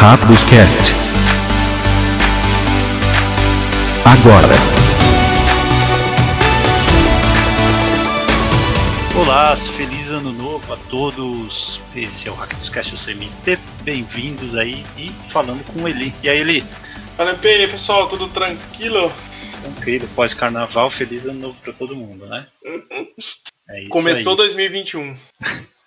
Rápidos Cast. Agora. Olá, feliz ano novo a todos. Esse é o Rápidos Cast, eu sou MT. Bem-vindos aí e falando com o Eli. E aí, Eli? Fala, MP, aí, pessoal, tudo tranquilo? Tranquilo, pós-carnaval, feliz ano novo pra todo mundo, né? É isso Começou aí. 2021.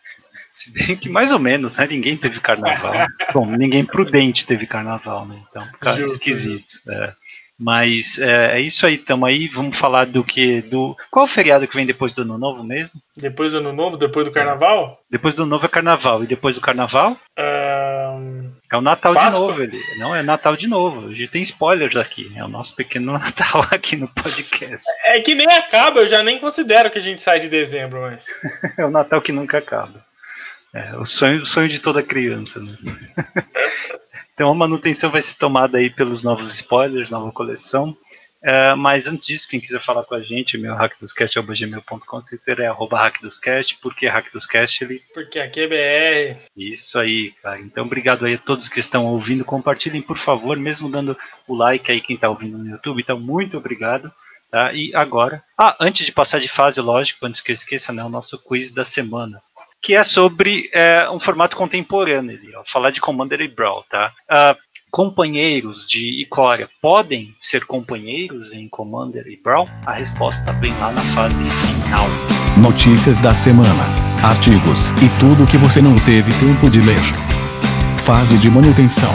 Se bem que mais ou menos, né? Ninguém teve carnaval. Bom, ninguém prudente teve carnaval, né? Então, cara, esquisito. É. Mas é, é, isso aí, tamo aí. Vamos falar do que. do Qual o feriado que vem depois do ano novo mesmo? Depois do ano novo? Depois do carnaval? Depois do novo é carnaval. E depois do carnaval? Um... É o Natal Páscoa? de novo, ele. Não, é Natal de novo. A gente tem spoilers aqui. É o nosso pequeno Natal aqui no podcast. É que nem acaba, eu já nem considero que a gente sai de dezembro, mas. é o Natal que nunca acaba. É, o sonho, o sonho de toda criança, né? então a manutenção vai ser tomada aí pelos novos spoilers, nova coleção. É, mas antes disso, quem quiser falar com a gente, meu hackdoscast.gmail.com, Twitter é arroba hackdoscast, porque hackdoscast ele... Porque aqui é BR. Isso aí, cara. Então obrigado aí a todos que estão ouvindo, compartilhem por favor, mesmo dando o like aí quem está ouvindo no YouTube, então muito obrigado. Tá? E agora, ah, antes de passar de fase, lógico, antes que eu esqueça, né, o nosso quiz da semana que é sobre é, um formato contemporâneo, ali, ó, falar de Commander e Brawl, tá? Uh, companheiros de Ikoria podem ser companheiros em Commander e Brawl? A resposta vem lá na fase final. Notícias da semana, artigos e tudo que você não teve tempo de ler. Fase de manutenção.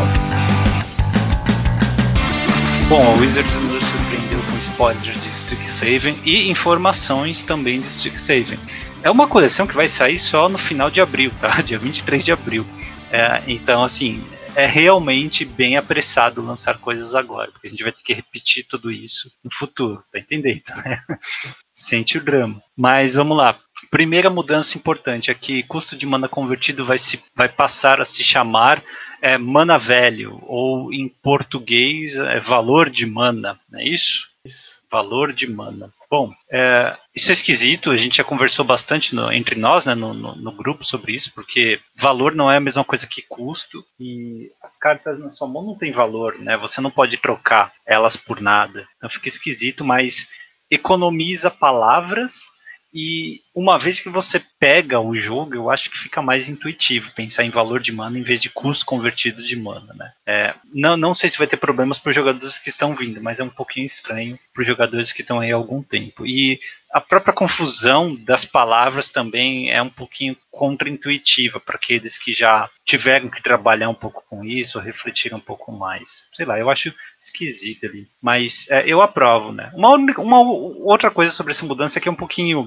Bom, a Wizards nos surpreendeu com spoilers de Strixhaven e informações também de Strixhaven. É uma coleção que vai sair só no final de abril, tá? Dia 23 de abril. É, então, assim, é realmente bem apressado lançar coisas agora, porque a gente vai ter que repetir tudo isso no futuro, tá entendendo? Né? Sente o drama. Mas vamos lá. Primeira mudança importante aqui: custo de mana convertido vai, se, vai passar a se chamar é, mana velho, ou em português é valor de mana, não é isso? Isso. Valor de mana. Bom, é, isso é esquisito, a gente já conversou bastante no, entre nós, né, no, no, no, grupo sobre isso, porque valor não é a mesma coisa que custo, e as cartas na sua mão não têm valor, né, você não pode trocar elas por nada, então fica esquisito, mas economiza palavras e uma vez que você pega o jogo, eu acho que fica mais intuitivo pensar em valor de mana em vez de custo convertido de mana, né? É, não, não sei se vai ter problemas para os jogadores que estão vindo, mas é um pouquinho estranho para os jogadores que estão aí há algum tempo. E a própria confusão das palavras também é um pouquinho contraintuitiva para aqueles que já tiveram que trabalhar um pouco com isso, refletir um pouco mais. Sei lá, eu acho esquisito ali. Mas é, eu aprovo, né? Uma, uma, outra coisa sobre essa mudança é que é um pouquinho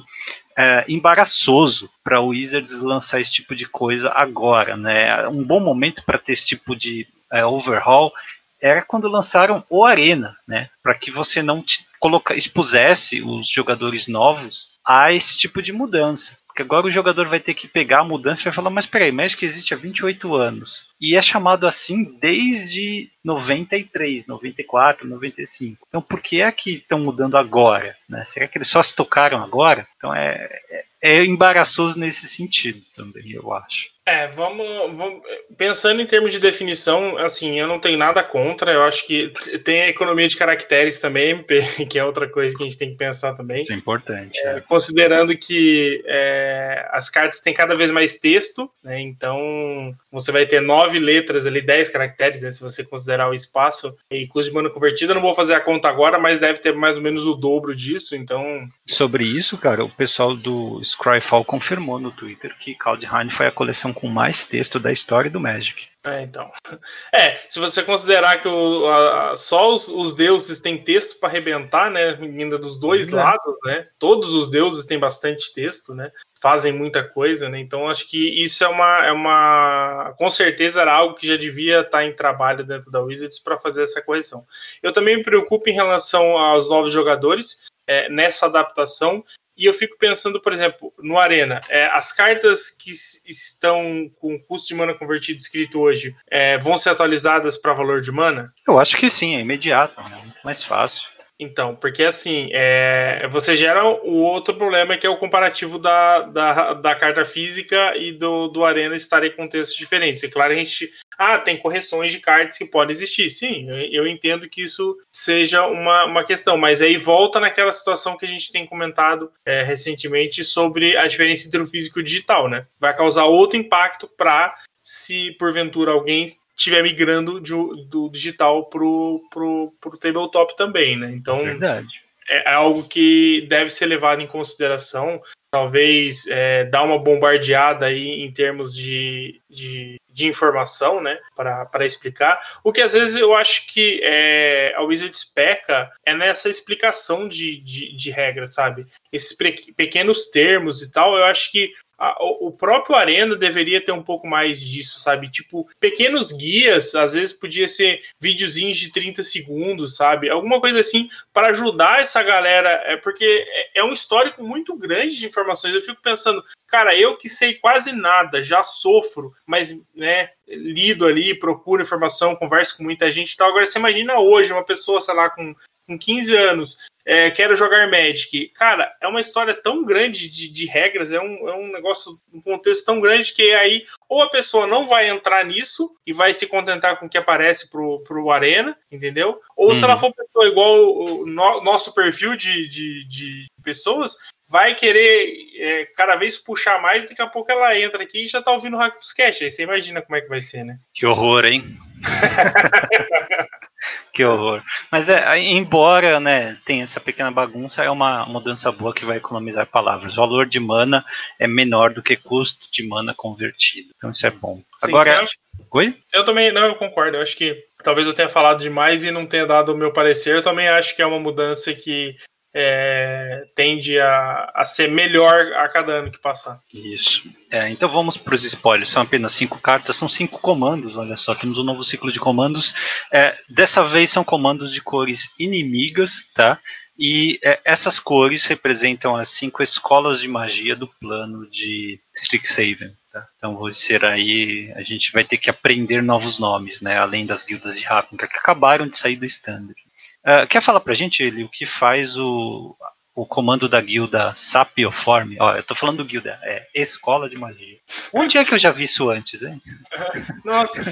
é, embaraçoso para o Wizards lançar esse tipo de coisa agora, né? Um bom momento para ter esse tipo de é, overhaul era quando lançaram o Arena, né? Para que você não te coloca, expusesse os jogadores novos a esse tipo de mudança. Porque agora o jogador vai ter que pegar a mudança e vai falar, mas peraí, Magic existe há 28 anos. E é chamado assim desde 93, 94, 95. Então por que é que estão mudando agora? Né? Será que eles só se tocaram agora? Então é, é, é embaraçoso nesse sentido também, eu acho. É, vamos, vamos, Pensando em termos de definição, assim, eu não tenho nada contra. Eu acho que tem a economia de caracteres também, que é outra coisa que a gente tem que pensar também. Isso é importante. É, é. Considerando que é, as cartas têm cada vez mais texto, né? Então você vai ter nove letras ali, dez caracteres, né? Se você considerar o espaço e custo de mana convertida. Eu não vou fazer a conta agora, mas deve ter mais ou menos o dobro disso. Então. Sobre isso, cara, o pessoal do Scryfall confirmou no Twitter que Kaldheim foi a coleção com mais texto da história do Magic. É, então. É, se você considerar que o, a, só os, os, deuses têm texto para arrebentar, né? Ainda dos dois é. lados, né? Todos os deuses têm bastante texto, né? Fazem muita coisa, né? Então acho que isso é uma, é uma. Com certeza era algo que já devia estar em trabalho dentro da Wizards para fazer essa correção. Eu também me preocupo em relação aos novos jogadores. É, nessa adaptação e eu fico pensando, por exemplo, no Arena, é, as cartas que estão com custo de mana convertido escrito hoje é, vão ser atualizadas para valor de mana? Eu acho que sim, é imediato, é muito mais fácil. Então, porque assim, é, você gera o outro problema que é o comparativo da, da, da carta física e do, do Arena estarem em contextos diferentes. É claro, a gente. Ah, tem correções de cartas que podem existir. Sim, eu entendo que isso seja uma, uma questão, mas aí volta naquela situação que a gente tem comentado é, recentemente sobre a diferença entre o físico e o digital, né? Vai causar outro impacto para se porventura alguém estiver migrando de, do digital pro, pro, pro tabletop também, né? Então, Verdade. É, é algo que deve ser levado em consideração. Talvez é, dar uma bombardeada aí em termos de, de, de informação, né? Para explicar. O que às vezes eu acho que é, a Wizards peca é nessa explicação de, de, de regras, sabe? Esses pequenos termos e tal, eu acho que a, o próprio Arena deveria ter um pouco mais disso, sabe? Tipo, pequenos guias, às vezes podia ser videozinhos de 30 segundos, sabe? Alguma coisa assim para ajudar essa galera, é porque é, é um histórico muito grande de informações. Eu fico pensando, cara, eu que sei quase nada, já sofro, mas, né, lido ali, procuro informação, converso com muita gente e tal. Agora, você imagina hoje uma pessoa, sei lá, com, com 15 anos, é, quero jogar Magic. Cara, é uma história tão grande de, de regras, é um, é um negócio, um contexto tão grande que aí ou a pessoa não vai entrar nisso e vai se contentar com o que aparece pro, pro Arena, entendeu? Ou uhum. se ela uhum. for pessoa igual o no, nosso perfil de, de, de pessoas, vai querer é, cada vez puxar mais, daqui a pouco ela entra aqui e já tá ouvindo o Hack dos Cash. Aí você imagina como é que vai ser, né? Que horror, hein? que horror. Mas é, embora né, tenha essa pequena bagunça, é uma mudança boa que vai economizar palavras. O valor de mana é menor do que custo de mana convertido. Então isso é bom. Sim, Agora. Oi? Eu também, não, eu concordo. Eu acho que talvez eu tenha falado demais e não tenha dado o meu parecer. Eu também acho que é uma mudança que é, tende a, a ser melhor a cada ano que passar. Isso. É, então vamos para os spoilers. São apenas cinco cartas, são cinco comandos. Olha só, temos um novo ciclo de comandos. É, dessa vez são comandos de cores inimigas, tá? E é, essas cores representam as cinco escolas de magia do plano de Strixhaven. Tá? Então vai ser aí, a gente vai ter que aprender novos nomes, né? Além das guildas de Ravnica que acabaram de sair do standard. Uh, quer falar pra gente, ele, o que faz o, o comando da guilda Sapioform? Ó, eu tô falando do guilda, é Escola de Magia. Onde é que eu já vi isso antes, hein? Nossa,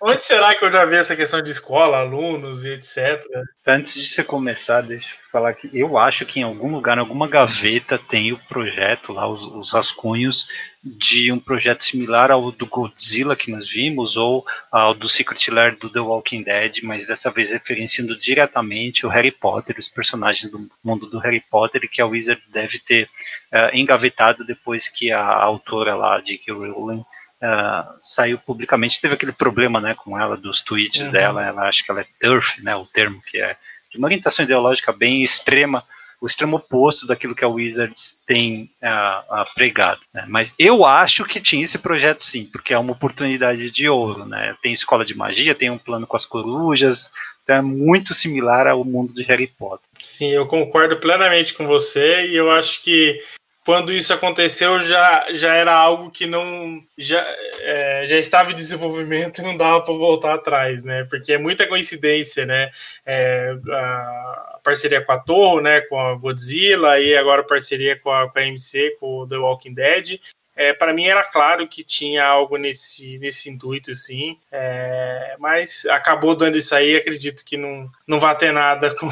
Onde será que eu já vi essa questão de escola, alunos e etc? Antes de você começar, deixa eu falar que eu acho que em algum lugar, em alguma gaveta, tem o projeto lá, os, os rascunhos de um projeto similar ao do Godzilla que nós vimos, ou ao do Secret Lair do The Walking Dead, mas dessa vez referenciando diretamente o Harry Potter, os personagens do mundo do Harry Potter, que a Wizard deve ter uh, engavetado depois que a autora lá, J.K. Rowling, uh, saiu publicamente, teve aquele problema né, com ela, dos tweets uhum. dela, ela acha que ela é turf, né, o termo que é de uma orientação ideológica bem extrema, o extremo oposto daquilo que a Wizards tem uh, uh, pregado. Né? Mas eu acho que tinha esse projeto sim, porque é uma oportunidade de ouro. Né? Tem escola de magia, tem um plano com as corujas, então é muito similar ao mundo de Harry Potter. Sim, eu concordo plenamente com você e eu acho que quando isso aconteceu já, já era algo que não já, é, já estava em desenvolvimento e não dava para voltar atrás, né? Porque é muita coincidência, né? É, a parceria com a Torre, né? Com a Godzilla e agora a parceria com a, com a MC, com o The Walking Dead. É, para mim era claro que tinha algo nesse, nesse intuito, sim, é, mas acabou dando isso aí. Acredito que não, não vai ter nada com,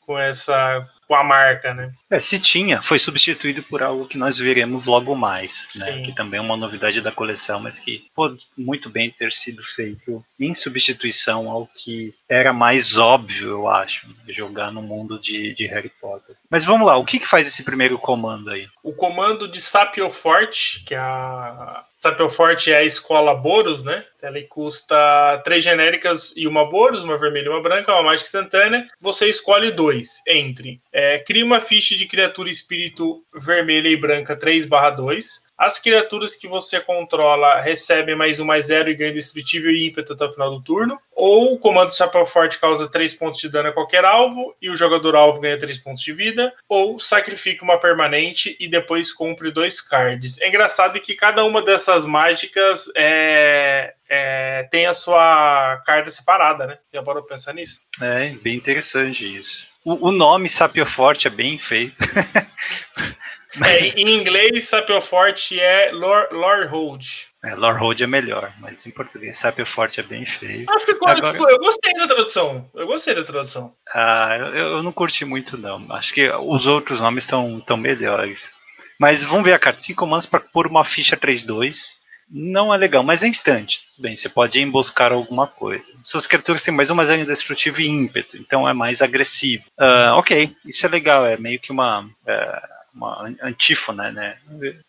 com essa com a marca, né? É, se tinha, foi substituído por algo que nós veremos logo mais, né? Que também é uma novidade da coleção, mas que pode muito bem ter sido feito em substituição ao que era mais óbvio, eu acho, jogar no mundo de, de Harry Potter. Mas vamos lá, o que, que faz esse primeiro comando aí? O comando de Sapio Forte, que é a Sapio Forte é a escola Boros, né? Ela custa três genéricas e uma Boros, uma vermelha e uma branca, uma mágica instantânea. Você escolhe dois entre. É, cria uma ficha de criatura espírito vermelha e branca 3/2. As criaturas que você controla recebem mais um, mais zero e ganham destrutível e ímpeto até o final do turno. Ou o comando Chapéu Forte causa 3 pontos de dano a qualquer alvo e o jogador alvo ganha 3 pontos de vida. Ou sacrifique uma permanente e depois compre dois cards. É engraçado que cada uma dessas mágicas é, é, tem a sua carta separada, né? Já bora pensar nisso? É, bem interessante isso. O, o nome Sapio Forte é bem feio. É, em inglês, Sapio Forte é Lore Hold. É, Lore Hold é melhor, mas em português, Sapio Forte é bem feio. Ah, ficou, Agora... eu gostei da tradução. Eu gostei da tradução. Ah, eu, eu não curti muito, não. Acho que os outros nomes estão tão melhores. Mas vamos ver a carta. 5 manas para pôr uma ficha 3-2. Não é legal, mas é instante. Bem, você pode emboscar alguma coisa. Suas criaturas têm mais uma zero destrutivo e ímpeto, então é mais agressivo. Uh, ok, isso é legal, é meio que uma. Uh, uma antífona, né?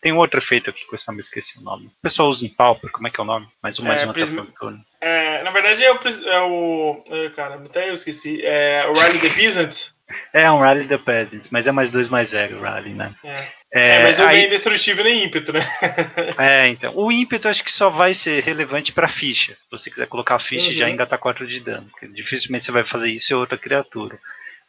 Tem um outro efeito aqui que eu não me esqueci o nome. O pessoal usa em Pauper, como é que é o nome? Mais um, mais é, um prisma... até é, Na verdade é o. É o cara, até eu esqueci. É o Rally the Peasants. É um Rally the Peasants, mas é mais dois mais zero o Rally, né? É. É, é, mas não aí... é indestrutível nem ímpeto, né? é, então. O ímpeto acho que só vai ser relevante para ficha. Se você quiser colocar a ficha uhum. e já engatar 4 de dano. Porque dificilmente você vai fazer isso em outra criatura.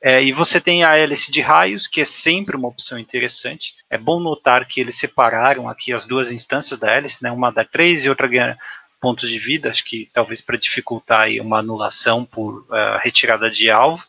É, e você tem a hélice de raios, que é sempre uma opção interessante. É bom notar que eles separaram aqui as duas instâncias da hélice, né? uma dá 3 e outra ganha pontos de vida, acho que talvez para dificultar aí uma anulação por uh, retirada de alvo.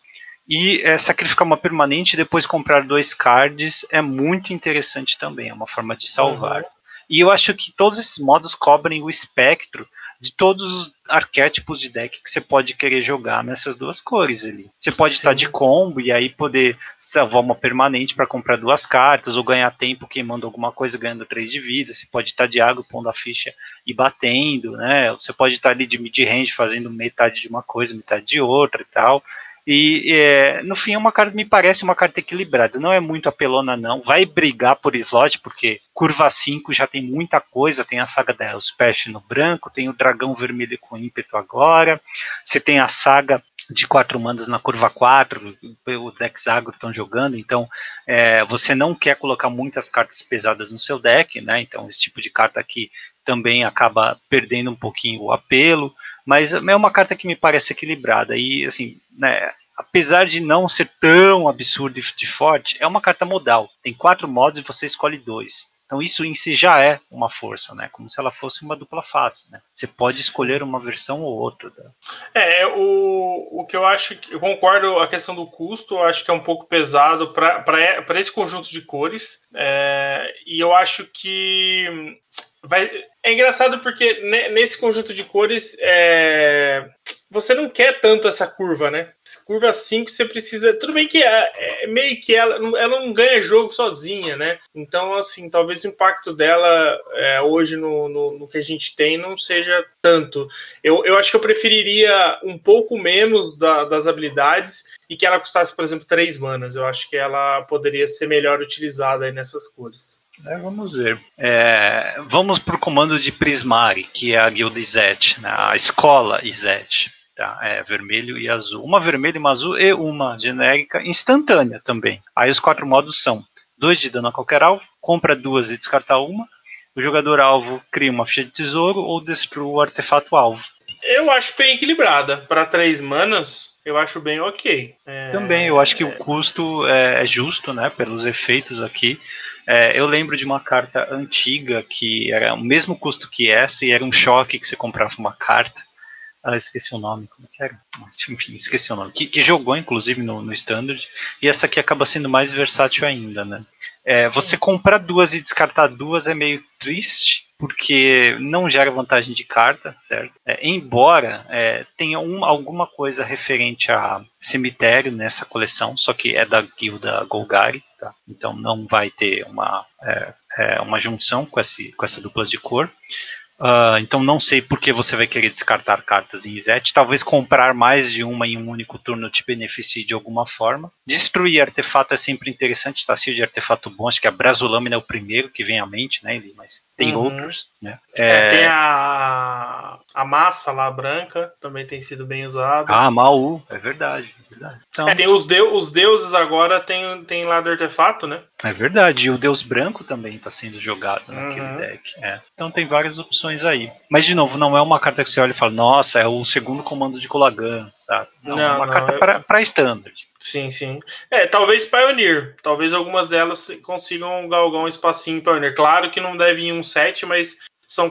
E é, sacrificar uma permanente e depois comprar dois cards é muito interessante também, é uma forma de salvar. Uhum. E eu acho que todos esses modos cobrem o espectro de todos os arquétipos de deck que você pode querer jogar nessas duas cores ali. Você pode Sim. estar de combo e aí poder salvar uma permanente para comprar duas cartas ou ganhar tempo queimando alguma coisa, ganhando três de vida. Você pode estar de água pondo a ficha e batendo, né? Você pode estar ali de mid-range fazendo metade de uma coisa, metade de outra e tal. E é, no fim é uma carta, me parece uma carta equilibrada. Não é muito apelona, não. Vai brigar por slot, porque curva 5 já tem muita coisa. Tem a saga da Elspeth no branco, tem o dragão vermelho com ímpeto agora. Você tem a saga de quatro mandas na curva 4, os decks agro estão jogando, então é, você não quer colocar muitas cartas pesadas no seu deck, né? Então esse tipo de carta aqui também acaba perdendo um pouquinho o apelo. Mas é uma carta que me parece equilibrada. E, assim, né, apesar de não ser tão absurdo de forte, é uma carta modal. Tem quatro modos e você escolhe dois. Então isso em si já é uma força, né? Como se ela fosse uma dupla face, né? Você pode escolher uma versão ou outra. Né? É, o, o que eu acho que eu concordo a questão do custo, eu acho que é um pouco pesado para esse conjunto de cores. É, e eu acho que vai, é engraçado porque nesse conjunto de cores é, você não quer tanto essa curva, né? Curva 5 você precisa. Tudo bem que é, é, meio que ela, ela não ganha jogo sozinha, né? Então, assim, talvez o impacto dela é, hoje no, no, no, que a gente tem não seja tanto. Eu, eu acho que eu preferiria um pouco menos da, das habilidades e que ela custasse, por exemplo, 3 manas. Eu acho que ela poderia ser melhor utilizada nessas cores. É, vamos ver. É, vamos para o comando de Prismari, que é a guilda Izet, né, a escola Izet. Tá, é vermelho e azul. Uma vermelha, uma azul e uma genérica instantânea também. Aí os quatro modos são: dois de dano a qualquer alvo, compra duas e descarta uma. O jogador alvo cria uma ficha de tesouro ou destrua o artefato alvo. Eu acho bem equilibrada. Para três manas, eu acho bem ok. É... Também, eu acho que o custo é, é justo, né? Pelos efeitos aqui. É, eu lembro de uma carta antiga que era o mesmo custo que essa e era um choque que você comprava uma carta. Ah, esqueci o nome, como que era? Enfim, esqueci o nome. Que, que jogou, inclusive, no, no Standard. E essa aqui acaba sendo mais versátil ainda, né? É, você comprar duas e descartar duas é meio triste, porque não gera vantagem de carta, certo? É, embora é, tenha um, alguma coisa referente a cemitério nessa coleção, só que é da guilda Golgari, tá? então não vai ter uma, é, é uma junção com, esse, com essa dupla de cor. Uh, então não sei por que você vai querer descartar cartas em Izete. Talvez comprar mais de uma em um único turno te beneficie de alguma forma. Destruir artefato é sempre interessante, tá? Se de artefato bom, acho que a Brasulâmina é o primeiro que vem à mente, né? Mas tem uhum. outros, né? É... É, tem a, a massa lá branca, também tem sido bem usada. Ah, Maú, é verdade. É verdade. Então, é, tem os, de, os deuses agora tem, tem lá do artefato, né? É verdade. E o deus branco também está sendo jogado naquele uhum. deck. É. Então tem várias opções aí. Mas, de novo, não é uma carta que você olha e fala, nossa, é o segundo comando de Colagan, sabe? Não, não é uma não, carta eu... para standard. Sim, sim. É, talvez Pioneer. Talvez algumas delas consigam galgar um espacinho em Pioneer. Claro que não deve ir um set, mas são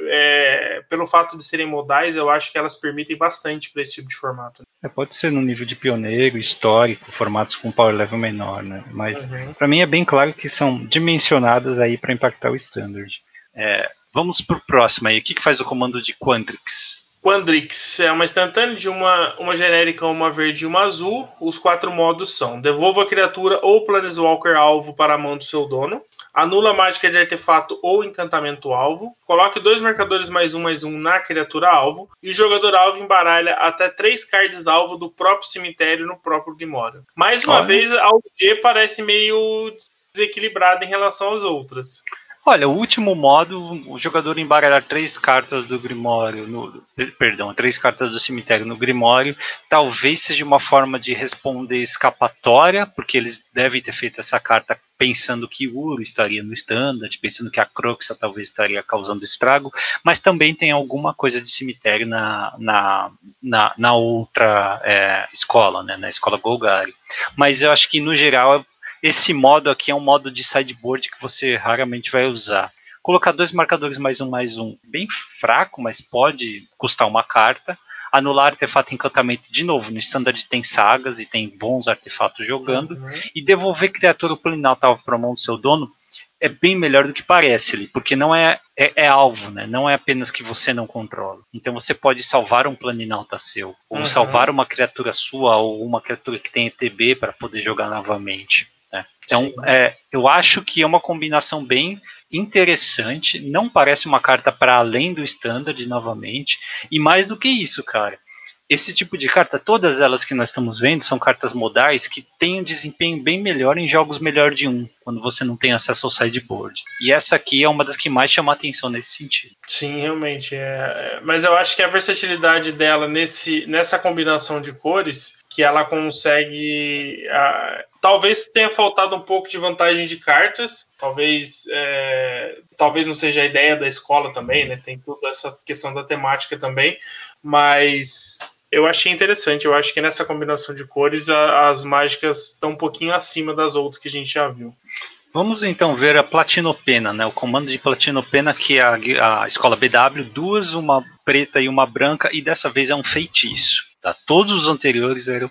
é, pelo fato de serem modais, eu acho que elas permitem bastante para esse tipo de formato. É, pode ser no nível de pioneiro, histórico, formatos com power level menor, né? Mas uhum. para mim é bem claro que são dimensionadas aí para impactar o standard. É, vamos para o próximo aí. O que, que faz o comando de Quandrix? Quandrix é uma instantânea de uma, uma genérica, uma verde e uma azul. Os quatro modos são: devolva a criatura ou Planeswalker alvo para a mão do seu dono anula a mágica de artefato ou encantamento alvo, coloque dois marcadores mais um mais um na criatura alvo, e o jogador alvo embaralha até três cards alvo do próprio cemitério no próprio Grimório. Mais uma Olha. vez, a UG parece meio desequilibrada em relação às outras. Olha, o último modo, o jogador embaralhar três cartas do Grimório, no, perdão, três cartas do cemitério no Grimório, talvez seja uma forma de responder escapatória, porque eles devem ter feito essa carta pensando que Uro estaria no standard, pensando que a Croxa talvez estaria causando estrago, mas também tem alguma coisa de cemitério na, na, na, na outra é, escola, né, na escola Golgari. Mas eu acho que no geral esse modo aqui é um modo de sideboard que você raramente vai usar. Colocar dois marcadores mais um mais um, bem fraco, mas pode custar uma carta. Anular artefato encantamento de novo. No standard tem sagas e tem bons artefatos jogando. Uhum. E devolver criatura plurinátal para a mão do seu dono é bem melhor do que parece ali, porque não é, é, é, alvo, né? Não é apenas que você não controla. Então você pode salvar um planinalta seu, ou uhum. salvar uma criatura sua, ou uma criatura que tem ETB para poder jogar novamente. Né? Então, é, eu acho que é uma combinação bem interessante. Não parece uma carta para além do standard, novamente. E mais do que isso, cara. Esse tipo de carta, todas elas que nós estamos vendo, são cartas modais que têm um desempenho bem melhor em jogos melhor de um, quando você não tem acesso ao sideboard. E essa aqui é uma das que mais chama atenção nesse sentido. Sim, realmente. É... é mas eu acho que a versatilidade dela nesse, nessa combinação de cores que ela consegue. Talvez tenha faltado um pouco de vantagem de cartas, talvez, é, talvez não seja a ideia da escola também, né? Tem toda essa questão da temática também, mas eu achei interessante. Eu acho que nessa combinação de cores a, as mágicas estão um pouquinho acima das outras que a gente já viu. Vamos então ver a Platinopena, né? O comando de Platinopena que é a, a escola BW, duas, uma preta e uma branca, e dessa vez é um feitiço. Tá? Todos os anteriores eram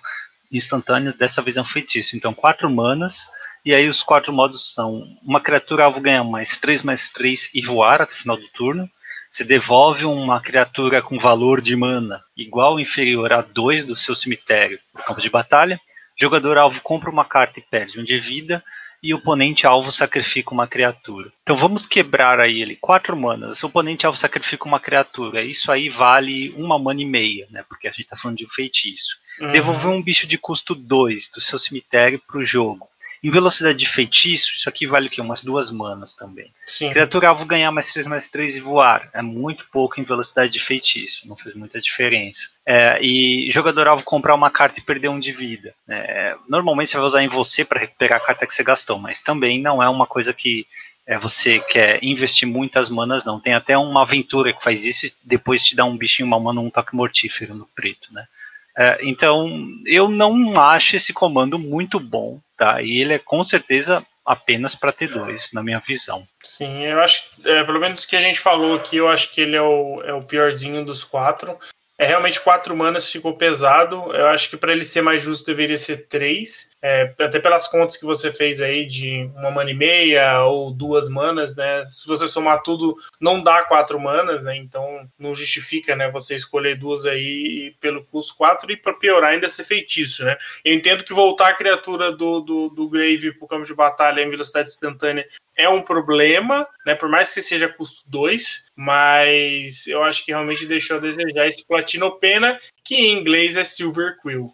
instantâneos, dessa vez é um feitiço. Então, quatro manas, e aí os quatro modos são: uma criatura alvo ganha mais 3 mais 3 e voar até o final do turno. Você devolve uma criatura com valor de mana igual ou inferior a 2 do seu cemitério no campo de batalha. Jogador alvo compra uma carta e perde um de vida e o oponente alvo sacrifica uma criatura. Então vamos quebrar aí ele quatro manas. O oponente alvo sacrifica uma criatura. Isso aí vale uma mana e meia, né? Porque a gente está falando de um feitiço. Uhum. Devolver um bicho de custo 2 do seu cemitério para o jogo. Em velocidade de feitiço, isso aqui vale o quê? Umas duas manas também. Sim. Criatura alvo ganhar mais 3 mais 3 e voar. É muito pouco em velocidade de feitiço. Não fez muita diferença. É, e jogador alvo comprar uma carta e perder um de vida. É, normalmente você vai usar em você para recuperar a carta que você gastou, mas também não é uma coisa que é, você quer investir muitas manas, não. Tem até uma aventura que faz isso e depois te dá um bichinho, uma mana, um toque mortífero no preto, né? É, então, eu não acho esse comando muito bom, tá? E ele é com certeza apenas para T2, na minha visão. Sim, eu acho, é, pelo menos que a gente falou aqui, eu acho que ele é o, é o piorzinho dos quatro. É realmente quatro manas ficou pesado. Eu acho que para ele ser mais justo deveria ser três. É, até pelas contas que você fez aí de uma mana e meia ou duas manas, né? Se você somar tudo, não dá quatro manas, né? Então não justifica, né? Você escolher duas aí pelo custo quatro e para piorar ainda ser feitiço, né? Eu entendo que voltar a criatura do, do, do Grave pro campo de batalha em velocidade instantânea é um problema, né? Por mais que seja custo 2, mas eu acho que realmente deixou a desejar esse Platino Pena, que em inglês é Silver Quill.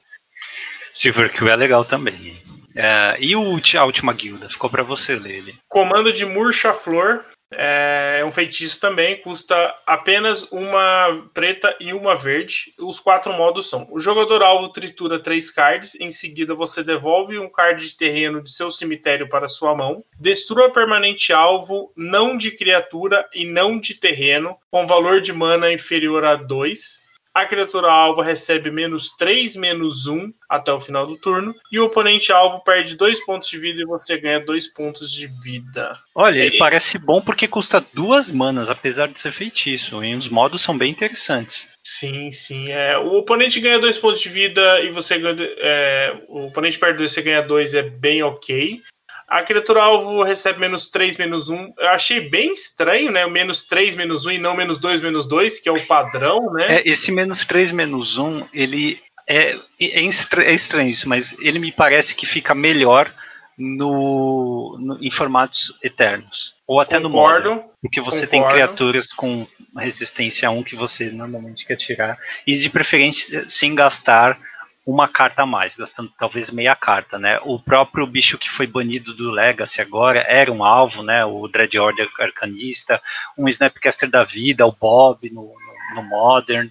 Silver Quill é legal também. É, e o, a última guilda? Ficou para você ler ele. Comando de Murcha Flor. É um feitiço também, custa apenas uma preta e uma verde. Os quatro modos são: o jogador alvo tritura três cards, em seguida você devolve um card de terreno de seu cemitério para sua mão, destrua permanente alvo não de criatura e não de terreno, com valor de mana inferior a 2 a criatura alvo recebe menos 3, menos 1 até o final do turno. E o oponente alvo perde 2 pontos de vida e você ganha 2 pontos de vida. Olha, ele e... parece bom porque custa duas manas, apesar de ser feitiço. E os modos são bem interessantes. Sim, sim. É, o oponente ganha 2 pontos de vida e você ganha. É, o oponente perde 2, você ganha 2, é bem ok. A criatura alvo recebe menos 3, menos 1. Eu achei bem estranho, né? O menos 3, menos 1 e não menos 2, menos 2, que é o padrão, né? É, esse menos 3, menos 1, ele é, é, é, estranho isso, mas ele me parece que fica melhor no, no em formatos eternos. Ou até concordo, no modo. Porque você concordo. tem criaturas com resistência a 1 que você normalmente quer tirar. E de preferência sem gastar uma carta a mais, gastando talvez meia carta, né? O próprio bicho que foi banido do Legacy agora era um alvo, né? O Dread Order Arcanista, um Snapcaster da vida, o Bob no, no, Modern,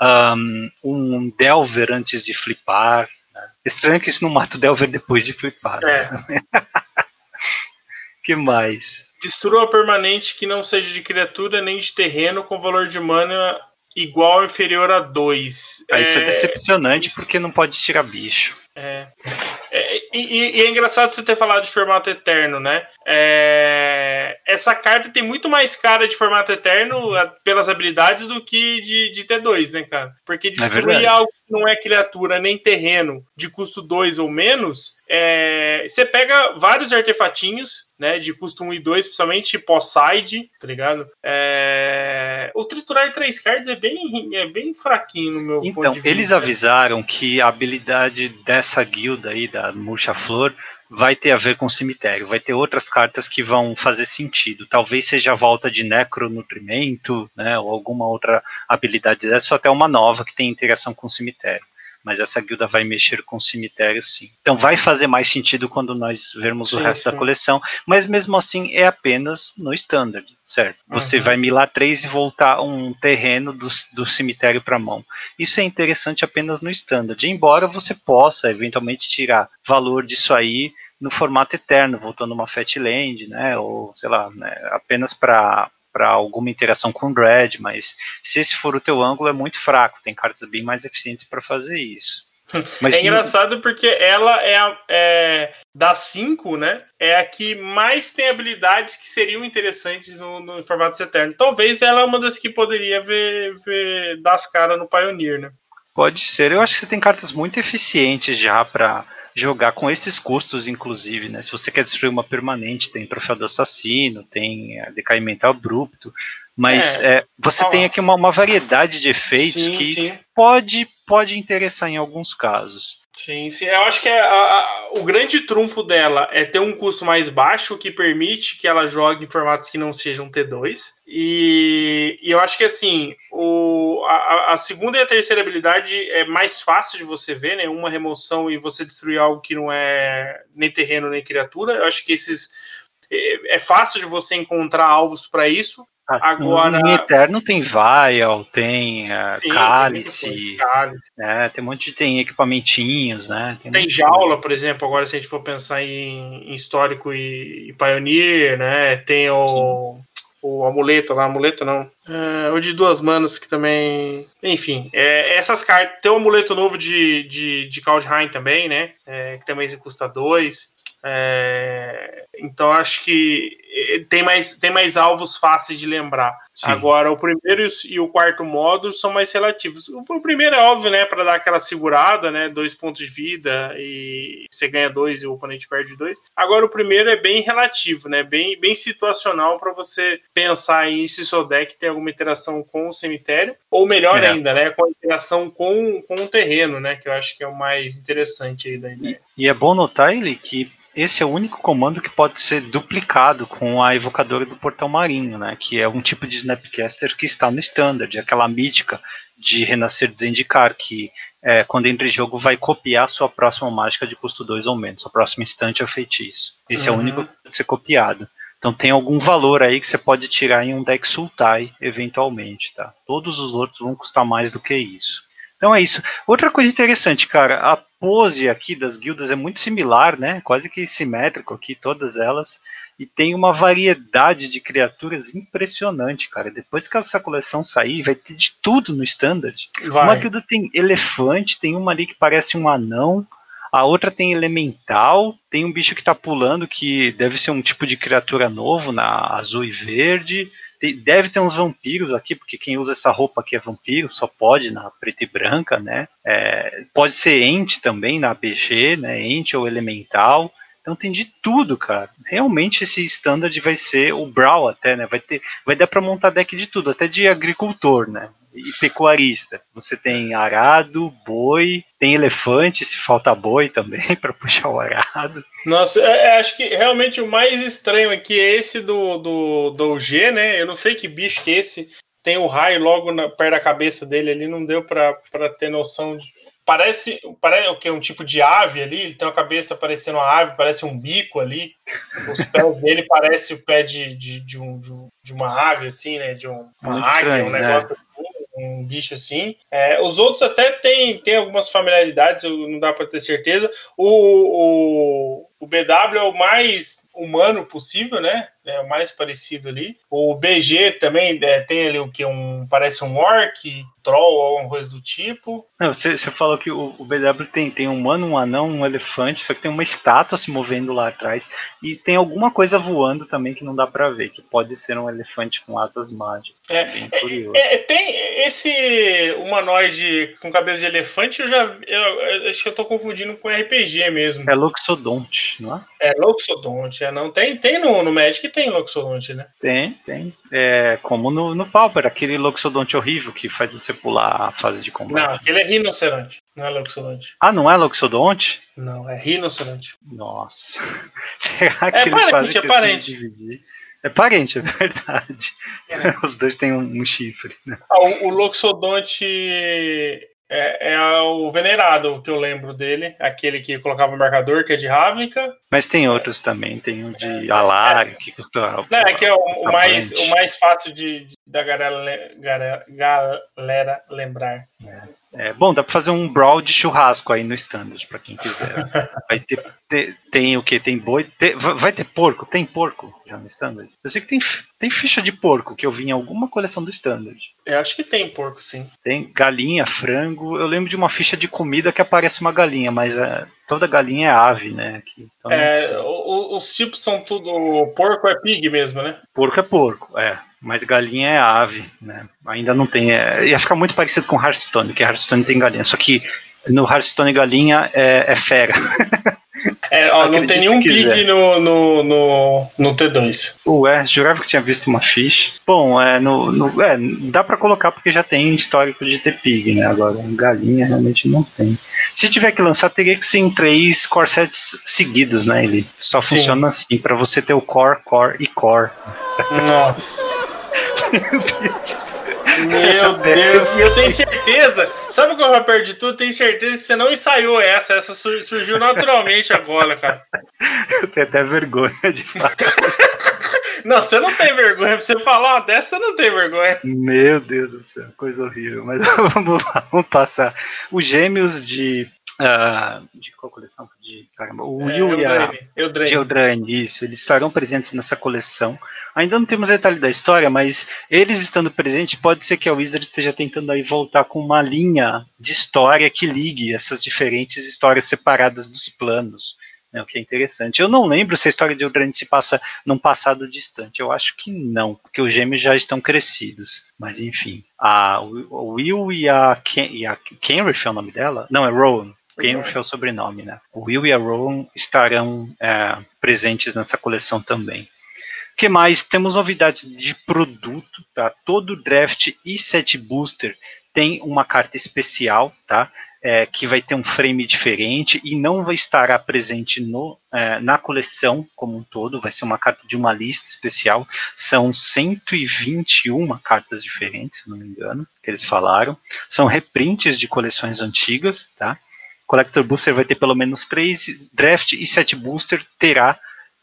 um, um, Delver antes de flipar. Né? Estranho que isso não mata o Delver depois de flipar. É. Né? que mais? Destrua permanente que não seja de criatura nem de terreno com valor de mana igual ou inferior a 2. Ah, isso é... é decepcionante porque não pode tirar bicho. É. é e, e, é engraçado você ter falado de formato eterno, né? É, essa carta tem muito mais cara de formato eterno pelas habilidades do que de, de T2, né, cara? Porque é destruir é algo que não é criatura nem terreno de custo 2 ou menos, é, você pega vários artefatinhos, né, de custo 1 e 2, principalmente pós-side, tá ligado? É, o triturar 3 cards é bem, é bem fraquinho no meu então, ponto de vista. Eles avisaram que a habilidade dessa guilda aí, da Murcha Flor, vai ter a ver com cemitério, vai ter outras cartas que vão fazer sentido. Talvez seja a volta de necronutrimento, né, ou alguma outra habilidade dessa, ou até uma nova que tem interação com cemitério mas essa guilda vai mexer com o cemitério sim. Então vai fazer mais sentido quando nós vermos sim, o resto sim. da coleção, mas mesmo assim é apenas no standard, certo? Você uhum. vai milar três e voltar um terreno do, do cemitério para mão. Isso é interessante apenas no standard, embora você possa eventualmente tirar valor disso aí no formato eterno, voltando uma Fatland, né, ou sei lá, né, apenas para para alguma interação com o Dread, mas se esse for o teu ângulo é muito fraco, tem cartas bem mais eficientes para fazer isso. Mas é engraçado porque ela é, a, é das cinco, né? É a que mais tem habilidades que seriam interessantes no, no formato eterno. Talvez ela é uma das que poderia ver, ver das caras no Pioneer, né? Pode ser. Eu acho que você tem cartas muito eficientes já para jogar com esses custos, inclusive, né? Se você quer destruir uma permanente, tem troféu do assassino, tem é, decaimento abrupto, mas é, é, você tem aqui uma, uma, variedade de efeitos sim, que sim. pode pode interessar em alguns casos. Sim, sim. Eu acho que é a, a, o grande trunfo dela é ter um custo mais baixo que permite que ela jogue em formatos que não sejam T2. E, e eu acho que assim, o, a, a, segunda e a terceira habilidade é mais fácil de você ver, né? Uma remoção e você destruir algo que não é nem terreno nem criatura. Eu acho que esses é, é fácil de você encontrar alvos para isso. Agora. Em Eterno tem Vial, tem uh, Sim, Cálice, tem, cálice. Né, tem um monte de tem equipamentinhos, né? Tem, tem jaula, por exemplo, agora se a gente for pensar em, em histórico e, e, Pioneer, né? Tem o. Sim. O amuleto lá, amuleto não. Uh, o de duas manas que também. Enfim, é, essas cartas. Tem o amuleto novo de, de, de Kaldheim também, né? É, que também custa dois. É, então acho que eh, tem mais, tem mais alvos fáceis de lembrar. Sim. Agora, o primeiro e o quarto modo são mais relativos. O primeiro é óbvio, né? Para dar aquela segurada, né? Dois pontos de vida e você ganha dois e o oponente perde dois. Agora, o primeiro é bem relativo, né? Bem, bem situacional para você pensar aí se seu deck tem alguma interação com o cemitério, ou melhor é. ainda, né? Com a interação com, com o terreno, né? Que eu acho que é o mais interessante aí da ideia. E, e é bom notar, ele, que esse é o único comando que pode ser duplicado com a evocadora do portal marinho, né? Que é um tipo de Snapcaster que está no standard, aquela mítica de renascer de Zendikar, que é, quando entra em jogo vai copiar a sua próxima mágica de custo 2 ou menos, a próxima instante é feitiço. Esse uhum. é o único que pode ser copiado. Então tem algum valor aí que você pode tirar em um deck Sultai, eventualmente, tá? Todos os outros vão custar mais do que isso. Então é isso. Outra coisa interessante, cara, a pose aqui das guildas é muito similar, né? Quase que simétrico aqui, todas elas. E tem uma variedade de criaturas impressionante, cara. Depois que essa coleção sair, vai ter de tudo no standard. Vai. Uma guilda tem elefante, tem uma ali que parece um anão. A outra tem elemental, tem um bicho que tá pulando que deve ser um tipo de criatura novo na azul e verde deve ter uns vampiros aqui, porque quem usa essa roupa aqui é vampiro, só pode na preta e branca, né? É, pode ser ente também na APG, né? Ente ou elemental. Então tem de tudo, cara. Realmente esse standard vai ser o Brawl até, né? Vai ter, vai dar para montar deck de tudo, até de agricultor, né? E pecuarista. Você tem arado, boi, tem elefante, se falta boi também para puxar o arado. Nossa, é, é, acho que realmente o mais estranho aqui é esse do, do, do G, né? Eu não sei que bicho que é esse. Tem o raio logo na, perto da cabeça dele ali, não deu para ter noção de parece, parece o que é um tipo de ave ali, ele tem uma cabeça parecendo uma ave, parece um bico ali. Os pés dele parece o pé de, de, de, um, de uma ave, assim, né? De um, uma águia, estranho, um né? negócio né? um bicho assim. É, os outros até tem, tem algumas familiaridades, não dá para ter certeza. O, o, o BW é o mais humano possível, né? É o mais parecido ali. O BG também é, tem ali o que? Um, parece um orc, troll ou alguma coisa do tipo. Não, você, você falou que o, o, BW tem, tem um humano, um anão, um elefante, só que tem uma estátua se movendo lá atrás. E tem alguma coisa voando também que não dá para ver, que pode ser um elefante com asas mágicas. É, é. É, tem esse humanoide com cabeça de elefante, eu já eu, eu, acho que eu tô confundindo com RPG mesmo. É Loxodonte, não é? É Loxodonte, é, não tem, tem no, no Magic tem Loxodonte, né? Tem, tem. É, como no, no Pauper, aquele Loxodonte horrível que faz você pular a fase de combate. Não, aquele é rinoceronte, não é Loxodonte. Ah, não é Loxodonte? Não, é rinoceronte. Nossa. Será que é parente, é parente. É parente, é verdade. É. Os dois têm um, um chifre. Né? Ah, o, o Loxodonte é, é, o Venerado que eu lembro dele, aquele que colocava o marcador, que é de Ravnica. Mas tem outros também, tem um de é, Alar, que custa. Não, é que é o, o mais, o mais fácil de, de da galera, galera, galera lembrar. É. É, bom, dá pra fazer um brawl de churrasco aí no standard, pra quem quiser. Vai ter, ter tem o que? Tem boi? Tem, vai ter porco? Tem porco já no standard? Eu sei que tem, tem ficha de porco que eu vi em alguma coleção do standard. Eu acho que tem porco, sim. Tem galinha, frango. Eu lembro de uma ficha de comida que aparece uma galinha, mas é, toda galinha é ave, né? Aqui, então, é, os tipos são tudo. Porco é pig mesmo, né? Porco é porco, é. Mas galinha é ave, né? Ainda não tem. É, ia ficar muito parecido com Hearthstone, que Hearthstone tem galinha. Só que no Hearthstone galinha é, é fera. É, ó, não tem nenhum pig no, no, no, no, T2. Ué, jurava que tinha visto uma ficha. Bom, é, no, no, é, dá para colocar porque já tem histórico de ter pig, né? Agora, galinha realmente não tem. Se tiver que lançar, teria que ser em três core sets seguidos, né? Ele só Sim. funciona assim, para você ter o core, core e core. Nossa. Meu Deus. E eu tenho certeza, sabe o que eu perdi tudo? Tenho certeza que você não ensaiou essa, essa surgiu naturalmente agora, cara. Eu tenho até vergonha de falar. Não, você não tem vergonha. Você falar uma dessa, você não tem vergonha. Meu Deus do céu, coisa horrível. Mas vamos lá, vamos passar. Os gêmeos de Uh, de qual coleção? De, caramba, o é, Will e a Eldraine, isso, eles estarão presentes nessa coleção. Ainda não temos detalhe da história, mas eles estando presentes, pode ser que a Wizard esteja tentando aí voltar com uma linha de história que ligue essas diferentes histórias separadas dos planos. Né, o que é interessante. Eu não lembro se a história de Eldraine se passa num passado distante. Eu acho que não, porque os gêmeos já estão crescidos. Mas enfim, a, Will e a, Ken, e a Kenrith é o nome dela? Não, é Rowan. Kenrith é o sobrenome, né? O Will e a Rowan estarão é, presentes nessa coleção também. Que mais? Temos novidades de produto, tá? Todo draft e set booster tem uma carta especial, tá? é, que vai ter um frame diferente e não vai estar presente no, é, na coleção como um todo, vai ser uma carta de uma lista especial. São 121 cartas diferentes, se não me engano, que eles falaram. São reprints de coleções antigas, tá? Collector Booster vai ter pelo menos três, Draft e Set Booster terá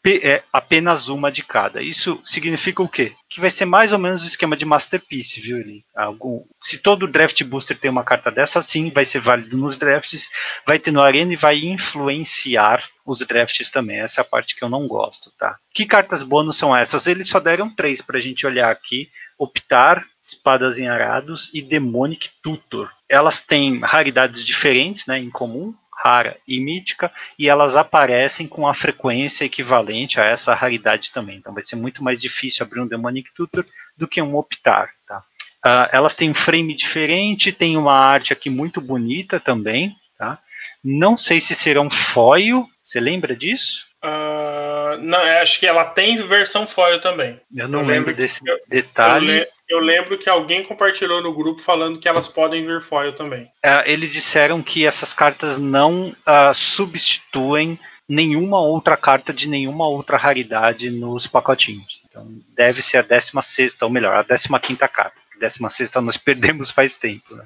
é apenas uma de cada. Isso significa o quê? Que vai ser mais ou menos o esquema de Masterpiece, viu? Ele, algum, se todo draft booster tem uma carta dessa, sim, vai ser válido nos drafts, vai ter no Arena e vai influenciar os drafts também. Essa é a parte que eu não gosto, tá? Que cartas bônus são essas? Eles só deram três para a gente olhar aqui. Optar, Espadas em Arados e Demonic Tutor. Elas têm raridades diferentes, né, em comum, rara e mítica, e elas aparecem com a frequência equivalente a essa raridade também. Então vai ser muito mais difícil abrir um Demonic Tutor do que um Optar. Tá? Uh, elas têm um frame diferente, tem uma arte aqui muito bonita também. Tá? Não sei se serão foil, você lembra disso? Uh, não, acho que ela tem versão foil também. Eu não eu lembro desse eu, detalhe. Eu, eu lembro que alguém compartilhou no grupo falando que elas podem vir foil também. É, eles disseram que essas cartas não uh, substituem nenhuma outra carta de nenhuma outra raridade nos pacotinhos. Então deve ser a 16, ou melhor, a 15 carta. A 16 nós perdemos faz tempo. Né?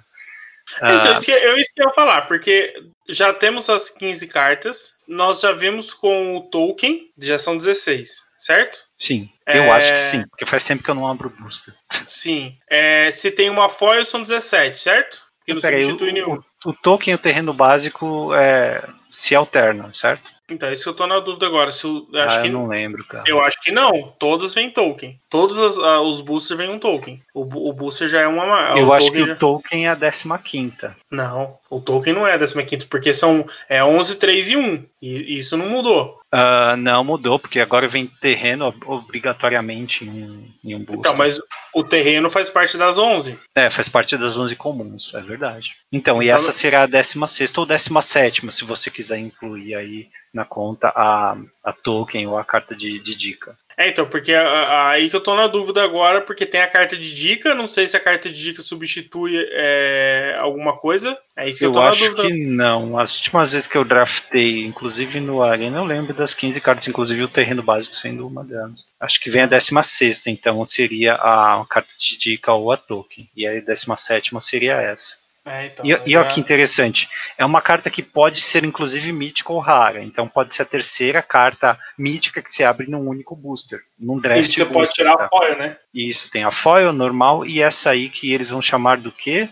Então, uh, eu isso que eu ia falar, porque já temos as 15 cartas, nós já vimos com o token, já são 16 certo? Sim, eu é... acho que sim, porque faz tempo que eu não abro o booster. Sim. É, se tem uma foil, são 17, certo? Que não substitui aí, nenhum. O, o token e o terreno básico é, se alternam, certo? Então, é isso que eu tô na dúvida agora. Se eu, acho ah, que, eu não lembro, cara. Eu acho que não. Todos vêm token. Todos as, uh, os boosters vêm um token. O, o booster já é uma. Eu acho que já... o token é a 15. Não, o token não é a 15, porque são é 11, 3 e 1. E isso não mudou. Uh, não mudou, porque agora vem terreno obrigatoriamente em, em um booster. Então, mas o terreno faz parte das 11. É, faz parte das 11 comuns, é verdade. Então, e então, essa será a 16 ou 17, se você quiser incluir aí na conta a, a token ou a carta de, de dica. É, então, porque aí que eu tô na dúvida agora, porque tem a carta de dica, não sei se a carta de dica substitui é, alguma coisa. É isso que eu, eu tô acho na dúvida. que não. As últimas vezes que eu draftei, inclusive no Arena, eu lembro das 15 cartas, inclusive o terreno básico sendo uma delas. Acho que vem a 16, então seria a carta de dica ou a token. E a 17 seria essa. É, então, e, e olha que interessante, é uma carta que pode ser inclusive mítica ou rara, então pode ser a terceira carta mítica que se abre num único booster, num draft. Sim, você booster, pode tirar tá? a foil, né? Isso, tem a foil normal e essa aí que eles vão chamar do quê?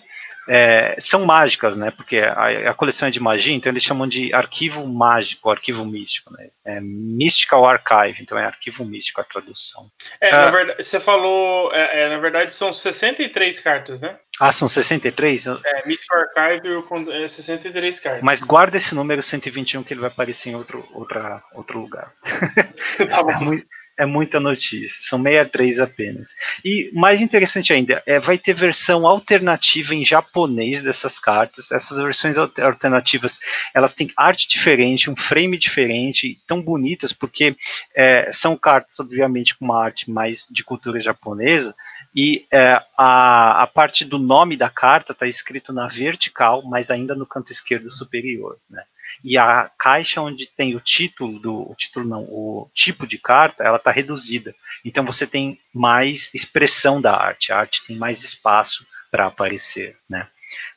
É, são mágicas, né? Porque a, a, coleção é de magia, então eles chamam de arquivo mágico, arquivo místico, né? É Mystical Archive, então é arquivo místico a tradução. É, ah, na verdade, você falou, é, é, na verdade são 63 cartas, né? Ah, são 63? É, Mystical Archive é 63 cartas. Mas guarda esse número 121 que ele vai aparecer em outro, outra, outro lugar. tá bom. É muito, é muita notícia, são 63 apenas. E mais interessante ainda, é, vai ter versão alternativa em japonês dessas cartas. Essas versões alternativas, elas têm arte diferente, um frame diferente, tão bonitas, porque é, são cartas, obviamente, com uma arte mais de cultura japonesa, e é, a, a parte do nome da carta está escrito na vertical, mas ainda no canto esquerdo superior, né? E a caixa onde tem o título do o título não, o tipo de carta, ela está reduzida. Então você tem mais expressão da arte, a arte tem mais espaço para aparecer, né?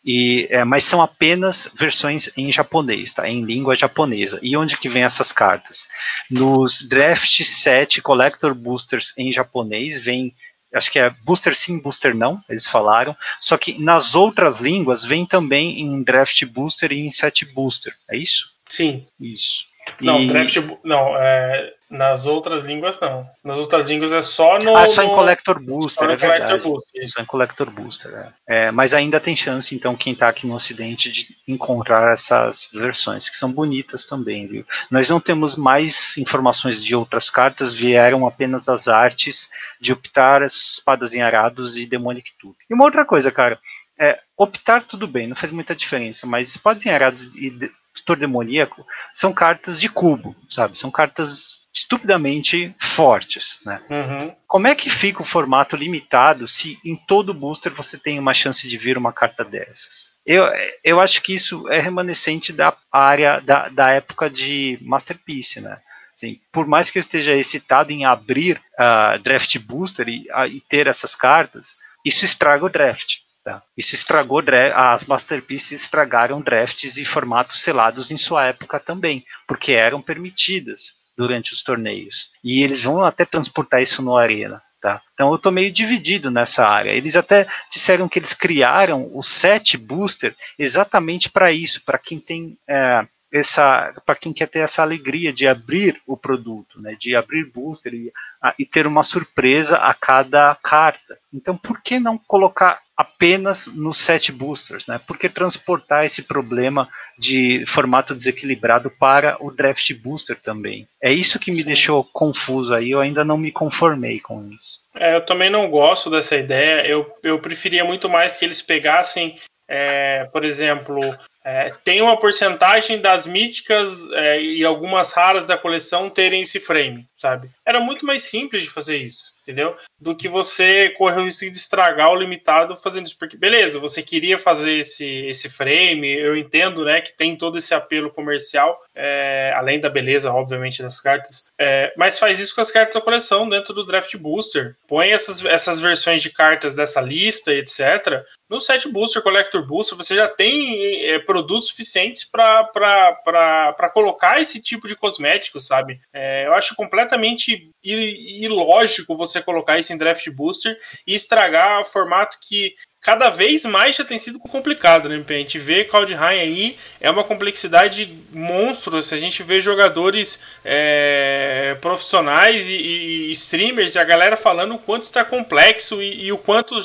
E, é, mas são apenas versões em japonês, tá? Em língua japonesa. E onde que vem essas cartas? Nos Draft 7 Collector Boosters em japonês vem acho que é booster sim, booster não, eles falaram. Só que nas outras línguas vem também em draft booster e em set booster, é isso? Sim. Isso. Não, e... draft. Não, é, nas outras línguas não. Nas outras línguas é só no. Ah, só em Collector Booster, é verdade. Collector Booster. Só em Collector Booster, é. é. Mas ainda tem chance, então, quem está aqui no Ocidente, de encontrar essas versões, que são bonitas também, viu? Nós não temos mais informações de outras cartas, vieram apenas as artes de optar espadas em arados e Demonic Tube. E uma outra coisa, cara. É, optar tudo bem, não faz muita diferença, mas espadas em arados e tutor demoníaco são cartas de cubo, sabe? São cartas estupidamente fortes, né? Uhum. Como é que fica o formato limitado se em todo booster você tem uma chance de vir uma carta dessas? Eu, eu acho que isso é remanescente da área da, da época de Masterpiece, né? Assim, por mais que eu esteja excitado em abrir uh, draft booster e, uh, e ter essas cartas, isso estraga o draft. Tá? Isso estragou as Masterpieces estragaram drafts e formatos selados em sua época também, porque eram permitidas durante os torneios. E eles vão até transportar isso no Arena. Tá? Então eu estou meio dividido nessa área. Eles até disseram que eles criaram o set booster exatamente para isso, para quem tem é, essa para quem quer ter essa alegria de abrir o produto, né, de abrir booster e, a, e, ter uma surpresa a cada carta. Então, por que não colocar apenas nos set boosters, né? Por que transportar esse problema de formato desequilibrado para o draft booster também? É isso que me Sim. deixou confuso aí. Eu ainda não me conformei com isso. É, eu também não gosto dessa ideia. Eu, eu preferia muito mais que eles pegassem é, por exemplo, é, tem uma porcentagem das míticas é, e algumas raras da coleção terem esse frame, sabe? Era muito mais simples de fazer isso, entendeu? Do que você correr o risco de estragar o limitado fazendo isso. Porque, beleza, você queria fazer esse, esse frame, eu entendo, né, que tem todo esse apelo comercial, é, além da beleza, obviamente, das cartas, é, mas faz isso com as cartas da coleção dentro do Draft Booster. Põe essas, essas versões de cartas dessa lista, etc., no set booster, collector booster, você já tem é, produtos suficientes para colocar esse tipo de cosmético, sabe? É, eu acho completamente ilógico você colocar isso em draft booster e estragar o formato que cada vez mais já tem sido complicado, né? A gente vê High aí é uma complexidade monstro. Se a gente vê jogadores é, profissionais e, e, streamers a galera falando o quanto está complexo e, e o quanto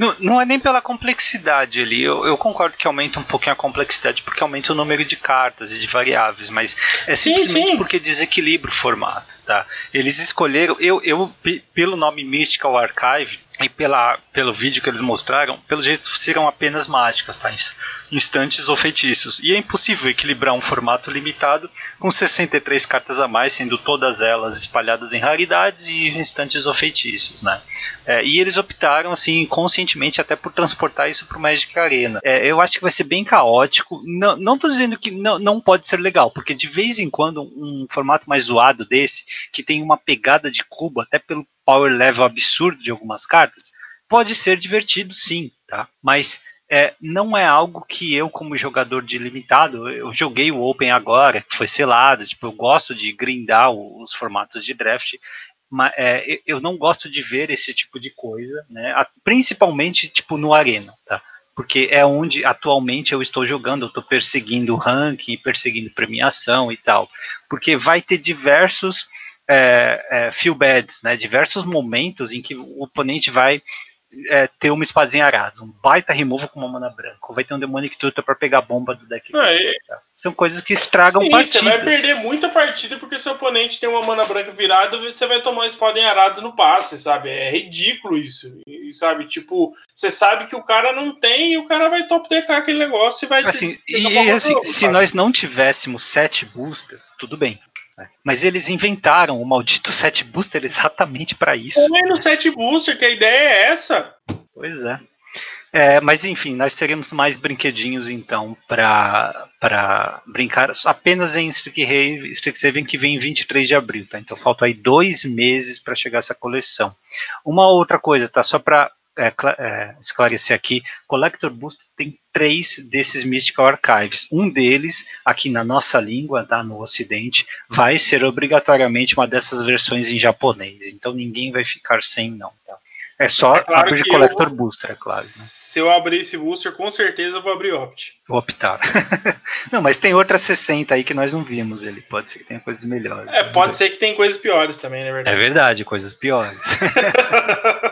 não, não é nem pela complexidade ali. Eu, eu, concordo que aumenta um pouquinho a complexidade porque aumenta o número de cartas e de variáveis, mas é simplesmente sim, sim. porque desequilibra o formato, tá? Eles escolheram, eu, eu pelo nome Mystical Archive, e pela, pelo vídeo que eles mostraram, pelo jeito serão apenas mágicas, tá? instantes ou feitiços. E é impossível equilibrar um formato limitado com 63 cartas a mais, sendo todas elas espalhadas em raridades e instantes ou feitiços, né? É, e eles optaram, assim, conscientemente até por transportar isso para o Magic Arena. É, eu acho que vai ser bem caótico. Não, não dizendo que não, não pode ser legal, porque de vez em quando um formato mais zoado desse, que tem uma pegada de cubo, até pelo power level absurdo de algumas cartas, pode ser divertido sim, tá? Mas é, não é algo que eu, como jogador de limitado, eu joguei o Open agora, que foi selado, tipo, eu gosto de grindar os formatos de draft, mas é, eu não gosto de ver esse tipo de coisa, né? Principalmente, tipo, no Arena, tá? Porque é onde atualmente eu estou jogando, eu estou perseguindo ranking, perseguindo premiação e tal. Porque vai ter diversos é, é, feel bads, né? Diversos momentos em que o oponente vai é, ter uma espadinha arada, um baita removal com uma mana branca, ou vai ter um Demonic Tutor para pegar a bomba do deck. É, São coisas que estragam sim, partidas. Você vai perder muita partida porque seu oponente tem uma mana branca virada e você vai tomar uma espada em arado no passe, sabe? É ridículo isso. E, sabe, tipo, você sabe que o cara não tem e o cara vai top deck aquele negócio e vai assim, ter, E assim, jogo, se sabe? nós não tivéssemos sete booster, tudo bem. Mas eles inventaram o maldito set booster exatamente para isso. Também no set booster, que a ideia é essa. Pois é. é. mas enfim, nós teremos mais brinquedinhos então para brincar apenas em Strixhaven que vem em 23 de abril, tá? Então faltam aí dois meses para chegar essa coleção. Uma outra coisa, tá? Só para é, é, esclarecer aqui, Collector Booster tem três desses Mystical Archives. Um deles, aqui na nossa língua, tá, no Ocidente, vai ser obrigatoriamente uma dessas versões em japonês. Então ninguém vai ficar sem, não. Tá? É só é claro abrir Collector vou, Booster, é claro. Né? Se eu abrir esse booster, com certeza eu vou abrir Opt. Vou optar. não, mas tem outras 60 aí que nós não vimos ele. Pode ser que tenha coisas melhores. É, pode ser que tem coisas piores também, na verdade. É verdade, coisas piores.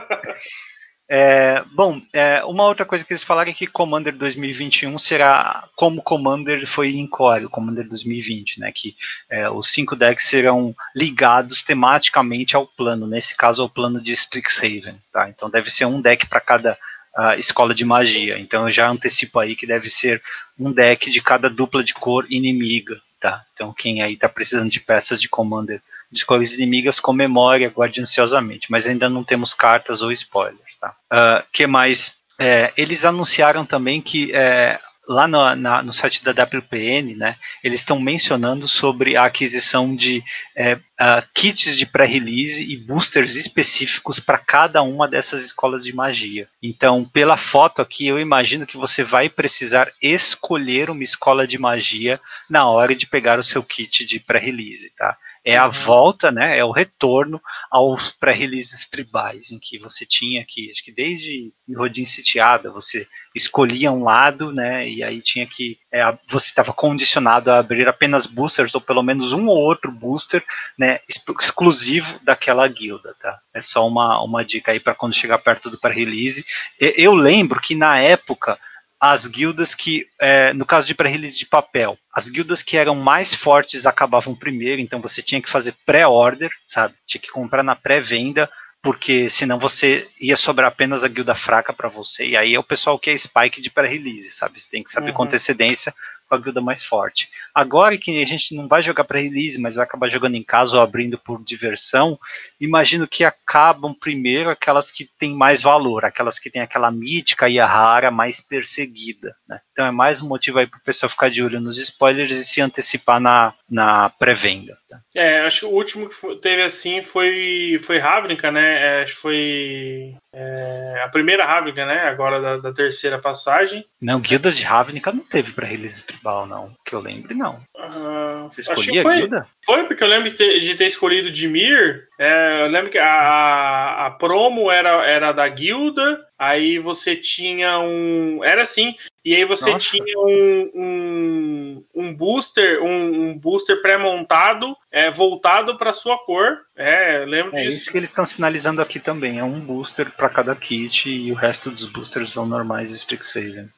É, bom, é, uma outra coisa que eles falaram é que Commander 2021 será como Commander foi em Core, o Commander 2020, né? Que é, os cinco decks serão ligados tematicamente ao plano, nesse caso ao plano de Strixhaven, tá? Então deve ser um deck para cada uh, escola de magia. Então eu já antecipo aí que deve ser um deck de cada dupla de cor inimiga, tá? Então quem aí está precisando de peças de Commander de escolas inimigas com memória, guarde ansiosamente, mas ainda não temos cartas ou spoilers, tá? Uh, que mais? É, eles anunciaram também que é, lá no, na, no site da WPN, né, eles estão mencionando sobre a aquisição de é, uh, kits de pré-release e boosters específicos para cada uma dessas escolas de magia. Então, pela foto aqui, eu imagino que você vai precisar escolher uma escola de magia na hora de pegar o seu kit de pré-release, tá? É a volta, né, é o retorno aos pré-releases tribais, em que você tinha que, acho que desde Rodin Sitiada, você escolhia um lado, né, e aí tinha que, é, você estava condicionado a abrir apenas boosters, ou pelo menos um ou outro booster, né, exclusivo daquela guilda, tá? É só uma, uma dica aí para quando chegar perto do pré-release. Eu lembro que na época, as guildas que, é, no caso de pré-release de papel, as guildas que eram mais fortes acabavam primeiro, então você tinha que fazer pré-order, sabe? Tinha que comprar na pré-venda, porque senão você ia sobrar apenas a guilda fraca para você, e aí é o pessoal que é spike de pré-release, sabe? Você tem que saber uhum. com antecedência com a guilda mais forte. Agora que a gente não vai jogar para release, mas vai acabar jogando em casa ou abrindo por diversão, imagino que acabam primeiro aquelas que têm mais valor, aquelas que têm aquela mítica e a rara mais perseguida. Né? Então é mais um motivo aí para o pessoal ficar de olho nos spoilers e se antecipar na, na pré-venda. É, acho que o último que teve assim foi, foi Ravnica, né? É, acho que foi é, a primeira Ravnica, né? Agora da, da, terceira passagem. Não, Guildas de Ravnica não teve para release tribal, não. Que eu lembre, não. Uh, Você escolhia foi, a guilda? Foi, porque eu lembro de ter, de ter escolhido Dimir. É, eu lembro que a, a promo era, era da guilda. Aí você tinha um. Era assim. E aí você Nossa. tinha um, um, um, booster, um, um booster pré-montado, é, voltado para sua cor. É, lembro é disso. isso que eles estão sinalizando aqui também. É um booster para cada kit e o resto dos boosters são normais de Strixhaven.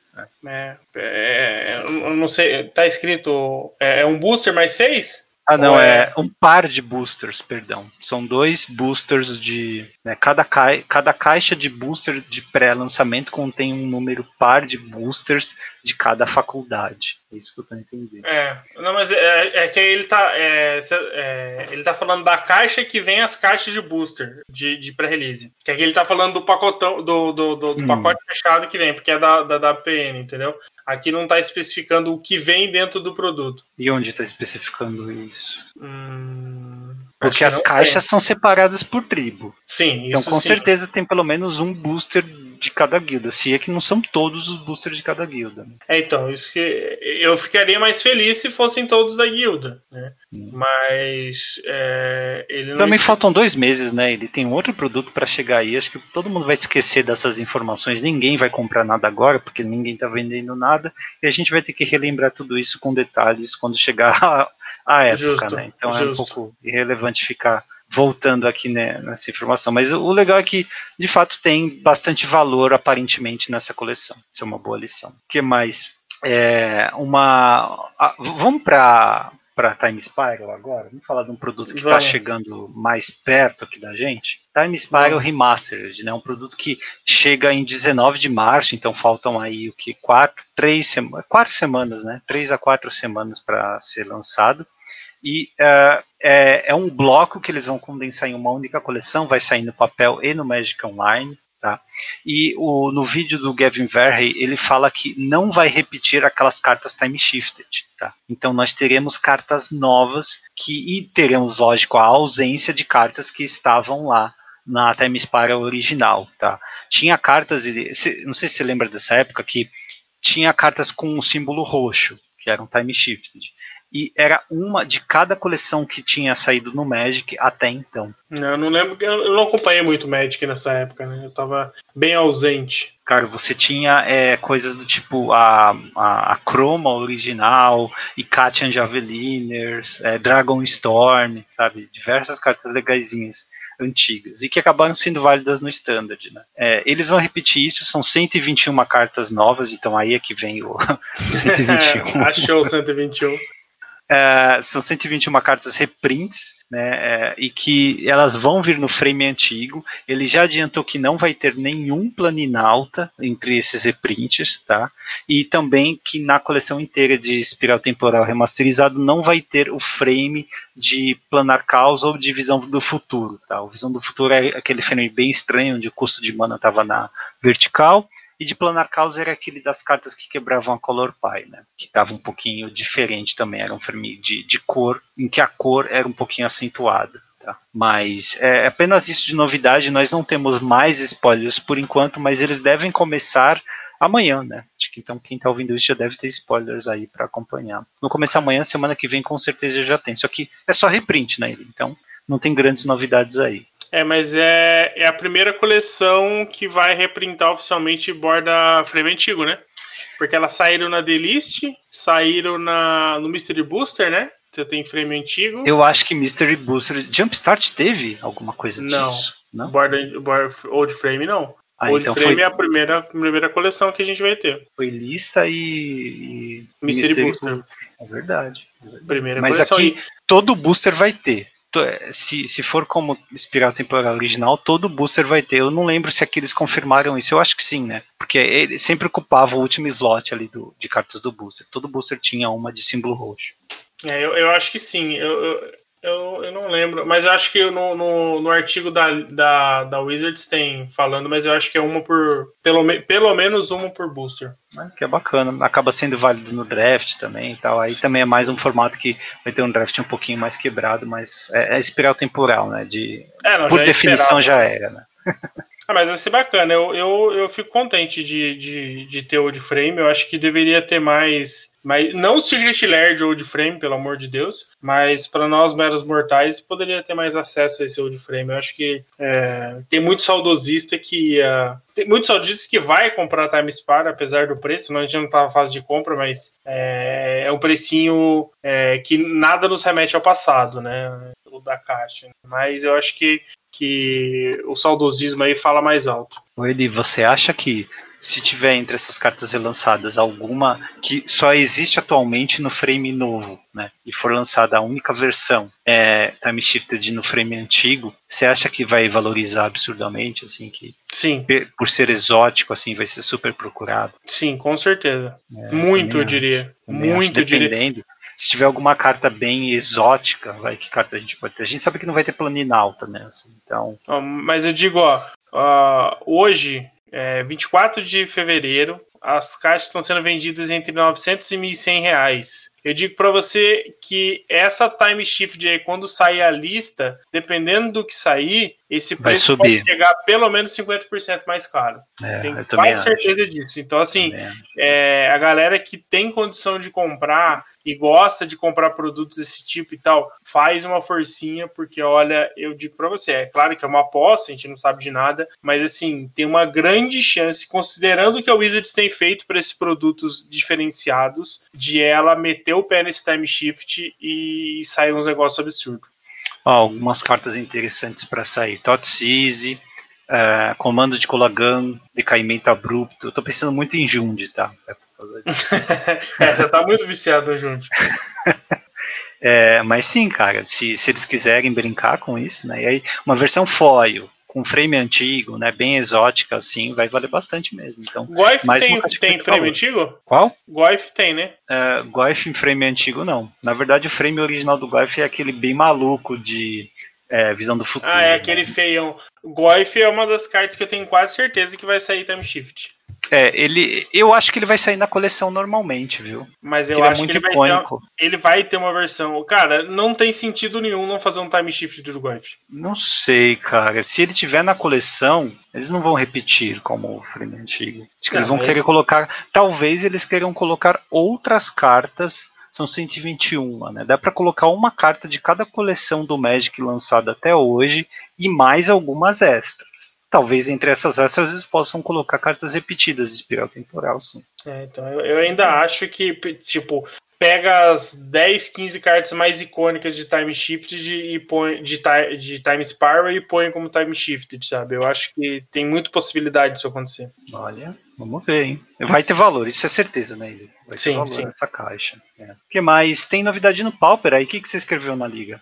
É, é, eu não sei, tá escrito. É, é um booster mais seis? Ah, não, é... é... um par de boosters, perdão. São dois boosters de. Né, cada, ca... cada caixa de booster de pré-lançamento contém um número par de boosters de cada faculdade. É isso que eu tô entendendo. É, não, mas é, é que ele tá. É, é, ele tá falando da caixa que vem as caixas de booster de, de pré-release. Que aqui ele tá falando do pacotão, do, do, do, do hum. pacote fechado que vem, porque é da, da, entendeu? Aqui não está especificando o que vem dentro do produto. E onde está especificando isso? Hum, Porque as caixas tem. são separadas por tribo. Sim, Então com sim. certeza tem pelo menos um booster de cada guilda. Se é que não são todos os boosters de cada guilda. Né? É, então, isso que eu ficaria mais feliz se fossem todos da guilda, né? Hum. Mas é, ele Também faltam dois meses, né? Ele tem outro produto para chegar aí. Acho que todo mundo vai esquecer dessas informações. Ninguém vai comprar nada agora, porque ninguém está vendendo nada. E a gente vai ter que relembrar tudo isso com detalhes quando chegar a, a época, justo, né? Então justo. é um pouco irrelevante ficar voltando aqui né, nessa informação. Mas o legal é que, de fato, tem bastante valor, aparentemente, nessa coleção. Isso é uma boa lição. O que mais? É, uma. vamos para para Time Spiral agora? Vamos falar de um produto que está chegando mais perto aqui da gente? Time Spiral Vamos. Remastered, né? Um produto que chega em 19 de março, então faltam aí o que quatro, três semanas, quatro semanas, né? Três a quatro semanas para ser lançado. E uh, é, é, um bloco que eles vão condensar em uma única coleção, vai sair no papel e no Magic Online. Tá? E o, no vídeo do Gavin Verhey, ele fala que não vai repetir aquelas cartas time shifted. Tá? Então nós teremos cartas novas que, e teremos, lógico, a ausência de cartas que estavam lá na Time Spiral original. Tá? Tinha cartas, não sei se você lembra dessa época, que tinha cartas com um símbolo roxo, que eram time shifted e era uma de cada coleção que tinha saído no Magic até então. Eu não lembro, eu não acompanhei muito Magic nessa época, né? Eu tava bem ausente. Cara, você tinha é, coisas do tipo a, a, a Chroma original, e Katian Javeliners, é, Dragon Storm, sabe? Diversas cartas legaisinhas antigas e que acabaram sendo válidas no Standard. Né? É, eles vão repetir isso, são 121 cartas novas, então aí é que vem o 121. Achou 121. É, são 121 cartas reprints, né, é, e que elas vão vir no frame antigo. Ele já adiantou que não vai ter nenhum planinalta entre esses reprints, tá? E também que na coleção inteira de Espiral Temporal remasterizado não vai ter o frame de Planar Caos ou de Visão do Futuro, tá? O Visão do Futuro é aquele frame bem estranho, onde o custo de mana estava na vertical, e de planar causa era aquele das cartas que quebravam a Color Pie, né? Que estava um pouquinho diferente também, era um filme de, de cor, em que a cor era um pouquinho acentuada. Tá? Mas é apenas isso de novidade, nós não temos mais spoilers por enquanto, mas eles devem começar amanhã, né? Acho que então quem está ouvindo isso já deve ter spoilers aí para acompanhar. Não começar amanhã, semana que vem com certeza já tem. Só que é só reprint, né? Então não tem grandes novidades aí. É, mas é, é a primeira coleção que vai reprintar oficialmente borda frame antigo, né? Porque elas saíram na D-List, saíram na, no Mystery Booster, né? Você tem frame antigo. Eu acho que Mystery Booster. Jumpstart teve alguma coisa não. disso? Não. Borda, borda, old Frame não. Ah, Old então Frame foi... é a primeira, primeira coleção que a gente vai ter. Foi lista e. e Mystery, Mystery Booster. Booster. É verdade. É verdade. Primeira Mas coleção. aqui, todo booster vai ter se, se for como espiral temporal original, todo booster vai ter. Eu não lembro se aqui eles confirmaram isso. Eu acho que sim, né? Porque ele sempre ocupava o último slot ali do, de cartas do booster. Todo booster tinha uma de símbolo roxo. É, eu, eu acho que sim. Eu, eu, eu não lembro, mas eu acho que no, no, no, artigo da, da, da Wizards tem falando, mas eu acho que é uma por. Pelo, pelo menos uma por booster. É, que é bacana. Acaba sendo válido no draft também e tal. Aí também é mais um formato que vai ter um draft um pouquinho mais quebrado, mas é, é espiral temporal, né? De, é, não, por já definição é já era, né? Ah, mas vai ser bacana. Eu, eu, eu fico contente de, de, de ter old frame. Eu acho que deveria ter mais. mais não Secret Lair de old frame, pelo amor de Deus. Mas para nós, meros mortais, poderia ter mais acesso a esse old frame. Eu acho que é, tem muito saudosista que. Uh, tem muitos saudosistas que vai comprar Time Spar, apesar do preço. Não, a gente não tá na fase de compra, mas é, é um precinho é, que nada nos remete ao passado, né? Da caixa. Mas eu acho que que o saudosismo aí fala mais alto. Eli, você acha que se tiver entre essas cartas relançadas alguma que só existe atualmente no frame novo, né, e for lançada a única versão é Time Shifted no frame antigo, você acha que vai valorizar absurdamente, assim, que Sim. por ser exótico, assim, vai ser super procurado? Sim, com certeza. É, Muito, eu diria. Muito, eu diria se tiver alguma carta bem exótica, vai que carta a gente pode ter. A gente sabe que não vai ter planinalta nessa, então. Mas eu digo, ó, uh, hoje, é 24 de fevereiro, as caixas estão sendo vendidas entre 900 e 1.100 reais. Eu digo para você que essa time shift aí, quando sair a lista, dependendo do que sair, esse preço pode chegar pelo menos 50% mais caro. É, Tenho quase certeza disso. Então, assim, é, a galera que tem condição de comprar e gosta de comprar produtos desse tipo e tal, faz uma forcinha, porque olha, eu digo para você, é claro que é uma aposta, a gente não sabe de nada, mas assim, tem uma grande chance, considerando o que a Wizards tem feito para esses produtos diferenciados, de ela meter o pé nesse time shift e sair uns negócios absurdos. algumas cartas interessantes para sair. Tots Easy, uh, Comando de Colagan, Decaimento Abrupto. Eu tô pensando muito em Jund, tá? É, você tá muito viciado junto. é, mas sim, cara, se, se eles quiserem brincar com isso, né? E aí, uma versão foil, com frame antigo, né, bem exótica, assim, vai valer bastante mesmo. Então, Goif tem, tem frame antigo? Qual? Goif tem, né? Goif em frame antigo, não. Na verdade, o frame original do Goif é aquele bem maluco de é, visão do futuro. Ah, é aquele né? feião. Goif é uma das cartas que eu tenho quase certeza que vai sair Time Shift. É, ele, eu acho que ele vai sair na coleção normalmente, viu? Mas eu ele é acho é muito que ele icônico. Vai ter, ele vai ter uma versão. Cara, não tem sentido nenhum não fazer um time shift do Goif. Não sei, cara. Se ele tiver na coleção, eles não vão repetir como o frame antigo. Acho que não, eles vão é... querer colocar. Talvez eles queiram colocar outras cartas. São 121, né? Dá para colocar uma carta de cada coleção do Magic lançada até hoje e mais algumas extras talvez entre essas extras eles possam colocar cartas repetidas de espiral temporal, sim. É, então eu, eu, ainda acho que, tipo, pega as 10, 15 cartas mais icônicas de Time Shifted e põe de, de Time Spiral e põe como Time Shifted, sabe? Eu acho que tem muita possibilidade disso acontecer. Olha, vamos ver, hein? Vai ter valor, isso é certeza, né? Vai ter sim, valor sim. nessa caixa. O é. que mais? Tem novidade no Pauper aí? O que, que você escreveu na liga?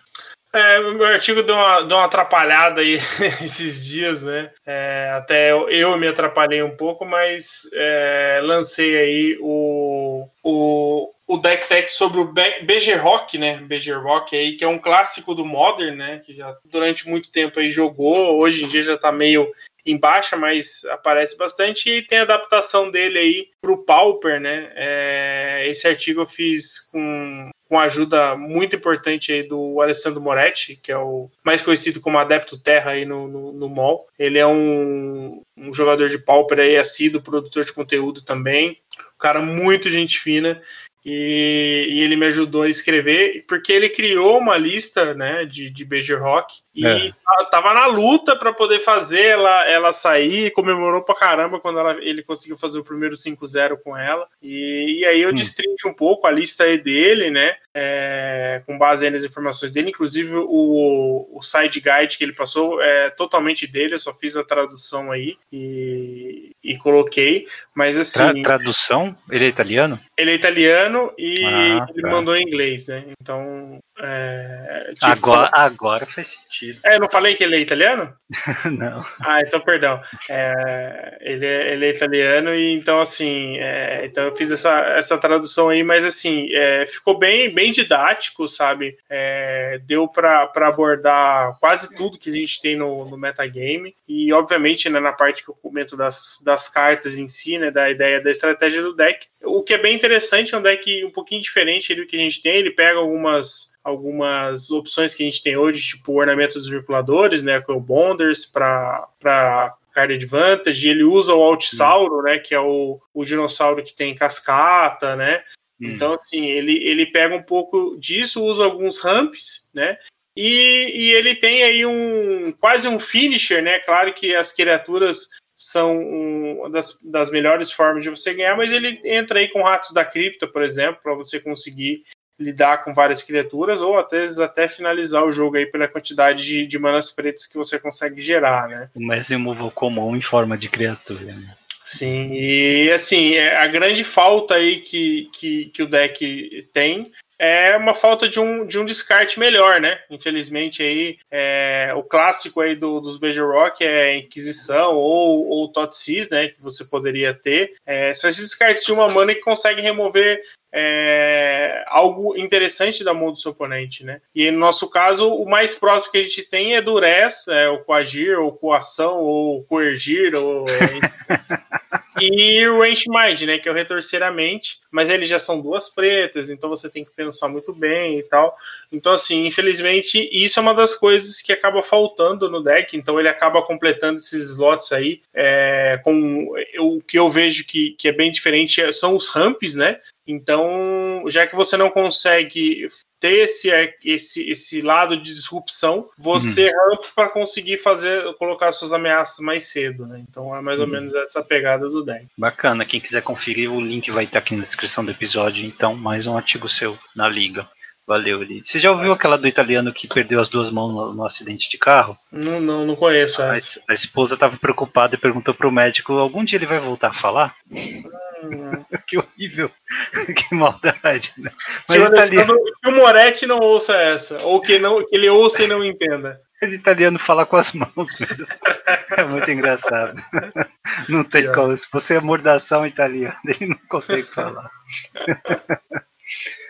É, meu artigo deu uma, deu uma atrapalhada aí esses dias, né? É, até eu, eu, me atrapalhei um pouco, mas é, lancei aí o, o, o deck tech sobre o BG Rock, né? BG Rock aí, que é um clássico do Modern, né? Que já durante muito tempo aí jogou, hoje em dia já tá meio em baixa, mas aparece bastante e tem a adaptação dele aí para o Pauper, né? É, esse artigo eu fiz com, com ajuda muito importante aí do Alessandro Moretti, que é o mais conhecido como Adepto Terra aí no, no, no MOL. Ele é um, um jogador de Pauper aí, assíduo, produtor de conteúdo também. Um cara muito gente fina e, e, ele me ajudou a escrever, porque ele criou uma lista né, de, de BG Rock e é. tava na luta para poder fazer ela, ela sair, comemorou pra caramba quando ela, ele conseguiu fazer o primeiro 5-0 com ela. E, e aí eu hum. destrincho um pouco a lista aí dele, né? É, com base nas informações dele, inclusive o, o side guide que ele passou é totalmente dele, eu só fiz a tradução aí e, e coloquei, mas assim... Tra tradução? Ele é italiano? Ele é italiano e ah, ele tá. mandou em inglês, né? Então é, tipo, agora, agora faz sentido. É, eu não falei que ele é italiano? não. Ah, então perdão. É, ele, é, ele é italiano e então assim, é, então eu fiz essa, essa tradução aí, mas assim, é, ficou bem, bem didático, sabe? É, deu para abordar quase tudo que a gente tem no, no metagame e obviamente né, na parte que eu comento das, das cartas em si, né, da ideia da estratégia do deck, o que é bem interessante é um deck um pouquinho diferente do que a gente tem, ele pega algumas algumas opções que a gente tem hoje, tipo o ornamento dos manipuladores, né, com o Bonders para card advantage, ele usa o Altsauro, né, que é o, o dinossauro que tem cascata, né, hum. então assim, ele, ele pega um pouco disso, usa alguns ramps, né, e, e ele tem aí um quase um finisher, né, claro que as criaturas são uma das, das melhores formas de você ganhar, mas ele entra aí com ratos da cripta, por exemplo, para você conseguir lidar com várias criaturas, ou até, até finalizar o jogo aí pela quantidade de, de manas pretas que você consegue gerar, né? O mais removal comum em forma de criatura, né? Sim, e assim, é a grande falta aí que, que, que o deck tem é uma falta de um, de um descarte melhor, né? Infelizmente aí é, o clássico aí do, dos Major Rock é Inquisição ou, ou Totsis, né? Que você poderia ter. É, são esses descartes de uma mana que consegue remover é, algo interessante da mão do seu oponente, né? E no nosso caso, o mais próximo que a gente tem é Durez, é, o Coagir, ou Coação, ou Coergir, ou... e o Range Mind, né? Que é o Retorcer a Mente, mas eles já são duas pretas, então você tem que pensar muito bem e tal. Então, assim, infelizmente, isso é uma das coisas que acaba faltando no deck, então ele acaba completando esses slots aí. É, com o que eu vejo que, que é bem diferente são os ramps, né? Então, já que você não consegue ter esse, esse, esse lado de disrupção, você uhum. rampa para conseguir fazer colocar suas ameaças mais cedo, né? Então é mais ou uhum. menos essa pegada do deck. Bacana, quem quiser conferir, o link vai estar aqui na descrição do episódio, então mais um artigo seu na liga. Valeu, Eli. Você já ouviu aquela do italiano que perdeu as duas mãos no, no acidente de carro? Não, não, não conheço a, essa. A esposa estava preocupada e perguntou pro médico: algum dia ele vai voltar a falar? que horrível. que maldade, né? Mas que, italiano... que o Moretti não ouça essa. Ou que, não, que ele ouça e não entenda. Mas italiano fala com as mãos mesmo. É muito engraçado. Não tem como. Se você é mordação italiano, ele não consegue falar.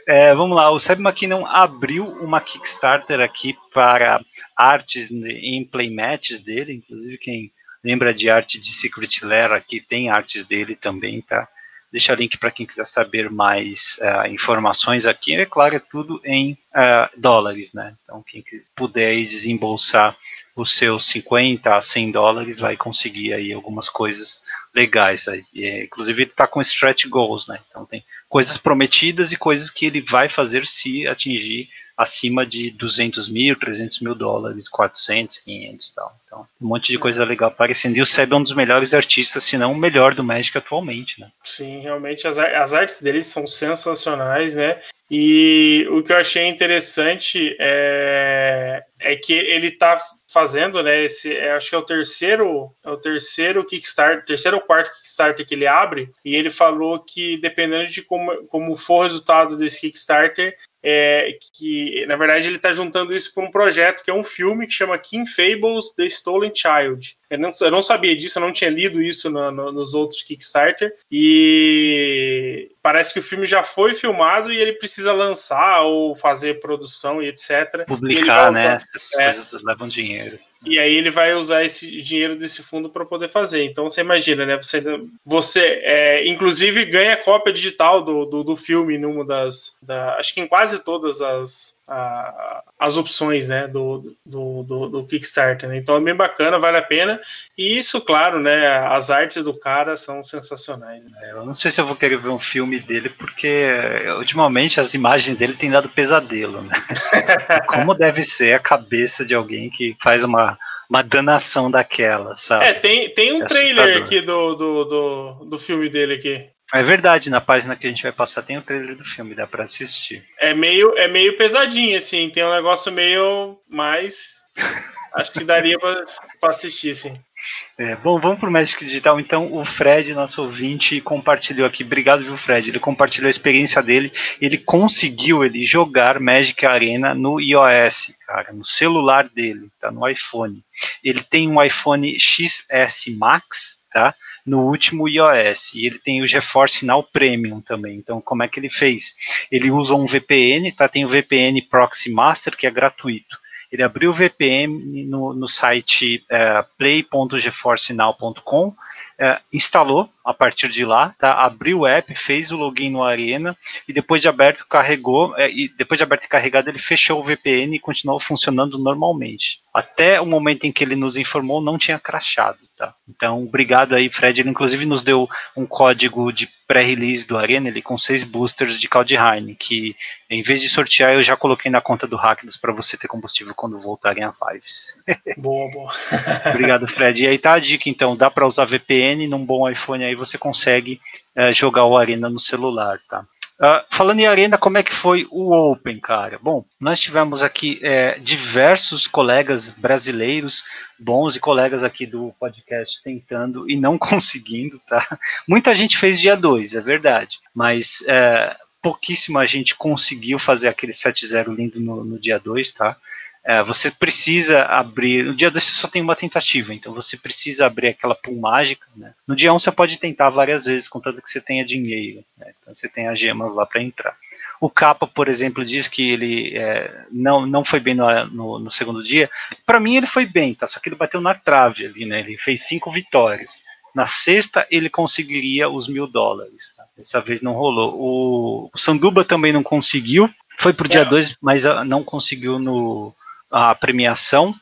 É, vamos lá, o Seb McKinnon abriu uma Kickstarter aqui para artes em playmatches dele, inclusive quem lembra de arte de Secret Lair aqui tem artes dele também, tá? Deixa link para quem quiser saber mais uh, informações aqui. É claro, é tudo em uh, dólares, né? Então, quem puder desembolsar os seus 50 a 100 dólares vai conseguir aí algumas coisas legais. Aí. Inclusive, ele está com stretch goals, né? Então, tem coisas prometidas e coisas que ele vai fazer se atingir acima de 200 mil, 300 mil dólares, 400, 500 e tal. Então, um monte de coisa legal aparecendo. E o Seb é um dos melhores artistas, se não o melhor do Magic atualmente, né? Sim, realmente as, as artes dele são sensacionais, né? E o que eu achei interessante é, é que ele tá fazendo, né? Esse, é, acho que é o terceiro, é o terceiro Kickstarter, terceiro ou quarto Kickstarter que ele abre, e ele falou que dependendo de como, como for o resultado desse Kickstarter, é, que na verdade ele está juntando isso para um projeto que é um filme que chama King Fables: The Stolen Child. Eu não, eu não sabia disso, eu não tinha lido isso no, no, nos outros Kickstarter e parece que o filme já foi filmado e ele precisa lançar ou fazer produção e etc. Publicar, e né? Essas é, coisas levam dinheiro. E aí ele vai usar esse dinheiro desse fundo para poder fazer. Então você imagina, né? Você, você é, inclusive ganha cópia digital do, do, do filme numa das. Da, acho que em quase todas as, a, as opções né, do, do, do, do Kickstarter. Né? Então é bem bacana, vale a pena. E isso, claro, né, as artes do cara são sensacionais. Né? É, eu não sei se eu vou querer ver um filme dele, porque ultimamente as imagens dele têm dado pesadelo. Né? Como deve ser a cabeça de alguém que faz uma uma danação daquela, sabe? É, tem, tem um é trailer aqui do, do, do, do filme dele aqui. É verdade, na página que a gente vai passar tem o trailer do filme, dá para assistir. É meio, é meio pesadinho, assim, tem um negócio meio mais. Acho que daria para assistir, sim. É, bom, vamos para o Magic Digital. Então, o Fred, nosso ouvinte, compartilhou aqui. Obrigado, viu, Fred? Ele compartilhou a experiência dele. Ele conseguiu ele jogar Magic Arena no iOS, cara, no celular dele, tá? No iPhone. Ele tem um iPhone XS Max, tá? No último iOS. E ele tem o GeForce Now Premium também. Então, como é que ele fez? Ele usa um VPN, tá? Tem o VPN Proxy Master, que é gratuito. Ele abriu o VPN no, no site é, play.geforcenow.com, é, instalou a partir de lá, tá? abriu o app, fez o login no Arena e depois de aberto carregou é, e depois de aberto e carregado ele fechou o VPN e continuou funcionando normalmente. Até o momento em que ele nos informou não tinha crashado. Tá? Então, obrigado aí, Fred. Ele inclusive nos deu um código de pré-release do Arena, ele com seis boosters de Kaldheim, que em vez de sortear, eu já coloquei na conta do Hackdos para você ter combustível quando voltarem as lives. Boa, boa. obrigado, Fred. E aí tá a dica, então, dá para usar VPN num bom iPhone aí você consegue é, jogar o Arena no celular, tá? Uh, falando em Arena, como é que foi o Open, cara? Bom, nós tivemos aqui é, diversos colegas brasileiros, bons e colegas aqui do podcast tentando e não conseguindo, tá? Muita gente fez dia 2, é verdade, mas é, pouquíssima gente conseguiu fazer aquele 7-0 lindo no, no dia 2, tá? É, você precisa abrir. No dia 2 você só tem uma tentativa, então você precisa abrir aquela pool mágica. Né? No dia 1 um, você pode tentar várias vezes, contanto que você tenha dinheiro. Né? Então você tem as gemas lá para entrar. O Capa, por exemplo, diz que ele é, não, não foi bem no, no, no segundo dia. Para mim, ele foi bem, tá? Só que ele bateu na trave ali, né? Ele fez cinco vitórias. Na sexta, ele conseguiria os mil dólares. Tá? Dessa vez não rolou. O, o Sanduba também não conseguiu. Foi pro dia 2, é. mas ah, não conseguiu no, a premiação.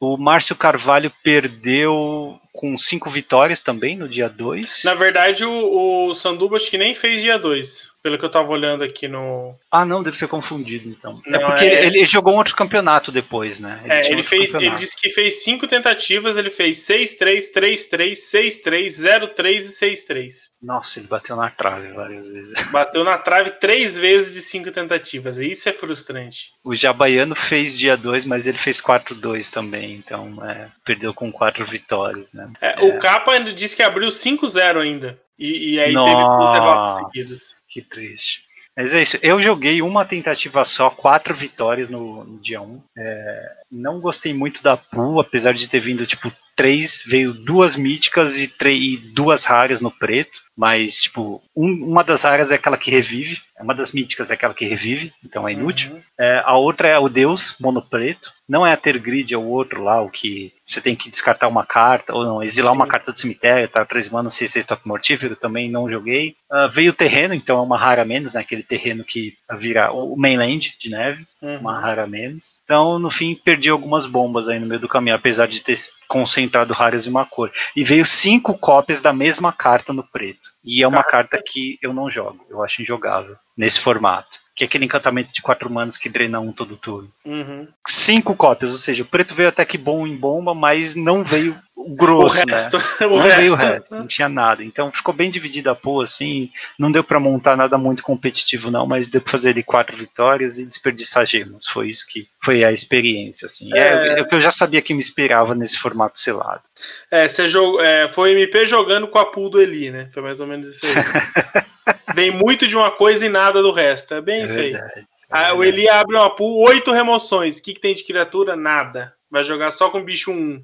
O Márcio Carvalho perdeu com cinco vitórias também no dia 2. Na verdade, o, o Sanduba acho que nem fez dia 2 pelo que eu tava olhando aqui no. Ah, não, deve ser confundido, então. É não, é porque é... Ele, ele, jogou um outro campeonato depois, né? Ele é, ele fez. Ele disse que fez cinco tentativas, ele fez 6-3, 3-3, 6-3, 0-3 e 6-3. Nossa, ele bateu na trave várias vezes. Bateu na trave três vezes de cinco tentativas. Isso é frustrante. O Jabaiano fez dia 2, mas ele fez 4-2 também, então é, perdeu com quatro vitórias, né? É, o Capa disse que abriu 5-0 ainda. E, e aí Nossa. teve duas derrotas seguidas. Que triste. Mas é isso. Eu joguei uma tentativa só, quatro vitórias no, no dia 1. Um. É, não gostei muito da pool, apesar de ter vindo tipo três, veio duas míticas e, e duas raras no preto. Mas, tipo, um, uma das raras é aquela que revive, uma das míticas é aquela que revive, então é inútil. Uhum. É, a outra é o Deus, mono preto. Não é a ter grid, é o outro lá, o que você tem que descartar uma carta, ou não, exilar Sim. uma carta do cemitério, tá? Três manas, 6, 6 toque mortífero, também não joguei. Uh, veio o terreno, então é uma rara menos, né? Aquele terreno que vira o mainland de neve, uhum. uma rara menos. Então, no fim, perdi algumas bombas aí no meio do caminho, apesar de ter concentrado raras em uma cor. E veio cinco cópias da mesma carta no preto. E é uma carta que eu não jogo, eu acho injogável nesse formato. Que é aquele encantamento de quatro manos que drena um todo turno. Uhum. Cinco cópias, ou seja, o preto veio até que bom em bomba, mas não veio o grosso, o resto, né? O não resto. veio o resto, não tinha nada. Então ficou bem dividida a pool, assim, não deu para montar nada muito competitivo não, mas deu para fazer ali quatro vitórias e desperdiçar gemas. Foi isso que foi a experiência, assim. É, É. é o que eu já sabia que me inspirava nesse formato selado. É, você jogou, é, foi MP jogando com a pool do Eli, né? Foi mais ou menos isso aí. Vem muito de uma coisa e nada do resto. É bem É isso aí. verdade. Ah, o Eli abre uma pool, oito remoções. O que, que tem de criatura? Nada. Vai jogar só com bicho 1.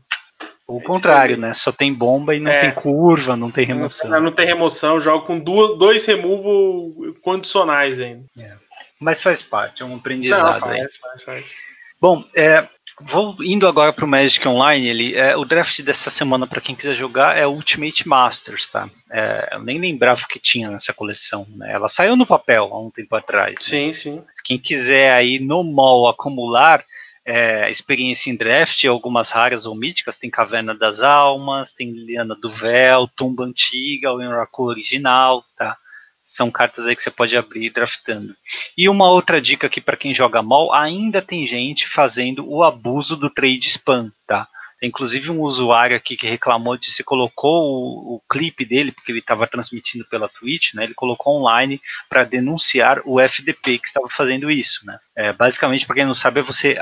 O contrário, né? Só tem bomba e não É. tem curva, não tem remoção. Não, não tem remoção, joga com duas, dois removal condicionais ainda. Mas faz parte, é um Não, aprendizado aí. faz, faz, faz. Bom, é, vou indo agora para o Magic Online. Ele, é, o draft dessa semana, para quem quiser jogar, é Ultimate Masters, tá? É, eu nem lembrava que tinha nessa coleção. Né? Ela saiu no papel há um tempo atrás. né? Sim, sim. Mas Quem quiser aí no mall acumular é, experiência em draft, algumas raras ou míticas, tem Caverna das Almas, tem Liliana do Véu, Tumba Antiga, o Oracle original, tá? São cartas aí que você pode abrir draftando. E uma outra dica aqui para quem joga mal, ainda tem gente fazendo o abuso do trade spam, tá? Tem inclusive um usuário aqui que reclamou de se colocou o, o clipe dele, porque ele estava transmitindo pela Twitch, né? Ele colocou online para denunciar o FDP que estava fazendo isso, né? É, basicamente, para quem não sabe, é você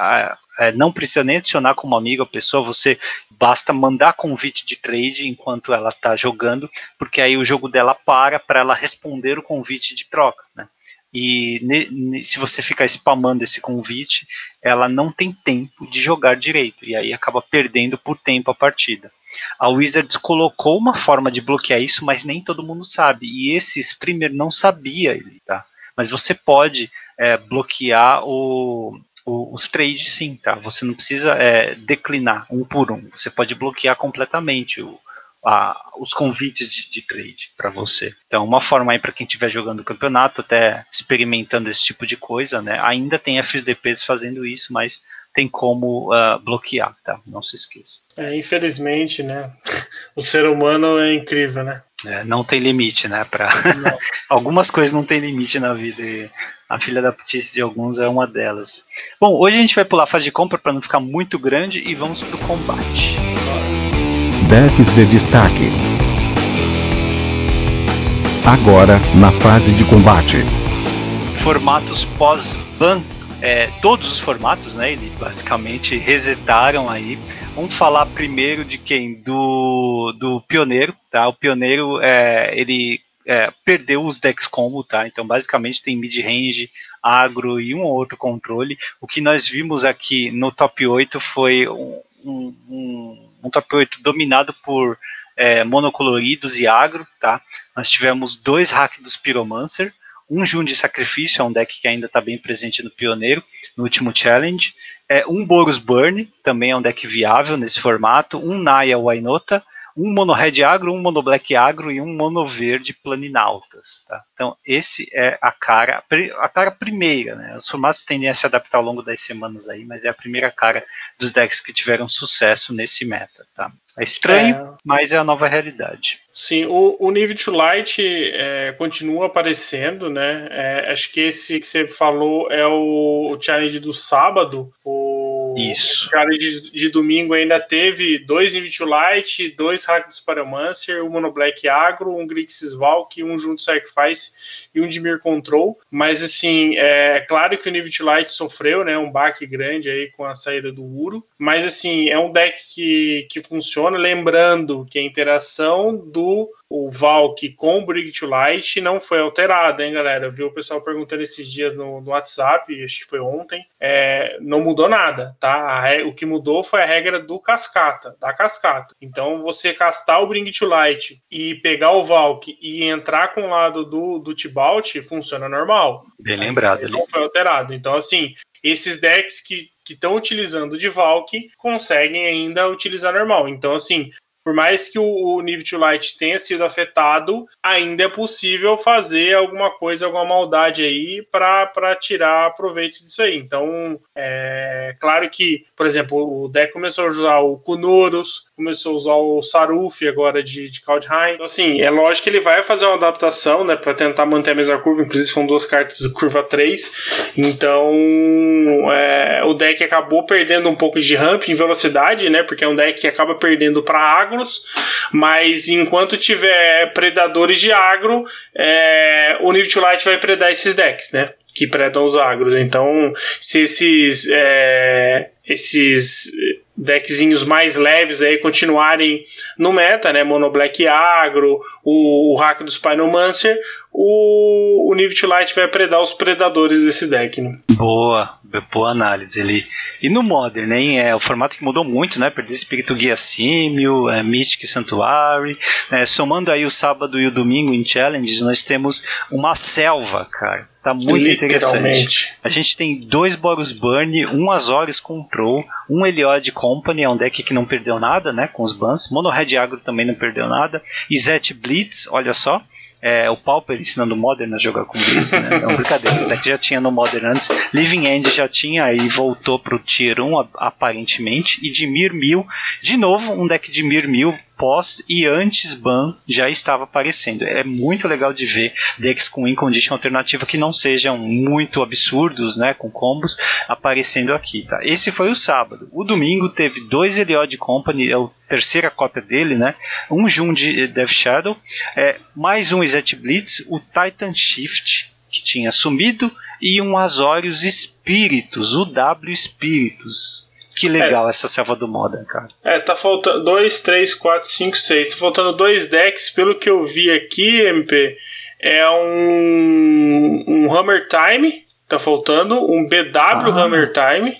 é, não precisa nem adicionar como amigo a pessoa, você basta mandar convite de trade enquanto ela está jogando, porque aí o jogo dela para para ela responder o convite de troca, né? E ne- ne- se você ficar spamando esse convite, ela não tem tempo de jogar direito, e aí acaba perdendo por tempo a partida. A Wizards colocou uma forma de bloquear isso, mas nem todo mundo sabe. E esse streamer não sabia ele, tá? Mas você pode é, bloquear o, o- os trades sim, tá? Você não precisa é, declinar um por um. Você pode bloquear completamente o- a- os convites de, de trade para você. Então, uma forma aí para quem estiver jogando o campeonato, até experimentando esse tipo de coisa, né? Ainda tem FDPs fazendo isso, mas tem como ah, bloquear, tá? Não se esqueça. É, infelizmente, né? O ser humano é incrível, né? É, não tem limite, né? Pra... Algumas coisas não tem limite na vida e a filha da putice de alguns é uma delas. Bom, hoje a gente vai pular a fase de compra para não ficar muito grande e vamos pro combate. Decks de destaque. Agora, na fase de combate. Formatos pós-ban, é, todos os formatos, né? Eles basicamente resetaram aí. Vamos falar primeiro de quem? Do, do Pioneiro, tá? O Pioneiro, é, ele é, perdeu os decks combo, tá? Então, basicamente tem mid-range, agro e um ou outro controle. O que nós vimos aqui no top 8 foi um, um, um, um top 8 dominado por é, monocoloridos e agro, tá? Nós tivemos dois hack dos Pyromancer, um Jun de Sacrifício, é um deck que ainda está bem presente no Pioneiro, no último Challenge, é, um Boros Burn, também é um deck viável nesse formato, um Naya Wainota, um Mono Red Agro, um Mono Black Agro e um Mono Verde Planinautas. Tá? Então, esse é a cara, a cara primeira. Né? Os formatos tendem a se adaptar ao longo das semanas aí, mas é a primeira cara dos decks que tiveram sucesso nesse meta. Tá? É estranho, É. mas é a nova realidade. Sim, o, o Nível to Light é, continua aparecendo, né? É, acho que esse que você falou é o, o challenge do sábado. O, Isso. Challenge de, de domingo ainda teve dois to Light, dois Hack dos Paramancer, um Mono Black Agro, um Grixis Valk, um Junto Sacrifice e um Dimir Control. Mas assim, é claro que o to Light sofreu, né? Um baque grande aí com a saída do Uro. Mas assim, é um deck que, que funciona, lembrando que a interação do o Valk com o Brig to Light não foi alterada, hein, galera? Eu vi o pessoal perguntando esses dias no, no WhatsApp, acho que foi ontem. É, não mudou nada, tá? O que mudou foi a regra do cascata, da cascata. Então, você castar o Bring to Light e pegar o Valk e entrar com o lado do, do Funciona normal. Bem lembrado ali. Não foi alterado. Então, assim, esses decks que estão utilizando de Valk conseguem ainda utilizar normal. Então, assim, por mais que o, o to Light tenha sido afetado, ainda é possível fazer alguma coisa, alguma maldade aí para tirar proveito disso aí. Então, é claro que, por exemplo, o deck começou a usar o Kunoros, começou a usar o Saruf agora de, de Kaldheim. Então, assim, é lógico que ele vai fazer uma adaptação, né, para tentar manter a mesma curva, inclusive são duas cartas de curva 3. Então, é, o deck acabou perdendo um pouco de ramp em velocidade, né, porque é um deck que acaba perdendo para agros, mas enquanto tiver predadores de agro, é, o New to Light vai predar esses decks, né, que predam os agros. Então, se esses é, esses deckzinhos mais leves aí continuarem no meta, né? Mono Black Agro, o, o hack do Spinomancer, o, o Nivit Light vai predar os predadores desse deck, né? Boa, boa análise ali. E no Modern, né? É o formato que mudou muito, né? Perdeu Espírito Guia Símio, é, Mystic Sanctuary. Né? Somando aí o sábado e o domingo em Challenges, nós temos uma selva, cara. Tá muito interessante. A gente tem dois Boros Burn, um Azorius Control, um Eliod Company, é um deck que não perdeu nada, né? Com os bans. Mono Red Agro também não perdeu nada. E Zet Blitz, olha só é, o Pauper ensinando Modern a jogar com Blitz, né? Não, brincadeira, isso daqui já tinha no Modern antes. Living End já tinha e voltou pro Tier 1 aparentemente. E de Mir Mil, de novo, um deck de Mir Mil pós e antes ban já estava aparecendo. É muito legal de ver decks com in-condition alternativa que não sejam muito absurdos, né, com combos, aparecendo aqui, tá? Esse foi o sábado. O domingo teve dois Eliod Company, é a terceira cópia dele, né? Um Jun de Death Shadow, é, mais um Zet Blitz, o Titan Shift, que tinha sumido, e um Azorius Espíritos, o W Espíritos. Que legal é. essa selva do Modern, cara. É, tá faltando 2, 3, 4, 5, 6. Tá faltando dois decks, pelo que eu vi aqui, MP. É um, um Hammer Time, tá faltando, um BW ah. Hammer Time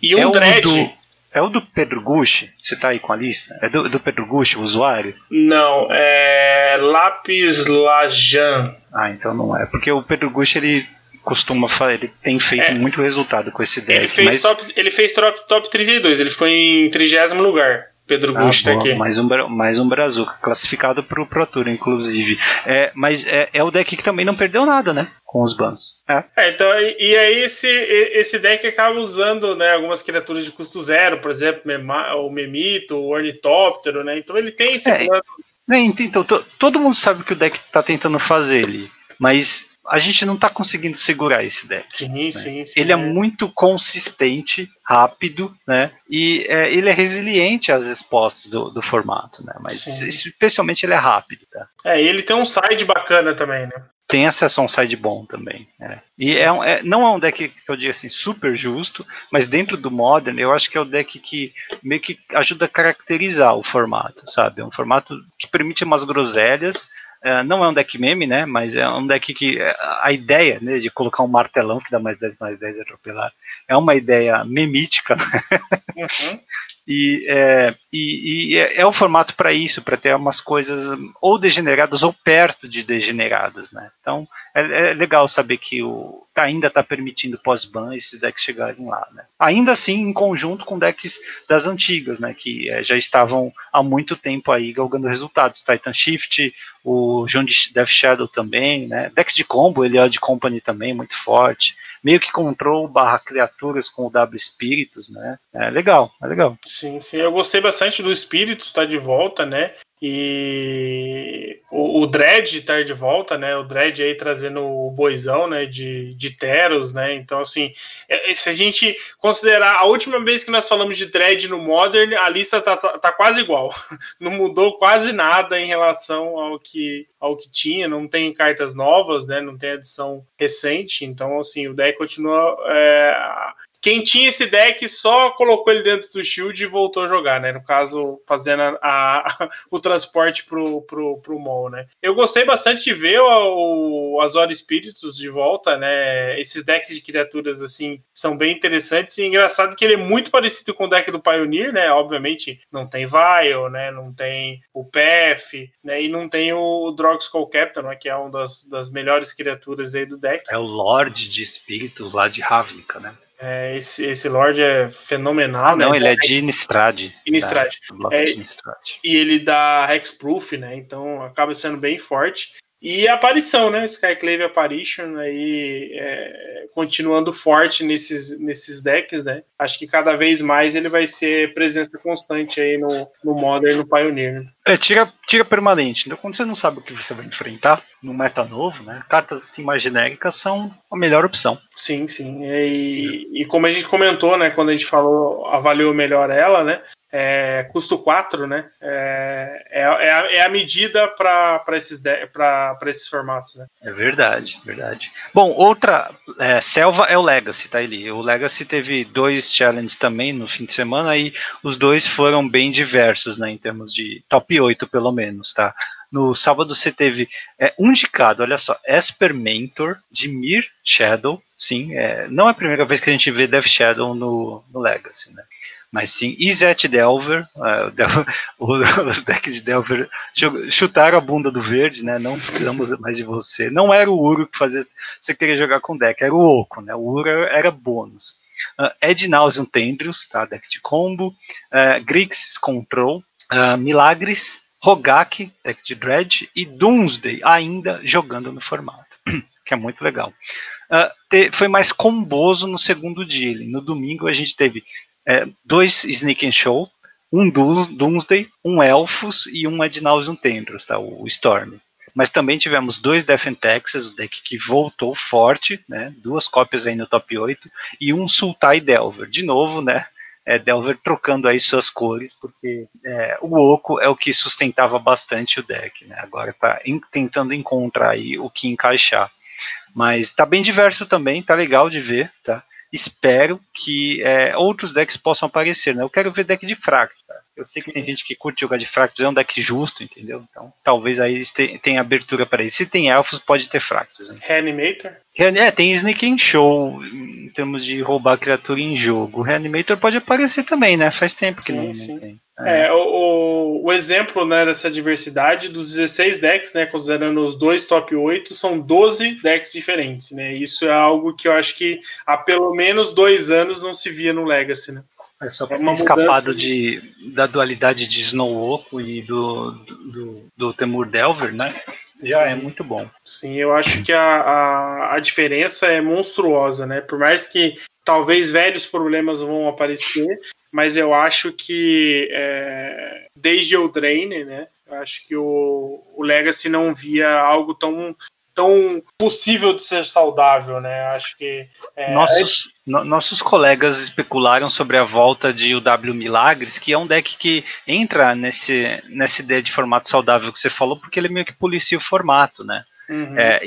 e um é Dread. Do, é o do Pedro Gucci? Você tá aí com a lista? É do, do Pedro Gucci, o usuário? Não, é Lápis Lajan. Ah, então não é. Porque o Pedro Gucci, ele costuma fazer, ele tem feito é. muito resultado com esse deck. Ele fez, mas... top, ele fez top, top 32, ele ficou em 30 lugar. Pedro ah, Gusto tá aqui. Mais um, mais um Brazuca, classificado pro Pro Tour, inclusive. É, mas é, é o deck que também não perdeu nada, né? Com os bans. É. é então, e, aí esse, esse deck acaba usando né, algumas criaturas de custo zero, por exemplo, o Memito, o Ornitóptero, né? Então ele tem esse é, plano. Né, então, todo mundo sabe o que o deck tá tentando fazer ali. Mas a gente não está conseguindo segurar esse deck. Sim, né? sim, sim, ele é, é, muito consistente, rápido, né? E é, ele é resiliente às respostas do, do formato, né? Mas sim. especialmente ele é rápido. Tá? É, e ele tem um side bacana também, né? Tem acesso a um side bom também. Né? E é, um, é, não é um deck que eu digo assim super justo, mas dentro do Modern eu acho que é o deck que meio que ajuda a caracterizar o formato, sabe? É um formato que permite umas groselhas, é, não é um deck meme, né? Mas é um deck que é, a ideia né, de colocar um martelão que dá mais 10 mais 10 e atropelar é uma ideia memítica. Uhum. E, é, e, e é, é o formato para isso, para ter umas coisas ou degeneradas ou perto de degeneradas, né? Então é, é legal saber que o ainda está permitindo pós-ban esses decks chegarem lá, né? Ainda assim, em conjunto com decks das antigas, né? Que é, já estavam há muito tempo aí galgando resultados. Titan Shift, o John Death Shadow também, né? Decks de combo, ele é de Company também, muito forte meio que control barra criaturas com o W Espíritos, né? É legal, é legal. Sim, sim. Eu gostei bastante do Espíritos estar tá de volta, né? E o, o Dredd tá de volta, né? O Dredd aí trazendo o boizão, né? De, de Teros, né? Então, assim, é, é, se a gente considerar a última vez que nós falamos de Dredd no Modern, a lista tá, tá, tá, quase igual. Não mudou quase nada em relação ao que, ao que tinha. Não tem cartas novas, né? Não tem adição recente. Então, assim, o deck continua. É, quem tinha esse deck só colocou ele dentro do shield e voltou a jogar, né? No caso, fazendo a, a, o transporte pro, pro, pro mall, né? Eu gostei bastante de ver o, o Azor Spirits de volta, né? Esses decks de criaturas, assim, são bem interessantes e engraçado que ele é muito parecido com o deck do Pioneer, né? Obviamente, não tem Vile, né? Não tem o PF, né? E não tem o Drogskull Captain, né? Que é uma das, das melhores criaturas aí do deck. É o Lorde de Espíritos lá de Ravnica, né? É, esse, esse Lorde é fenomenal, né? Não, ele é de Innistrad. Innistrad. É, e ele dá Hexproof, né? Então acaba sendo bem forte. E a aparição, né? Skyclave Apparition aí é, continuando forte nesses, nesses decks, né? Acho que cada vez mais ele vai ser presença constante aí no, no Modern no Pioneer. Né? É, tira, tira permanente. Então, quando você não sabe o que você vai enfrentar no meta novo, né? Cartas assim mais genéricas são a melhor opção. Sim, sim. E, e como a gente comentou, né? Quando a gente falou, avaliou melhor ela, né? É, custo 4, né? É, é, é, a, é a medida para esses, esses formatos, né? É verdade, verdade. Bom, outra é, selva é o Legacy, tá, Eli? O Legacy teve dois challenges também no fim de semana e os dois foram bem diversos, né? Em termos de top 8, pelo menos, tá? No sábado você teve é, um indicado, olha só, Esper Mentor, de Mir Shadow, sim, é, não é a primeira vez que a gente vê Death Shadow no, no Legacy, né? Mas sim, Izet Delver, uh, os decks de Delver chutaram a bunda do verde, né? Não precisamos mais de você. Não era o Uro que fazia você queria jogar com deck, era o Oco, né? O Uro era bônus. Uh, Ed Nauseum Tendrius, tá? Deck de combo. Uh, Grix Control. Uh, Milagres. Rogak, deck de Dredge. E Doomsday, ainda jogando no formato. que é muito legal. Uh, te, foi mais comboso no segundo dia. No domingo a gente teve é, dois Sneak and Show, um Doomsday, um Elfos e um Adnauseum Tendros, tá, o Storm. Mas também tivemos dois Death and Texas, o deck que voltou forte, né, duas cópias aí no top 8, e um Sultai Delver. De novo, né, é, Delver trocando aí suas cores, porque é, o Oco é o que sustentava bastante o deck, né, agora está tentando encontrar aí o que encaixar. Mas tá bem diverso também, tá legal de ver, tá? Espero que é, outros decks possam aparecer, né? Eu quero ver deck de Fractus, tá? Eu sei que tem gente que curte jogar de Fractus, é um deck justo, entendeu? Então, talvez aí tenha abertura para isso. Se tem elfos, pode ter Fractus. Né? Reanimator? É, tem Sneak Show, em termos de roubar criatura em jogo. Reanimator pode aparecer também, né? Faz tempo que sim, não, sim. tem. É, é o, o, exemplo né, dessa diversidade dos 16 decks, né, considerando os dois top 8, são 12 decks diferentes. Né? Isso é algo que eu acho que há pelo menos dois anos não se via no Legacy. Né? É só é uma escapado de, da dualidade de Snowoko e do, do, do Temur Delver, né? Já é Sim. é muito bom. Sim, eu acho que a, a, a diferença é monstruosa, né? Por mais que talvez velhos problemas vão aparecer, mas eu acho que é, desde o Drain, né? Eu acho que o, o Legacy não via algo tão tão possível de ser saudável, né? Acho que é... nossos, no, nossos colegas especularam sobre a volta de UW Milagres, que é um deck que entra nesse nessa ideia de formato saudável que você falou, porque ele meio que policia o formato, né? Uhum. É,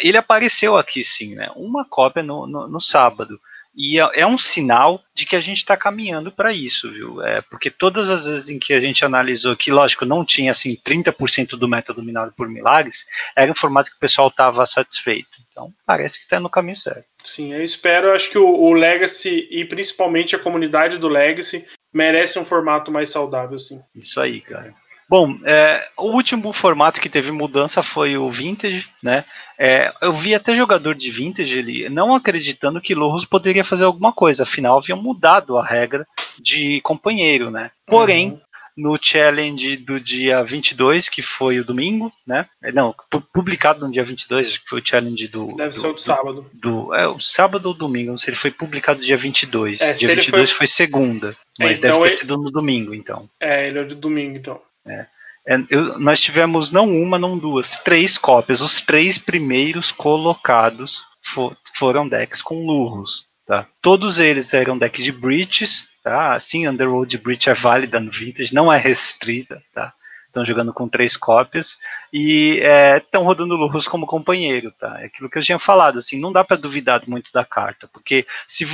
ele apareceu aqui sim, né? Uma cópia no, no, no sábado. E é, é um sinal de que a gente está caminhando para isso, viu? É, porque todas as vezes em que a gente analisou que, lógico, não tinha assim 30% do meta dominado por milagres, era um formato que o pessoal estava satisfeito. Então, parece que está no caminho certo. Sim, eu espero. Acho que o, o Legacy e principalmente a comunidade do Legacy merece um formato mais saudável, sim. Isso aí, cara. Bom, é, o último formato que teve mudança foi o Vintage, né? É, eu vi até jogador de Vintage ele não acreditando que Lorros poderia fazer alguma coisa, afinal haviam mudado a regra de companheiro, né? Porém, uhum. no challenge do dia 22, que foi o domingo, né? É, não, publicado no dia 22, acho que foi o challenge do. Deve do, ser o do sábado. Do, é, o sábado ou domingo, não sei, ele foi publicado dia 22. É, dia 22 foi... foi segunda, mas então deve ter ele... sido no domingo, então. É, ele é de domingo, então. É. É, eu, nós tivemos não uma, não duas, três cópias. Os três primeiros colocados for, foram decks com lurros. Tá? Todos eles eram decks de breaches. Tá? Sim, Underworld Breach é válida no Vintage, não é restrita. Tá? Estão jogando com três cópias e estão é, rodando Lurus como companheiro, tá? É aquilo que eu tinha falado, assim, não dá para duvidar muito da carta, porque se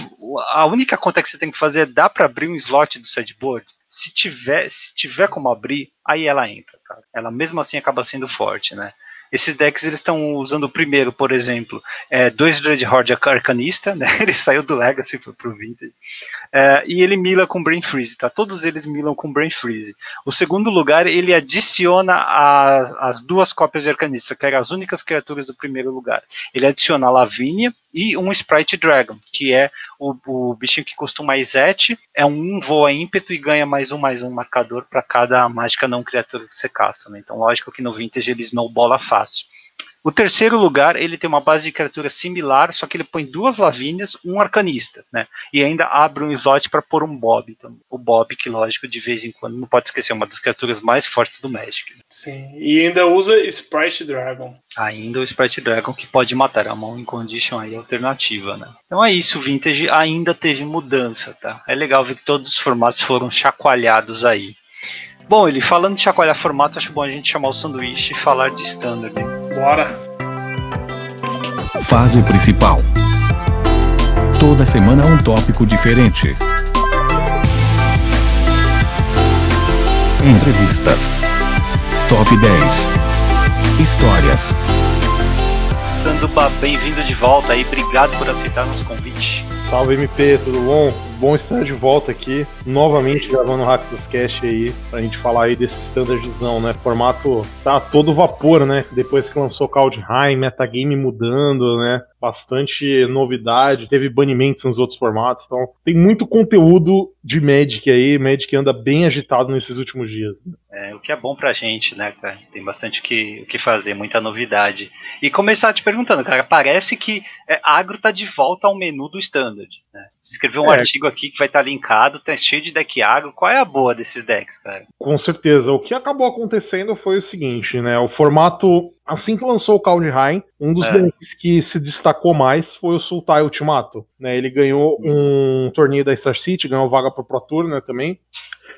a única conta que você tem que fazer é dar para abrir um slot do sideboard, se tiver, se tiver como abrir, aí ela entra, cara. Ela mesmo assim acaba sendo forte, né? Esses decks eles estão usando primeiro, por exemplo, é, dois Dreadhorde Arcanista, né? Ele saiu do Legacy para pro Vintage. É, e ele mila com Brain Freeze, tá? Todos eles milam com Brain Freeze. O segundo lugar, ele adiciona a, as duas cópias de Arcanista, que eram as únicas criaturas do primeiro lugar. Ele adiciona a Lavínia e um Sprite Dragon, que é o, o bichinho que custa mais 7, é um voa ímpeto e ganha mais um mais um marcador para cada mágica não criatura que você casta. Né? Então, lógico que no Vintage ele snowbola fácil. O terceiro lugar, ele tem uma base de criatura similar, só que ele põe duas lavínias, um arcanista, né? E ainda abre um slot para pôr um Bob. Então, o Bob, que lógico, de vez em quando, não pode esquecer, é uma das criaturas mais fortes do Magic. Né? Sim, e ainda usa Sprite Dragon. Ainda o Sprite Dragon, que pode matar, é uma condition aí alternativa, né? Então é isso, o Vintage ainda teve mudança, tá? É legal ver que todos os formatos foram chacoalhados aí. Bom, ele falando de chacoalhar formato, acho bom a gente chamar o sanduíche e falar de standard. Bora! Fase principal. Toda semana um tópico diferente. Entrevistas. Top 10. Histórias. Sanduba, bem-vindo de volta aí. Obrigado por aceitar nosso convite. Salve MP, tudo bom? Bom estar de volta aqui, novamente gravando o Hack dos Cash aí, pra gente falar aí desse standardzão, né? Formato tá todo vapor, né? Depois que lançou Kaldheim, metagame mudando, né? Bastante novidade, teve banimentos nos outros formatos, então tem muito conteúdo de Magic aí, Magic anda bem agitado nesses últimos dias. É, o que é bom pra gente, né, cara? Tem bastante o que, que fazer, muita novidade. E começar te perguntando, cara, parece que é, agro tá de volta ao menu do standard, né? Escreveu um é. artigo aqui que vai estar tá linkado, tá cheio de deck agro. Qual é a boa desses decks, cara? Com certeza. O que acabou acontecendo foi o seguinte, né? O formato, assim que lançou o Kaldheim, um dos é. decks que se destacou mais foi o Sultai Ultimato. Né? Ele ganhou um torneio da Star City, ganhou vaga pro Pro Tour, né, também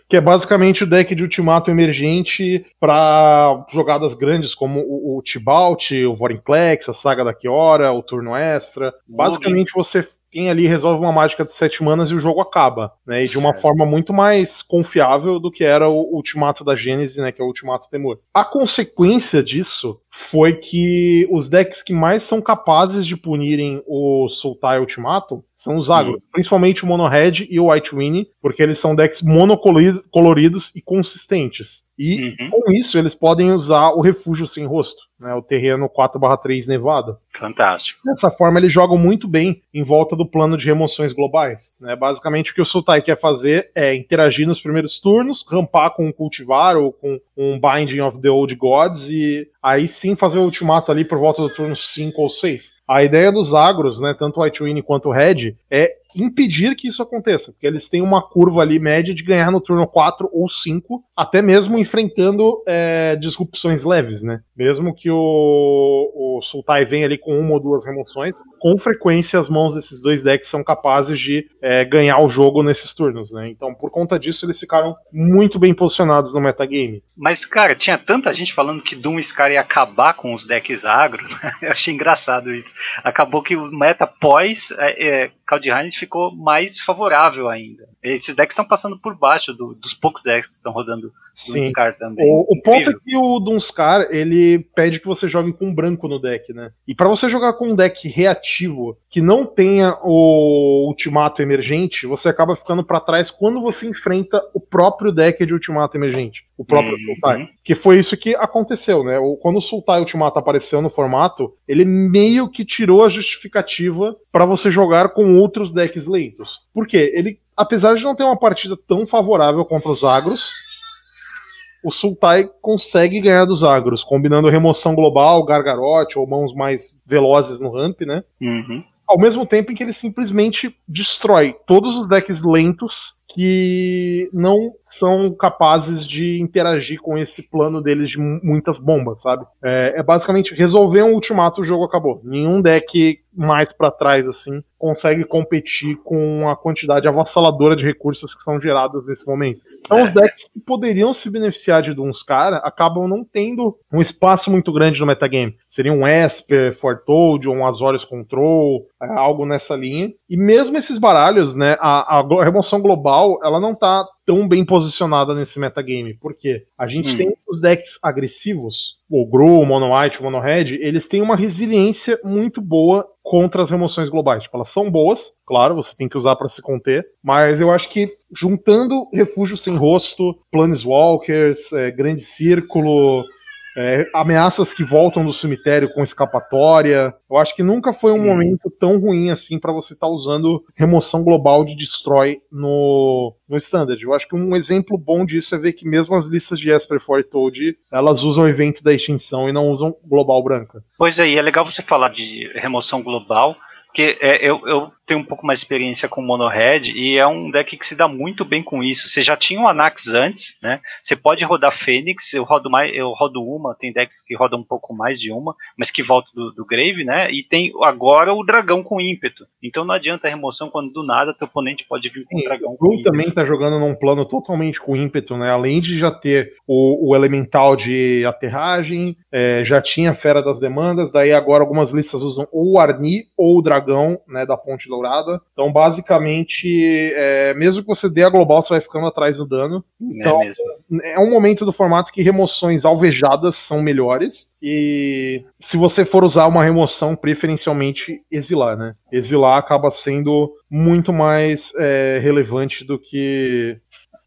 que é basicamente o deck de ultimato emergente para jogadas grandes como o, o Tibalt, o Vorinclex, a Saga da Kiora, o turno extra. Basicamente você quem ali resolve uma mágica de sete manas e o jogo acaba, né? E de uma forma muito mais confiável do que era o Ultimato da Gênese, né? Que é o Ultimato Temor. A consequência disso foi que os decks que mais são capazes de punirem o Sultai Ultimato são os agro, principalmente o Mono Red e o White Winnie, porque eles são decks monocoloridos e consistentes. E uhum. com isso eles podem usar o refúgio sem rosto, né, o terreno 4/3 nevado. Fantástico. Dessa forma eles jogam muito bem em volta do plano de remoções globais. Né? Basicamente o que o Sultai quer fazer é interagir nos primeiros turnos, rampar com um cultivar ou com um Binding of the Old Gods e aí sim fazer o ultimato ali por volta do turno 5 ou 6. A ideia dos agros, né, tanto o White Win quanto o Red, é impedir que isso aconteça, porque eles têm uma curva ali média de ganhar no turno 4 ou 5, até mesmo enfrentando é, disrupções leves, né? Mesmo que o, o Sultai venha ali com uma ou duas remoções, com frequência as mãos desses dois decks são capazes de é, ganhar o jogo nesses turnos, né? Então, por conta disso, eles ficaram muito bem posicionados no metagame. Mas, cara, tinha tanta gente falando que Doom Scar ia acabar com os decks agro, eu achei engraçado isso. Acabou que o meta pós é, é, ficou mais favorável ainda. Esses decks estão passando por baixo do, dos poucos decks que estão rodando Dunscar também. O, o ponto é que o Dunscar, ele pede que você jogue com branco no deck, né? E para você jogar com um deck reativo que não tenha o ultimato emergente, você acaba ficando para trás quando você enfrenta o próprio deck de ultimato emergente, o próprio uhum. Sultai. Que foi isso que aconteceu, né? Quando o Sultai Ultimato apareceu no formato, ele meio que tirou a justificativa para você jogar com outros decks lentos. Por quê? Ele apesar de não ter uma partida tão favorável contra os agros, o Sultai consegue ganhar dos agros, combinando remoção global, gargarote ou mãos mais velozes no ramp, né? Uhum. Ao mesmo tempo em que ele simplesmente destrói todos os decks lentos que não são capazes de interagir com esse plano deles de muitas bombas, sabe? É, é basicamente resolver um ultimato, o jogo acabou. Nenhum deck mais para trás assim consegue competir com a quantidade avassaladora de recursos que são gerados nesse momento. Então é. os decks que poderiam se beneficiar de Dunscar acabam não tendo um espaço muito grande no metagame. Seria um Esper, Fortold, um Azorius Control, é, algo nessa linha. E mesmo esses baralhos, né, a, a remoção global global, ela não tá tão bem posicionada nesse metagame. Por quê? A gente Hum. tem os decks agressivos, o Gru, o Mono White, o Mono Red, eles têm uma resiliência muito boa contra as remoções globais. Tipo, elas são boas, claro, você tem que usar para se conter, mas eu acho que juntando Refúgio Sem Rosto, Planeswalkers, é, Grande Círculo, é, ameaças que voltam do cemitério com escapatória. Eu acho que nunca foi um Hum. momento tão ruim assim para você estar usando remoção global de Destroy no, no Standard. Eu acho que um exemplo bom disso é ver que mesmo as listas de Esper Foretold, elas usam o evento da extinção e não usam global branca. Pois é, e é legal você falar de remoção global, porque é, eu, eu tenho um pouco mais de experiência com Mono Red e é um deck que se dá muito bem com isso. Você já tinha o Anax antes, né? Você pode rodar Fênix, eu rodo mais, eu rodo uma, tem decks que rodam um pouco mais de uma, mas que volta do, do Grave, né? E tem agora o dragão com ímpeto. Então não adianta a remoção quando do nada teu oponente pode vir com o dragão O com Blue também tá jogando num plano totalmente com ímpeto, né? Além de já ter o, o elemental de aterragem, é, já tinha Fera das Demandas, daí agora algumas listas usam ou o Arni ou o Dragão, né, da Ponte Dourada. Então, basicamente, é, mesmo que você dê a global, você vai ficando atrás do dano. Então, é é um momento do formato que remoções alvejadas são melhores. E se você for usar uma remoção, preferencialmente exilar, né? Exilar acaba sendo muito mais é, relevante do que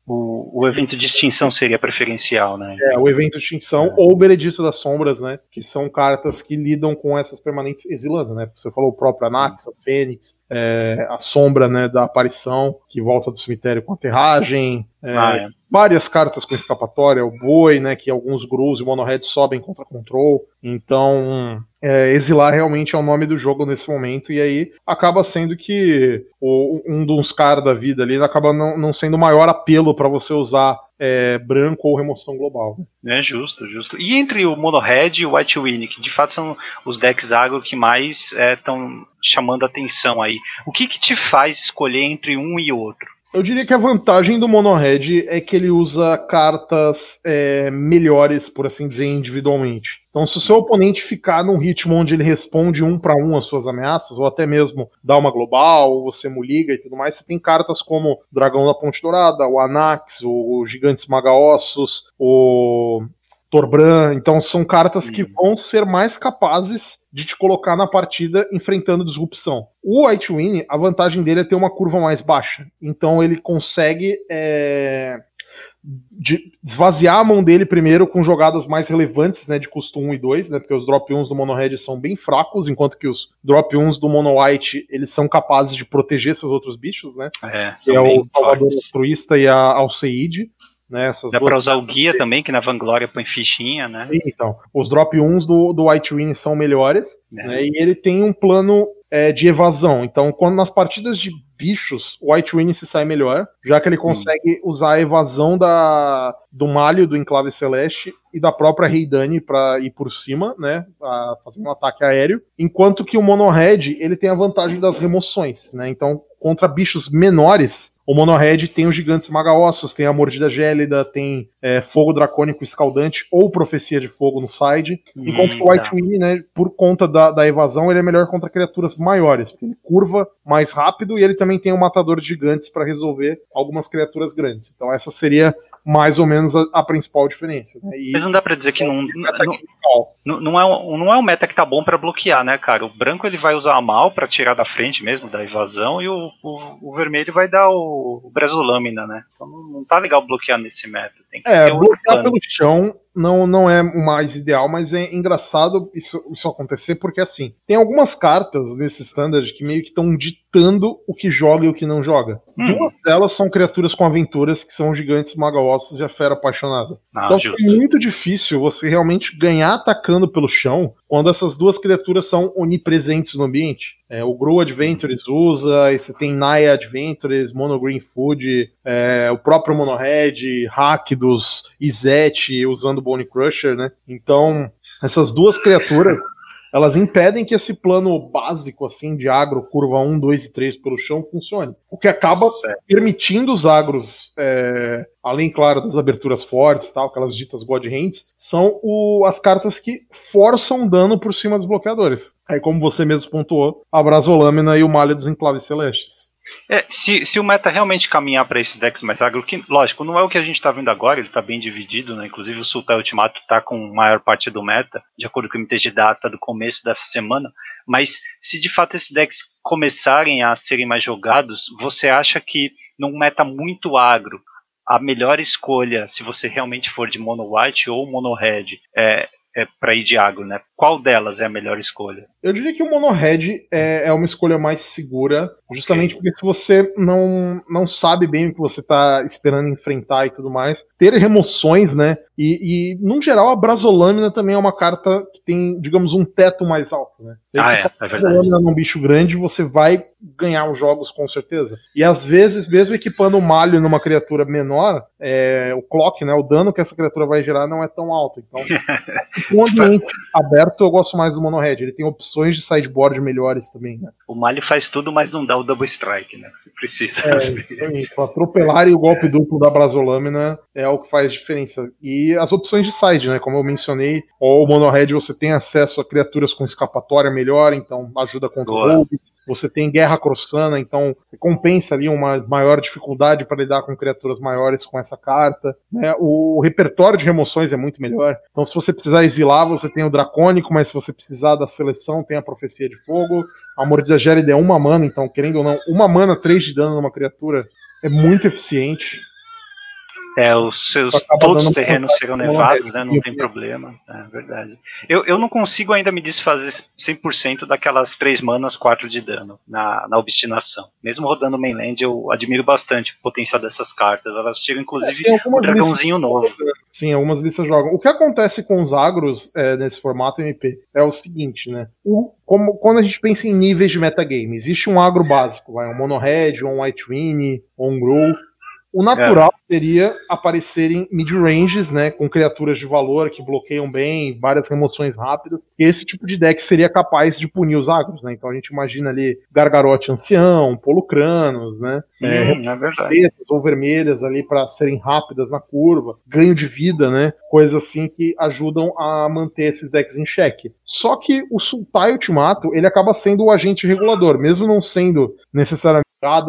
O, o evento de extinção seria preferencial, né? é, o evento de extinção ou o Benedito das Sombras, né? Que são cartas que lidam com essas permanentes exilando, né? Você falou o próprio Anax, a Fênix, é, a sombra né, da aparição, que volta do cemitério com aterragem. É, Ah, é. várias cartas com escapatória, o boi, né, que alguns Grus e Mono Red sobem contra control. Então, é, exilar realmente é o nome do jogo nesse momento, e aí acaba sendo que o- um dos caras da vida ali acaba não, não sendo o maior apelo para você usar é, branco ou remoção global. É justo, justo. E entre o Mono Red e o White Winnie, que de fato são os decks agro que mais estão chamando a atenção aí. O que, que te faz escolher entre um e outro? Eu diria que a vantagem do Mono Red é que ele usa cartas é, melhores, por assim dizer, individualmente. Então, se o seu oponente ficar num ritmo onde ele responde um para um às suas ameaças, ou até mesmo dá uma global, ou você muliga e tudo mais, você tem cartas como Dragão da Ponte Dourada, o Anax, o Gigante Esmaga-Ossos, o Torbran. Então, são cartas que Hum. vão ser mais capazes de te colocar na partida enfrentando disrupção. O White Winnie, a vantagem dele é ter uma curva mais baixa. Então ele consegue é, de- esvaziar a mão dele primeiro com jogadas mais relevantes, né, de custo 1 e 2, né, porque os drop 1s do Mono Red são bem fracos, enquanto que os drop 1s do Mono White, eles são capazes de proteger seus outros bichos, né, É, é o Salvador. Altruísta e a Alceide, né, essas Dá pra usar o guia também, que na Vanglória põe fichinha, né? então, os drop 1s do, do White Winnie são melhores, É. né, e ele tem um plano é, de evasão. Então, quando nas partidas de bichos, o White Winnie se sai melhor, já que ele consegue usar a evasão da, do Malho do Enclave Celeste e da própria Reidani para ir por cima, né, pra fazer um ataque aéreo, enquanto que o Mono Red, ele tem a vantagem das remoções, né? Então, contra bichos menores, o Mono Red tem os gigantes maga-ossos, tem a mordida gélida, tem é, fogo dracônico escaldante ou profecia de fogo no side, enquanto que o White. Winnie, né, por conta da, da evasão, ele é melhor contra criaturas maiores, porque ele curva mais rápido e ele também tem um matador de gigantes para resolver algumas criaturas grandes. Então essa seria mais ou menos a, a principal diferença. Né? E Mas não dá pra dizer que não, meta não, quintal. não, não é, um- não é um meta que tá bom pra bloquear, né, cara? O branco ele vai usar a mal pra tirar da frente mesmo, da evasão, e o, o, o vermelho vai dar o, o Brasolâmina, né? Então não, não tá legal bloquear nesse meta. É, bloquear pelo chão não, não é o mais ideal, mas é engraçado isso, isso acontecer, porque assim, tem algumas cartas nesse standard que meio que estão ditando o que joga e o que não joga. Hum. Duas delas são criaturas com aventuras, que são os gigantes maga-ossos e a fera apaixonada. Ah, então justo. é muito difícil você realmente ganhar atacando pelo chão quando essas duas criaturas são onipresentes no ambiente. É, o Grow Adventures usa, você tem Naya Adventures, Mono Green Food, é, o próprio Mono Red, Rakdos, Izete usando Bone Crusher, né? Então, essas duas criaturas elas impedem que esse plano básico assim de agro, curva 1, 2 e 3 pelo chão funcione. O que acaba Certo. permitindo os agros, é, além, claro, das aberturas fortes, tal, aquelas ditas God Hands, são o- as cartas que forçam dano por cima dos bloqueadores. Aí, como você mesmo pontuou, a Brasolâmina e o Malha dos Enclaves Celestes. É, se, se o meta realmente caminhar para esses decks mais agro, que, lógico, não é o que a gente está vendo agora, ele está bem dividido, né? Inclusive o Sultai Ultimato está com maior parte do meta, de acordo com o MTG Data do começo dessa semana. Mas se de fato esses decks começarem a serem mais jogados, você acha que num meta muito agro, a melhor escolha, se você realmente for de mono white ou mono red, é, é para ir de agro, né? Qual delas é a melhor escolha? Eu diria que o mono red é, é uma escolha mais segura, justamente okay. porque se você não, não sabe bem o que você está esperando enfrentar e tudo mais, ter remoções, né? E, e no geral, a Brasolâmina também é uma carta que tem, digamos, um teto mais alto, né? Você ah, é, é verdade. Lâmina num bicho grande, você vai ganhar os jogos com certeza. E às vezes, mesmo equipando o malho numa criatura menor, é, o clock, né, o dano que essa criatura vai gerar não é tão alto. Então, um ambiente aberto, eu gosto mais do Mono Red. Ele tem opções de sideboard melhores também, né? O malho faz tudo, mas não dá o double strike, né? Você precisa. É, o atropelar e o golpe duplo da Brasolâmina é o que faz diferença. E as opções de side, né? Como eu mencionei, ou o Mono Red você tem acesso a criaturas com escapatória melhor, então ajuda contra golpes. Você tem guerra crossana, então você compensa ali uma maior dificuldade para lidar com criaturas maiores com essa carta. Né? O, o repertório de remoções é muito melhor. Então, se você precisar exilar, você tem o Dracônico, mas se você precisar da seleção, tem a Profecia de Fogo. A Mordida Gélida é uma mana, então, querendo ou não, uma mana, três de dano numa criatura é muito eficiente. É, os seus todos os terrenos serão nevados, né? Não tem problema. É verdade. Eu, eu não consigo ainda me desfazer 100% daquelas três manas, 4 de dano na, na obstinação. Mesmo rodando mainland, eu admiro bastante o potencial dessas cartas. Elas chegam, inclusive, é, um dragãozinho novo. Sim, algumas listas jogam. O que acontece com os agros é, nesse formato MP é o seguinte, né? O, como, quando a gente pensa em níveis de metagame, existe um agro básico, vai, um mono red, um white win, um grow o natural é. seria aparecerem mid-ranges, né, com criaturas de valor que bloqueiam bem, várias remoções rápidas. Esse tipo de deck seria capaz de punir os agros, né? Então a gente imagina ali Gargarote Ancião, Polucranos, né? Hum, é, é verdade. ou vermelhas ali para serem rápidas na curva, ganho de vida, né? Coisas assim que ajudam a manter esses decks em xeque. Só que o Sultai Ultimato, ele acaba sendo o agente regulador, mesmo não sendo necessariamente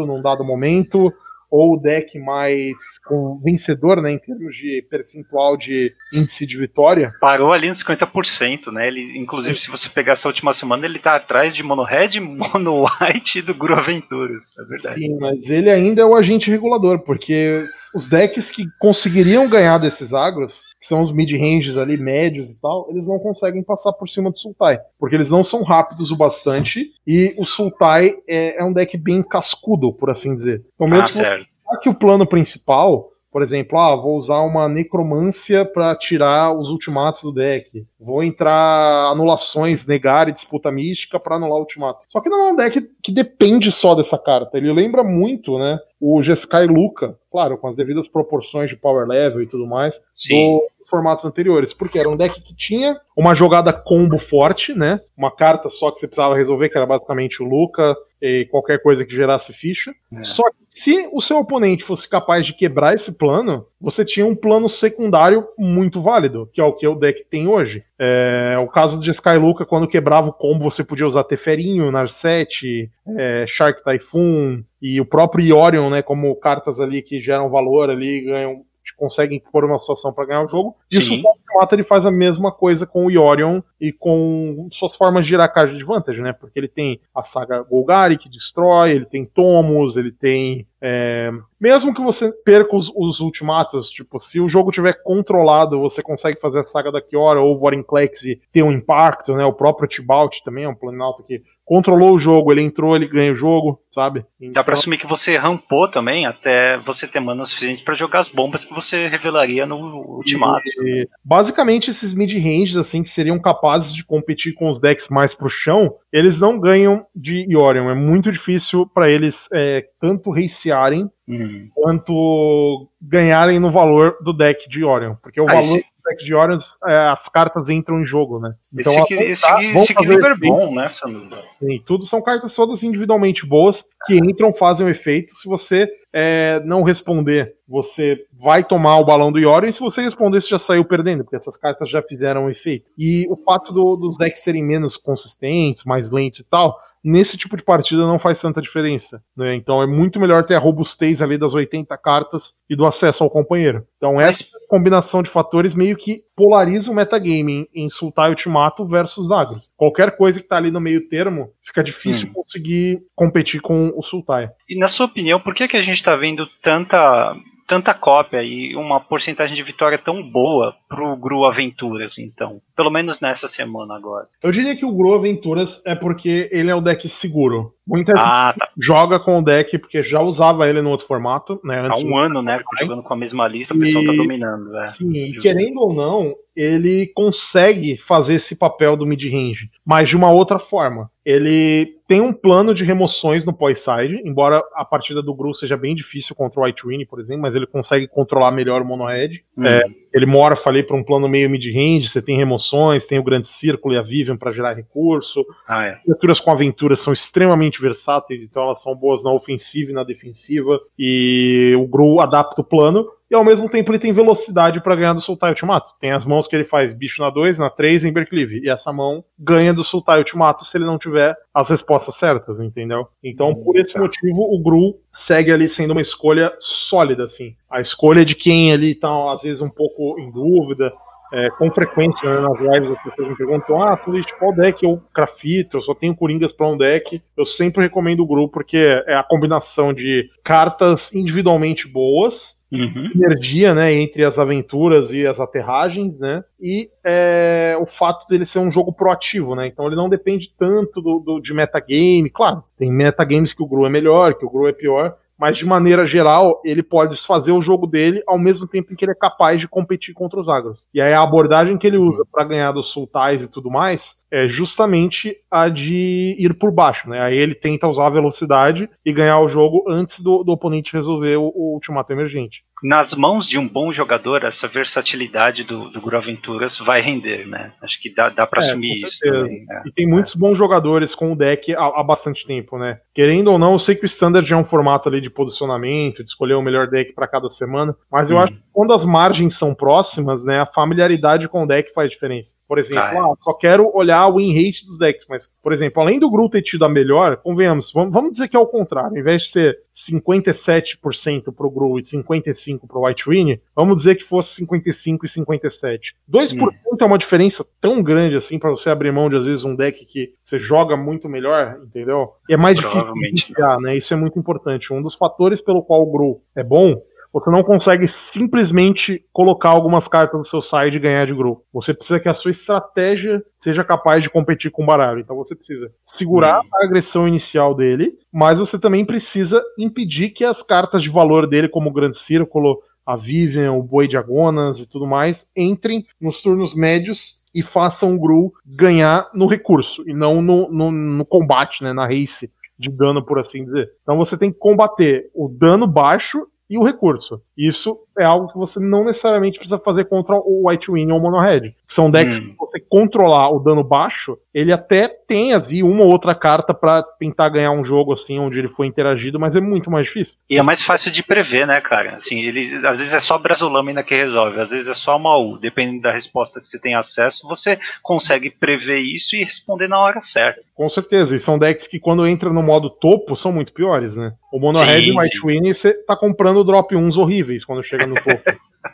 num dado momento, ou o deck mais com vencedor, né, em termos de percentual de índice de vitória. Parou ali nos 50%, né? Ele, inclusive, se você pegar essa última semana, ele tá atrás de Mono Red, Mono White e do Guru Aventuras, é verdade. Sim, mas ele ainda é o agente regulador, porque os decks que conseguiriam ganhar desses agros que são os mid-ranges ali, médios e tal, eles não conseguem passar por cima do Sultai. Porque eles não são rápidos o bastante. E o Sultai é, é um deck bem cascudo, por assim dizer. Então, mesmo ah, que o plano principal por exemplo, ah, vou usar uma necromância para tirar os ultimatos do deck. Vou entrar anulações, negar e disputa mística para anular o ultimato. Só que não é um deck que depende só dessa carta. Ele lembra muito, né, o Jeskai Luca, claro, com as devidas proporções de power level e tudo mais, Sim. do formatos anteriores, porque era um deck que tinha uma jogada combo forte, né? Uma carta só que você precisava resolver, que era basicamente o Luca e qualquer coisa que gerasse ficha. É. Só que se o seu oponente fosse capaz de quebrar esse plano, você tinha um plano secundário muito válido, que é o que o deck tem hoje. É, o caso de Skyluca, quando quebrava o combo, você podia usar Teferinho, Narset, é, Shark Typhoon e o próprio Iorion, né, como cartas ali que geram valor ali, ganham conseguem pôr uma situação para ganhar o jogo. E Sim. o Mata ele faz a mesma coisa com o Yorion e com suas formas de girar a caixa de vantagem, né? Porque ele tem a saga Golgari que destrói, ele tem Tomos, ele tem é, mesmo que você perca os, os, ultimatos, tipo, se o jogo tiver controlado, você consegue fazer a saga da Kiora ou o Vorinclex e ter um impacto, né? O próprio Tibalt também é um planalto que controlou o jogo, ele entrou, ele ganha o jogo, sabe? Então... Dá pra assumir que você rampou também até você ter mana suficiente para jogar as bombas que você revelaria no ultimato. E, basicamente, esses mid-ranges, assim, que seriam capazes de competir com os decks mais pro chão, eles não ganham de Yorion. É muito difícil para eles é, tanto racearem uhum. quanto ganharem no valor do deck de Orion. Porque o Aí valor do deck de Orion, é, as cartas entram em jogo, né? Então, esse, esse, esse equilíbrio é bom, né, Sanuda? Sim, tudo são cartas todas individualmente boas que entram, fazem o um efeito. Se você é, não responder você vai tomar o balão do Yorion e se você responder, você já saiu perdendo, porque essas cartas já fizeram um efeito. E o fato do, dos decks serem menos consistentes, mais lentos e tal, nesse tipo de partida não faz tanta diferença. Né? Então é muito melhor ter a robustez ali das 80 cartas e do acesso ao companheiro. Então essa combinação de fatores meio que polariza o metagame em Sultai Ultimato versus Agros. Qualquer coisa que tá ali no meio termo, fica difícil hum. conseguir competir com o Sultai. E na sua opinião, por que, que a gente tá vendo tanta tanta cópia e uma porcentagem de vitória tão boa pro Gru Aventuras, então. Pelo menos nessa semana agora. Eu diria que o Gru Aventuras é porque ele é o deck seguro. Muita ah, gente tá. joga com o deck porque já usava ele no outro formato, né? Há um ano, né? Jogando com a mesma lista, o pessoal tá e... dominando. É. Sim, e querendo ou não, ele consegue fazer esse papel do mid-range, mas de uma outra forma. Ele tem um plano de remoções no pós-side, embora a partida do Gru seja bem difícil contra o White Wing, por exemplo, mas ele consegue controlar melhor o mono-red. Uhum. É, ele morfa ali para um plano meio mid-range, você tem remoções, tem o Grande Círculo e a Vivian para gerar recurso. Ah, é. Criaturas com aventuras são extremamente versáteis, então elas são boas na ofensiva e na defensiva, e o Gru adapta o plano, e ao mesmo tempo ele tem velocidade para ganhar do Sultai Ultimato. Tem as mãos que ele faz bicho na 2, na 3 em Berclive, e essa mão ganha do Sultai Ultimato se ele não tiver as respostas certas, entendeu? Então, hum, por esse tá. motivo, o Gru segue ali sendo uma escolha sólida, assim. A escolha de quem ali tá, às vezes, um pouco em dúvida, é, com frequência né, nas lives as pessoas me perguntam: ah, Feliz, qual deck eu grafito? Eu só tenho Coringas para um deck. Eu sempre recomendo o grupo porque é a combinação de cartas individualmente boas uhum. energia, né, entre as aventuras e as aterragens, né, e é, o fato dele ser um jogo proativo, né, então ele não depende tanto do, do de metagame, claro, tem metagames que o Gru é melhor, que o Gru é pior, mas de maneira geral, ele pode fazer o jogo dele ao mesmo tempo em que ele é capaz de competir contra os agros. E aí a abordagem que ele usa para ganhar dos sultais e tudo mais é justamente a de ir por baixo, né? Aí ele tenta usar a velocidade e ganhar o jogo antes do, do oponente resolver o, o ultimato emergente nas mãos de um bom jogador, essa versatilidade do, do Guru Aventuras vai render, né? Acho que dá, dá para é, assumir isso. Também, né? E tem muitos bons jogadores com o deck há, há, bastante tempo, né? Querendo ou não, eu sei que o Standard é um formato ali de posicionamento, de escolher o melhor deck para cada semana, mas eu hum. acho que quando as margens são próximas, né, a familiaridade com o deck faz diferença. Por exemplo, ah, é. ah, só quero olhar o win rate dos decks, mas, por exemplo, além do Gru ter tido a melhor, convenhamos, vamos, vamos dizer que é o contrário, ao invés de ser 57% pro Gru e 55% pro White Wing, vamos dizer que fosse 55 e 57. 2% hum. é uma diferença tão grande assim para você abrir mão de às vezes um deck que você joga muito melhor, entendeu? E é mais difícil de iniciar, né? Isso é muito importante. Um dos fatores pelo qual o Gru é bom você não consegue simplesmente colocar algumas cartas no seu side e ganhar de grupo. Você precisa que a sua estratégia seja capaz de competir com o baralho. Então você precisa segurar uhum. a agressão inicial dele, mas você também precisa impedir que as cartas de valor dele, como o Grande Círculo, a Vivian, o Boi de Agonas e tudo mais, entrem nos turnos médios e façam o Gru ganhar no recurso e não no, no, no combate, né, na race de dano, por assim dizer. Então você tem que combater o dano baixo e o recurso. Isso é algo que você não necessariamente precisa fazer contra o White Wing ou o Mono Red. São decks hum. que você controlar o dano baixo, ele até tem assim uma ou outra carta para tentar ganhar um jogo assim onde ele foi interagido, mas é muito mais difícil. E é mais fácil de prever, né, cara? Assim, ele às vezes é só Brasolâmina que resolve, às vezes é só Maú, dependendo da resposta que você tem acesso, você consegue prever isso e responder na hora certa. Com certeza, e são decks que quando entra no modo topo são muito piores, né? O Mono sim, Red e o White Wing, você tá comprando drop 1s horríveis quando chega no topo.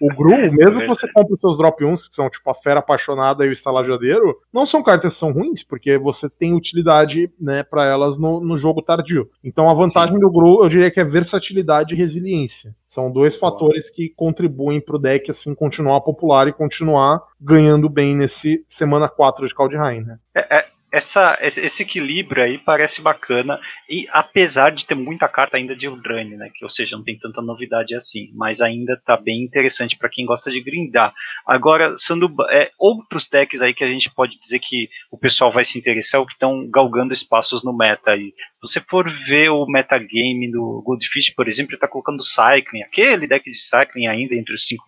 O Gru, mesmo que você compre os seus drop 1s, que são tipo a Fera Apaixonada e o Estalajadeiro, não são cartas que são ruins, porque você tem utilidade né, para elas no, no jogo tardio. Então a vantagem Sim. do Gru, eu diria que é versatilidade e resiliência. São dois fatores que contribuem para o deck assim continuar popular e continuar ganhando bem nesse semana 4 de Kaldheim, né? É, é, essa, esse equilíbrio aí parece bacana, e apesar de ter muita carta ainda de Eldraine, né, que, ou seja, não tem tanta novidade assim, mas ainda tá bem interessante para quem gosta de grindar. Agora, sendo é, outros decks aí que a gente pode dizer que o pessoal vai se interessar, ou que estão galgando espaços no meta aí. Se você for ver o metagame do Goldfish, por exemplo, ele está colocando Cycling, aquele deck de Cycling ainda entre os cinco,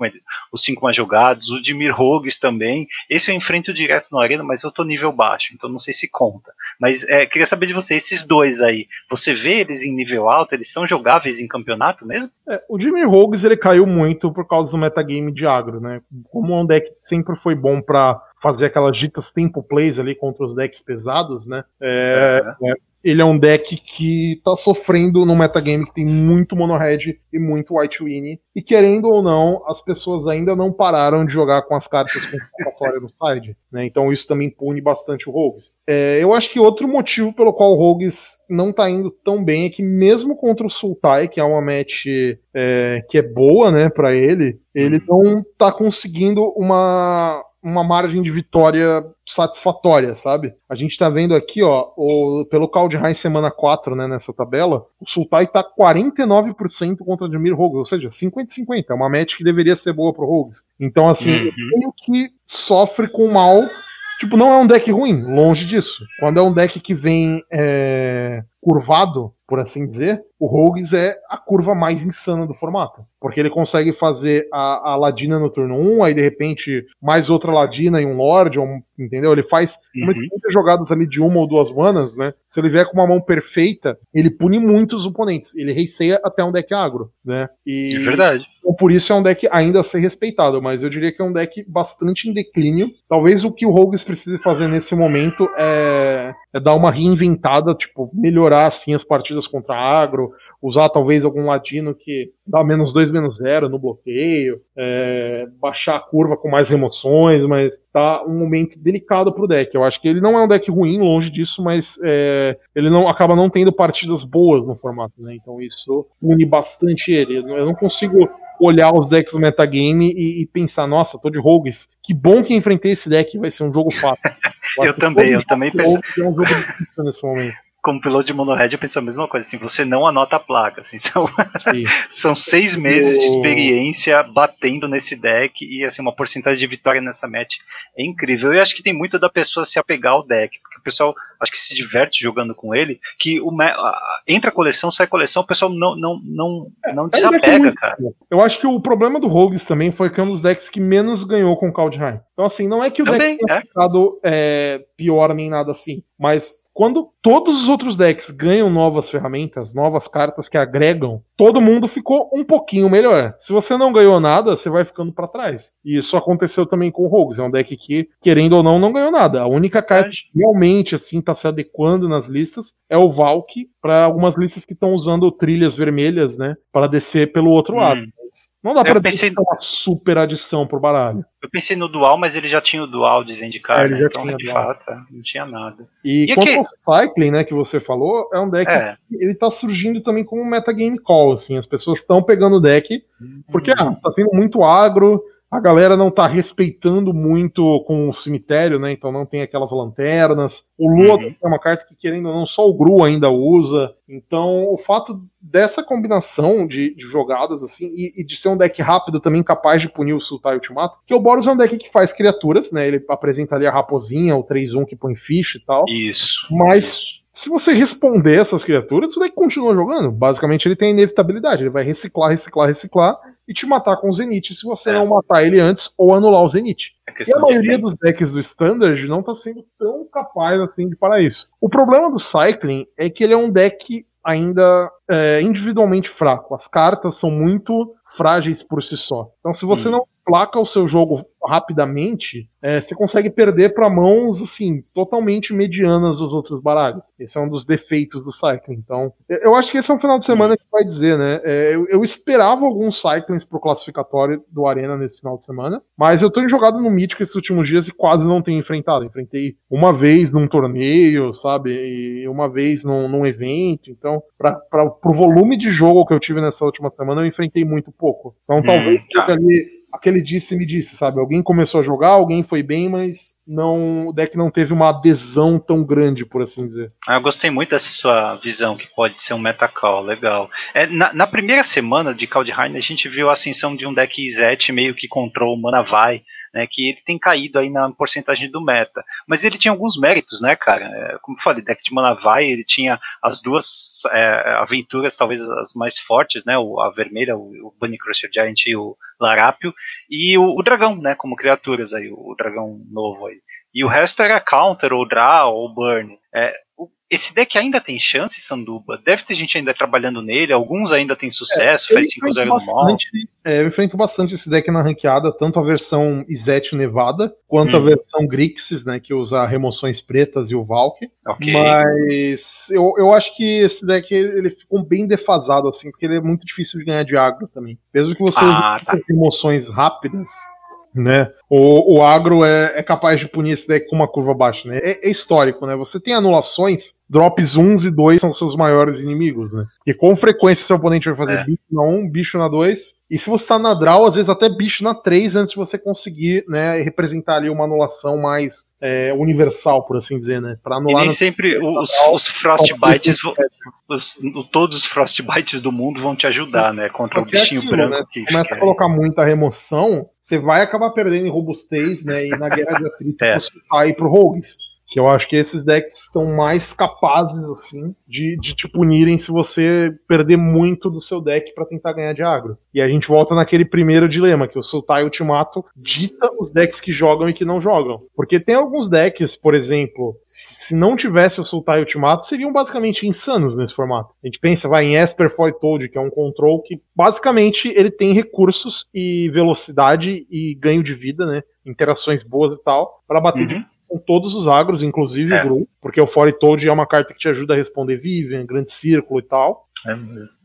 os cinco mais jogados, o Dimir Rogues também. Esse eu enfrento direto na arena, mas eu tô nível baixo, então não sei se conta. Mas é, queria saber de você, esses dois aí, você vê eles em nível alto, eles são jogáveis em campeonato mesmo? É, o Jimmy Rogues ele caiu muito por causa do metagame de agro, né? Como um deck sempre foi bom para fazer aquelas ditas tempo plays ali contra os decks pesados, né? É, é ele é um deck que tá sofrendo no metagame que tem muito mono red e muito white win. E querendo ou não, as pessoas ainda não pararam de jogar com as cartas com escapatória no side. Né? Então isso também pune bastante o Rogues. É, eu acho que outro motivo pelo qual o Rogues não tá indo tão bem é que mesmo contra o Sultai, que é uma match é, que é boa né, para ele, ele uhum. não tá conseguindo uma uma margem de vitória satisfatória, sabe? A gente tá vendo aqui, ó, o, pelo Kaldheim semana 4, né, nessa tabela, o Sultai tá 49% contra Admir Rogues, ou seja, 50-50, é uma match que deveria ser boa pro Rogues. Então, assim, uhum. que sofre com mal Tipo, não é um deck ruim, longe disso. Quando é um deck que vem é, curvado, por assim dizer, o Rogues é a curva mais insana do formato. Porque ele consegue fazer a, a Ladina no turno 1, aí de repente mais outra Ladina e um Lorde, um, entendeu? Ele faz uhum. muitas jogadas ali de uma ou duas manas, né? Se ele vier com uma mão perfeita, ele pune muitos oponentes. Ele receia até um deck agro, né? E, é verdade. Então, por isso é um deck ainda a ser respeitado, mas eu diria que é um deck bastante em declínio. Talvez o que o Rogues precise fazer nesse momento é, é dar uma reinventada, tipo, melhorar assim as partidas contra agro, usar talvez algum ladino que dá menos 2, menos 0 no bloqueio, é, baixar a curva com mais remoções, mas tá um momento delicado pro deck. Eu acho que ele não é um deck ruim, longe disso, mas é, ele não acaba não tendo partidas boas no formato, né? Então isso une bastante ele. Eu não consigo olhar os decks do metagame e, e pensar, nossa, tô de rogues, que bom que enfrentei esse deck, vai ser um jogo fácil. Eu, eu também, eu também penso. É um jogo difícil nesse momento como piloto de monohead, eu penso a mesma coisa, assim, você não anota a placa, assim, são, são seis meses de experiência batendo nesse deck e, assim, uma porcentagem de vitória nessa match é incrível. Eu acho que tem muito da pessoa se apegar ao deck, porque o pessoal, acho que se diverte jogando com ele, que o, entra a coleção, sai a coleção, o pessoal não, não, não, é, não é desapega, é cara. Eu acho que o problema do Rogues também foi que é um dos decks que menos ganhou com o Kaldheim. Então, assim, não é que o Também, deck tenha é. ficado é, pior nem nada assim, mas quando todos os outros decks ganham novas ferramentas, novas cartas que agregam, todo mundo ficou um pouquinho melhor. Se você não ganhou nada, você vai ficando para trás. E isso aconteceu também com o Rogues. É um deck que, querendo ou não, não ganhou nada. A única carta que realmente assim tá se adequando nas listas é o Valk para algumas listas que estão usando trilhas vermelhas, né, para descer pelo outro hum. Não dá pra pensei... uma super adição pro baralho. Eu pensei no dual, mas ele já tinha o dual de Zendikar, é, né? então de fato não tinha nada. E, e quanto aqui... ao Cycling, né, que você falou, é um deck é. que ele tá surgindo também como metagame call, assim, as pessoas estão pegando o deck, porque ah, tá tendo muito agro, a galera não tá respeitando muito com o cemitério, né? Então não tem aquelas lanternas. O Lua uhum. é uma carta que, querendo ou não, só o Gru ainda usa. Então, o fato dessa combinação de, de jogadas, assim, e, e, de ser um deck rápido também capaz de punir o Sultai Ultimato, que o Boros é um deck que faz criaturas, né? Ele apresenta ali a raposinha, o 3-1 que põe fish e tal. Isso. Mas se você responder essas criaturas, o deck continua jogando. Basicamente, ele tem a inevitabilidade. Ele vai reciclar, reciclar, reciclar e te matar com o Zenith se você é. não matar ele antes ou anular o Zenith. É e a maioria dos decks do Standard não está sendo tão capaz assim de parar isso. O problema do Cycling é que ele é um deck ainda é, individualmente fraco. As cartas são muito frágeis por si só. Então, se você hum. não placa o seu jogo rapidamente, é, você consegue perder para mãos assim totalmente medianas dos outros baralhos. Esse é um dos defeitos do Cycling. Então, eu acho que esse é um final de semana que vai dizer, né? É, eu, eu, esperava alguns Cyclings pro classificatório do Arena nesse final de semana, mas eu tô jogado no Mítico esses últimos dias e quase não tenho enfrentado. Enfrentei uma vez num torneio, sabe? E uma vez num, num evento. Então, para pro volume de jogo que eu tive nessa última semana, eu enfrentei muito pouco. Então, hum, talvez tá. ali aquele disse-me disse, sabe? Alguém começou a jogar, alguém foi bem, mas não o deck não teve uma adesão tão grande, por assim dizer. Ah, eu gostei muito dessa sua visão, que pode ser um metacall, legal. É, na, na primeira semana de Kaldheim, a gente viu a ascensão de um deck Zet meio que control Manavai, né, que ele tem caído aí na porcentagem do meta. Mas ele tinha alguns méritos, né, cara? É, como eu falei, deck de Manavai, ele tinha as duas é, aventuras, talvez as mais fortes, né? A vermelha, o, Bunny Crusher Giant e o Larápio, e o, o, dragão, né, como criaturas aí, o, o dragão novo aí. E o resto era counter, ou draw, ou burn. É, esse deck ainda tem chance, Sanduba? Deve ter gente ainda trabalhando nele, alguns ainda tem sucesso, é, faz 5-0 no mal. É, eu enfrento bastante esse deck na ranqueada, tanto a versão Izete Nevada, quanto hum. a versão Grixis, né, que usa remoções pretas e o Valk. Okay. Mas eu, eu acho que esse deck ele ficou bem defasado, assim, porque ele é muito difícil de ganhar de agro também. Mesmo que você ah, tá. remoções rápidas, né? O, o agro é, é, capaz de punir esse deck com uma curva baixa, né? É, é, histórico, né? Você tem anulações, drops 1 e 2 são seus maiores inimigos, né? E com frequência seu oponente vai fazer é. bicho na 1, bicho na 2, e se você tá na draw, às vezes até bicho na 3 antes de você conseguir, né, representar ali uma anulação mais é, universal, por assim dizer, né? Pra anular e nem sempre os, os Frostbites, os, todos os Frostbites do mundo vão te ajudar, né? Contra o bichinho aquilo, branco. Né? Que começa a colocar muita remoção, você vai acabar perdendo em robustez, né? E na guerra de atrito é. você vai pro Rogues. Que eu acho que esses decks são mais capazes, assim, de, de te punirem se você perder muito do seu deck para tentar ganhar de agro. E a gente volta naquele primeiro dilema, que o Sultai Ultimato dita os decks que jogam e que não jogam. Porque tem alguns decks, por exemplo, se não tivesse o Sultai Ultimato, seriam basicamente insanos nesse formato. A gente pensa, vai, em Esper Toad, que é um control que basicamente ele tem recursos e velocidade e ganho de vida, né? Interações boas e tal, para bater uhum. de com todos os agros, inclusive é. o Gru, porque o Fore Toad é uma carta que te ajuda a responder Vivian, Grande Círculo e tal. É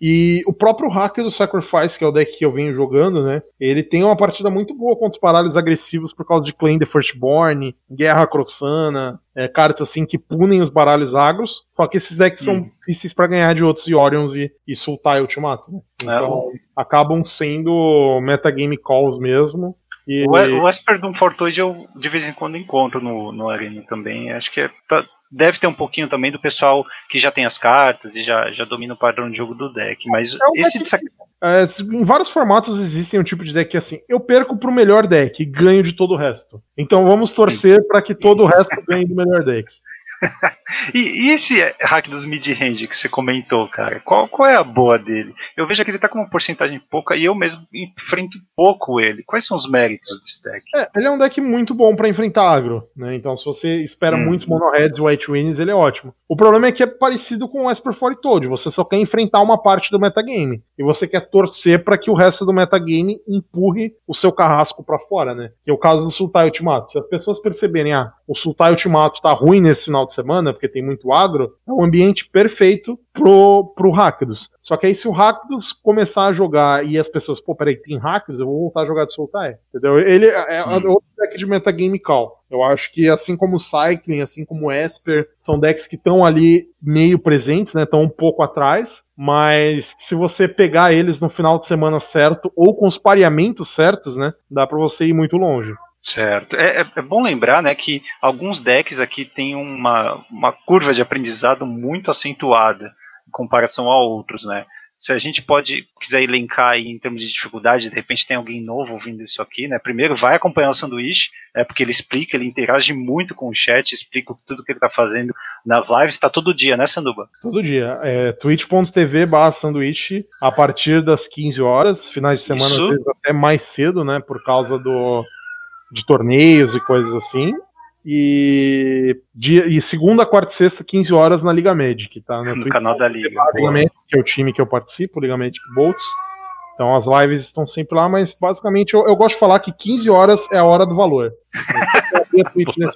e o próprio hacker do Sacrifice, que é o deck que eu venho jogando, né? Ele tem uma partida muito boa contra os baralhos agressivos por causa de Claim the Firstborn, Guerra Crossana, é, cartas assim que punem os baralhos agros. Só que esses decks hum. são difíceis para ganhar de outros Iorions e, e Sultai Ultimato. Né? É, então é. acabam sendo metagame calls mesmo. E... O Esper do Fortoid eu de vez em quando encontro no, no Arena também. Acho que é pra, deve ter um pouquinho também do pessoal que já tem as cartas e já, já domina o padrão de jogo do deck. Mas é esse deck, é, em vários formatos existem um tipo de deck que assim, eu perco pro melhor deck e ganho de todo o resto. Então vamos torcer para que todo o resto ganhe do melhor deck. e, e, esse hack dos mid-range que você comentou, cara? Qual, qual é a boa dele? Eu vejo que ele tá com uma porcentagem pouca e eu mesmo enfrento pouco ele. Quais são os méritos desse deck? É, ele é um deck muito bom para enfrentar agro, né? Então, se você espera hum. muitos mono-heads e white wins, ele é ótimo. O problema é que é parecido com o Esper Toad. Você só quer enfrentar uma parte do metagame. E você quer torcer para que o resto do metagame empurre o seu carrasco para fora, né? Que é o caso do Sultai Ultimato. Se as pessoas perceberem, ah, o Sultai Ultimato tá ruim nesse final de semana, porque tem muito agro, é um ambiente perfeito pro, pro Rakdos. Só que aí se o Rakdos começar a jogar e as pessoas, pô, peraí, tem Rakdos, eu vou voltar a jogar de Sultai. Entendeu? Ele é, é hum. outro deck de metagame call. Eu acho que assim como o Cycling, assim como o Esper, são decks que estão ali meio presentes, né? Estão um pouco atrás, mas se você pegar eles no final de semana certo ou com os pareamentos certos, né? Dá para você ir muito longe. Certo. É, é, é, bom lembrar né, que alguns decks aqui têm uma, uma curva de aprendizado muito acentuada em comparação a outros, né? se a gente pode, quiser elencar aí em termos de dificuldade, de repente tem alguém novo ouvindo isso aqui, né? Primeiro, vai acompanhar o sanduíche, né? Porque ele explica, ele interage muito com o chat, explica tudo que ele tá fazendo nas lives, tá todo dia, né, Sanduba? Todo dia. É twitch.tv barra sanduíche, a partir das 15 horas, finais de semana, até mais cedo, né? Por causa do, de torneios e coisas assim. E, dia, e segunda, quarta e sexta, 15 horas na Liga Magic, tá? No, no canal da Liga. Liga Magic, que é o time que eu participo, Liga Magic Bolts. Então as lives estão sempre lá, mas basicamente eu, eu gosto de falar que 15 horas é a hora do valor.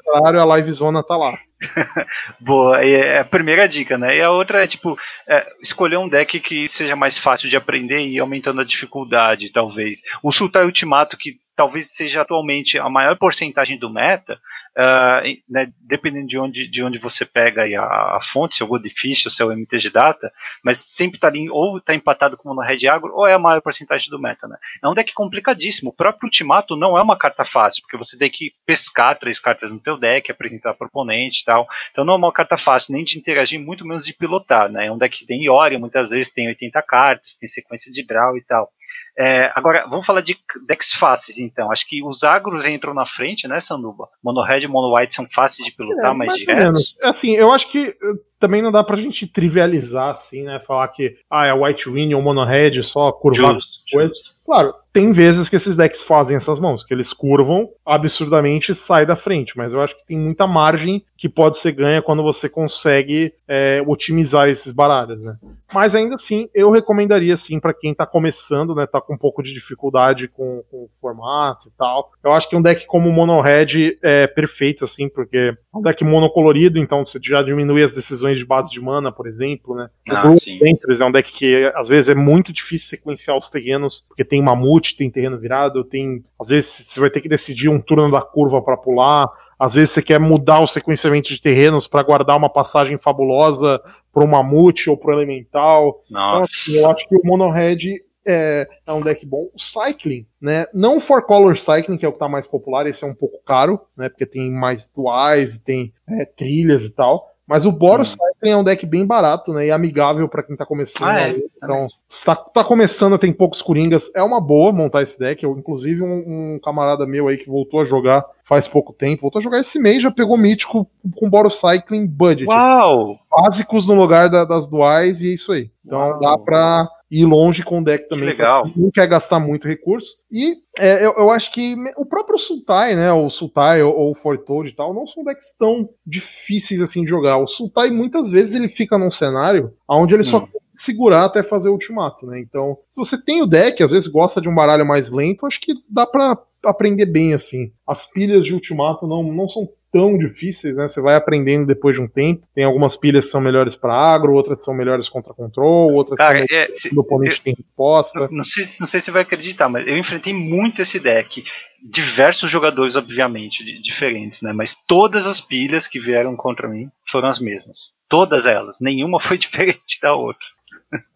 Horário, a live zona tá lá. Boa, é a primeira dica, né? E a outra é tipo é, escolher um deck que seja mais fácil de aprender e ir aumentando a dificuldade, talvez. O Sultai Ultimato, que talvez seja atualmente a maior porcentagem do meta, uh, né, dependendo de onde, de onde você pega a, a, fonte, se é o Goldfish ou se é o MTG Data, mas sempre está ali, ou está empatado com o Red Agro, ou é a maior porcentagem do meta. Né? É um deck complicadíssimo. O próprio Ultimato não é uma carta fácil, porque você tem que pescar três cartas no teu deck, apresentar para o oponente e tal. Então não é uma carta fácil nem de interagir, muito menos de pilotar. Né? É um deck que tem Iori, muitas vezes tem 80 cartas, tem sequência de draw e tal. É, agora, vamos falar de decks fáceis, então. Acho que os agros entram na frente, né, Sanduba? Mono Red e Mono White são fáceis de pilotar, é, mais, mais diretos. Assim, eu acho que eh, também não dá pra gente trivializar, assim, né? Falar que ah, é White Win ou Mono Red, só curvar coisas. Claro, tem vezes que esses decks fazem essas mãos, que eles curvam absurdamente e sai da frente, mas eu acho que tem muita margem que pode ser ganha quando você consegue é, otimizar esses baralhos, né? Mas ainda assim, eu recomendaria sim para quem tá começando, né, tá com um pouco de dificuldade com, com formatos e tal. Eu acho que um deck como o Mono Red é perfeito assim, porque é um deck monocolorido, então você já diminui as decisões de base de mana, por exemplo, né? Ah, o sim. É um deck que às vezes é muito difícil sequenciar os terrenos, porque tem mamute, tem terreno virado, tem às vezes você vai ter que decidir um turno da curva para pular, às vezes você quer mudar o sequenciamento de terrenos para guardar uma passagem fabulosa para o mamute ou para o elemental. Então, assim, eu Nossa. acho que o Mono Red é, é um deck bom. O Cycling, né? Não o Four Color Cycling, que é o que tá mais popular, esse é um pouco caro, né? Porque tem mais duais, tem é, trilhas e tal. Mas o Boros Hum. Cycling é um deck bem barato, né? E amigável para quem tá começando. Ah, é? Então, se tá, tá começando, tem poucos coringas, é uma boa montar esse deck. Eu, inclusive, um, um camarada meu aí que voltou a jogar faz pouco tempo, voltou a jogar esse mês, já pegou mítico com Boros Cycling Budget Uau! básicos no lugar da- das duais e é isso aí. Então Uau. dá pra ir longe com o deck também. legal. pra quem Não quer gastar muito recurso. E é, eu, eu acho que o próprio Sultai, né? O Sultai ou, ou o Foretold e tal, não são decks tão difíceis assim de jogar. O Sultai muitas vezes ele fica num cenário onde ele só Hum. tem que segurar até fazer o ultimato, né? Então, se você tem o deck, às vezes gosta de um baralho mais lento, acho que dá pra aprender bem assim. As pilhas de ultimato não, não são tão difíceis, né? Você vai aprendendo depois de um tempo. Tem algumas pilhas que são melhores para agro, outras são melhores contra control, outras Cara, são é, se- o oponente tem resposta. Não, não sei, se- não sei se você vai acreditar, mas eu enfrentei muito esse deck. Diversos jogadores, obviamente, di- diferentes, né? Mas todas as pilhas que vieram contra mim foram as mesmas. Todas elas. Nenhuma foi diferente da outra.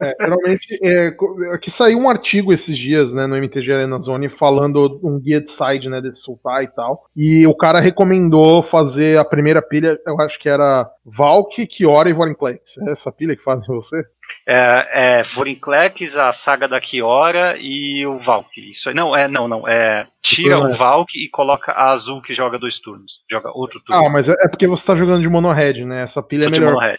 É, geralmente, é, é que saiu um artigo esses dias, né, no MTG Arena Zone, falando um guia de side, né, desse sultar e tal. E o cara recomendou fazer a primeira pilha, eu acho que era Valk, Kiora e Vorinclex. É essa pilha que fazem você? É, é Vorinclex, a saga da Kiora e o Valk. Isso aí. Não, é, não, não. É, tira o. Valk e coloca a azul que joga dois turnos. Joga outro turno. Ah, mas é, é porque você tá jogando de mono red, né? Essa pilha é melhor. red.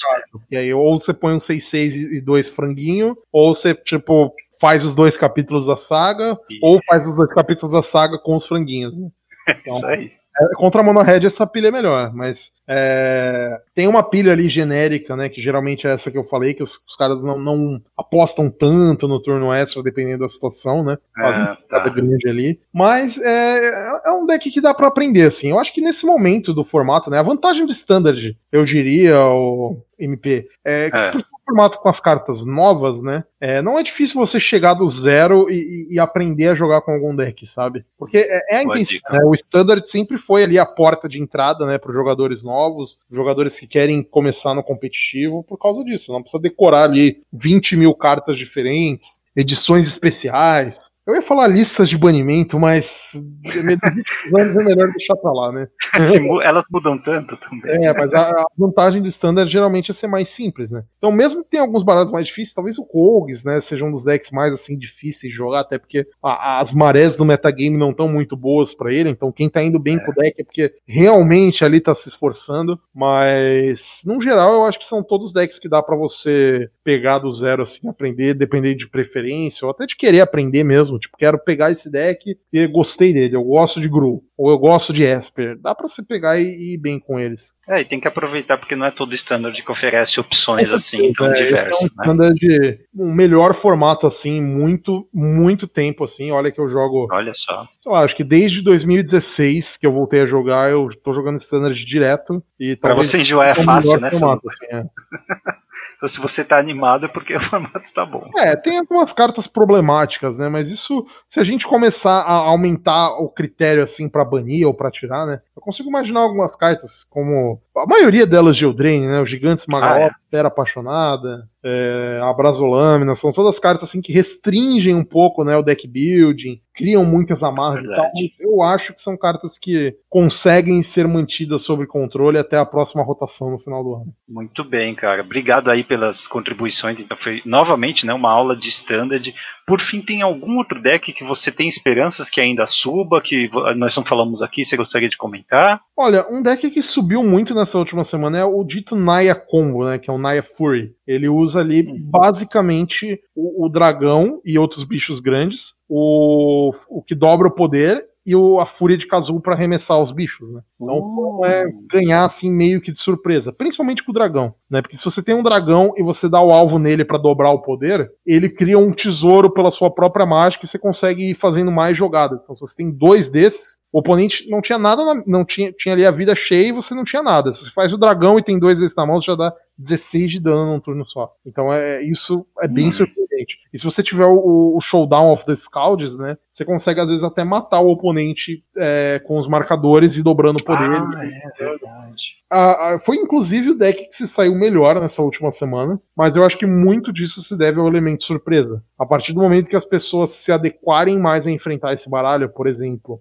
E aí, ou você põe um 6-6 e 2 franguinho, ou você, tipo, faz os dois capítulos da saga, E- ou faz os dois capítulos da saga com os franguinhos, né? Isso aí. É, Contra a Mono Red essa pilha é melhor, mas é, tem uma pilha ali genérica, né? Que geralmente é essa que eu falei, que os, os caras não, não apostam tanto no turno extra, dependendo da situação, né? Fazem É, tá. grande ali. Mas é, é um deck que dá pra aprender, assim. Eu acho que nesse momento do formato, né? A vantagem do Standard, eu diria, o MP, é, É. porque formato com as cartas novas, né? É, não é difícil você chegar do zero e, e- aprender a jogar com algum deck, sabe? Porque é, é a intenção, né? O Standard sempre foi ali a porta de entrada, né, para jogadores novos, jogadores que querem começar no competitivo por causa disso. Não precisa decorar ali 20 mil cartas diferentes, edições especiais. Eu ia falar listas de banimento, mas é melhor- é deixar pra lá, né? Elas mudam tanto também. É, mas a, a vantagem do standard geralmente é ser mais simples, né? Então, mesmo que tenha alguns baralhos mais difíceis, talvez o Kogs, né, seja um dos decks mais assim difíceis de jogar, até porque a- as marés do metagame não estão muito boas pra ele. Então, quem tá indo bem com o deck é porque realmente ali tá se esforçando. Mas, no geral, eu acho que são todos decks que dá pra você pegar do zero, assim, aprender, depender de preferência, ou até de querer aprender mesmo. Tipo, quero pegar esse deck e gostei dele, eu gosto de Gru, ou eu gosto de Esper. Dá pra você pegar e e ir bem com eles. É, e tem que aproveitar porque não é todo standard que oferece opções assim tão É, diversas. É um né? standard, um melhor formato assim, muito, muito tempo assim. Olha que eu jogo, Olha só. sei lá, acho que desde 2016 que eu voltei a jogar, eu tô jogando standard direto e Pra você enjoar é fácil, né? formato, assim, é. Então se você tá animado é porque o formato tá bom. É, tem algumas cartas problemáticas, né? Mas isso, se a gente começar a aumentar o critério assim pra banir ou pra tirar, né? Eu consigo imaginar algumas cartas como a maioria delas de Eldraine, né? Os Gigantes Magaop, Ah, é. Terra Apaixonada, é, a Brasolâmina, são todas cartas assim que restringem um pouco, né, o deck building, criam muitas amarras e tal, mas eu acho que são cartas que conseguem ser mantidas sob controle até a próxima rotação no final do ano. Muito bem, cara. Obrigado aí pelas contribuições. Então foi novamente, né, uma aula de standard. Por fim, tem algum outro deck que você tem esperanças que ainda suba, que nós não falamos aqui, você gostaria de comentar? Olha, um deck que subiu muito nessa nessa última semana é o dito Naya Combo, né? Que é o Naya Fury. Ele usa ali Uhum. basicamente o, o dragão e outros bichos grandes, o, o que dobra o poder e o, a fúria de Kazul pra arremessar os bichos, né? Então Uh. é ganhar assim meio que de surpresa, principalmente com o dragão, né? Porque se você tem um dragão e você dá o alvo nele pra dobrar o poder, ele cria um tesouro pela sua própria mágica e você consegue ir fazendo mais jogadas. Então se você tem dois desses, o oponente não tinha nada, na- não tinha, tinha ali a vida cheia e você não tinha nada. Se você faz o dragão e tem dois desses na mão, você já dá 16 de dano num turno só. Então é isso é bem Hum. surpreendente. E se você tiver o, o Showdown of the Scalds, né, você consegue às vezes até matar o oponente é, com os marcadores e dobrando o poder. Ah, é verdade. Foi inclusive o deck que se saiu melhor nessa última semana, mas eu acho que muito disso se deve ao elemento surpresa. A partir do momento que as pessoas se adequarem mais a enfrentar esse baralho, por exemplo,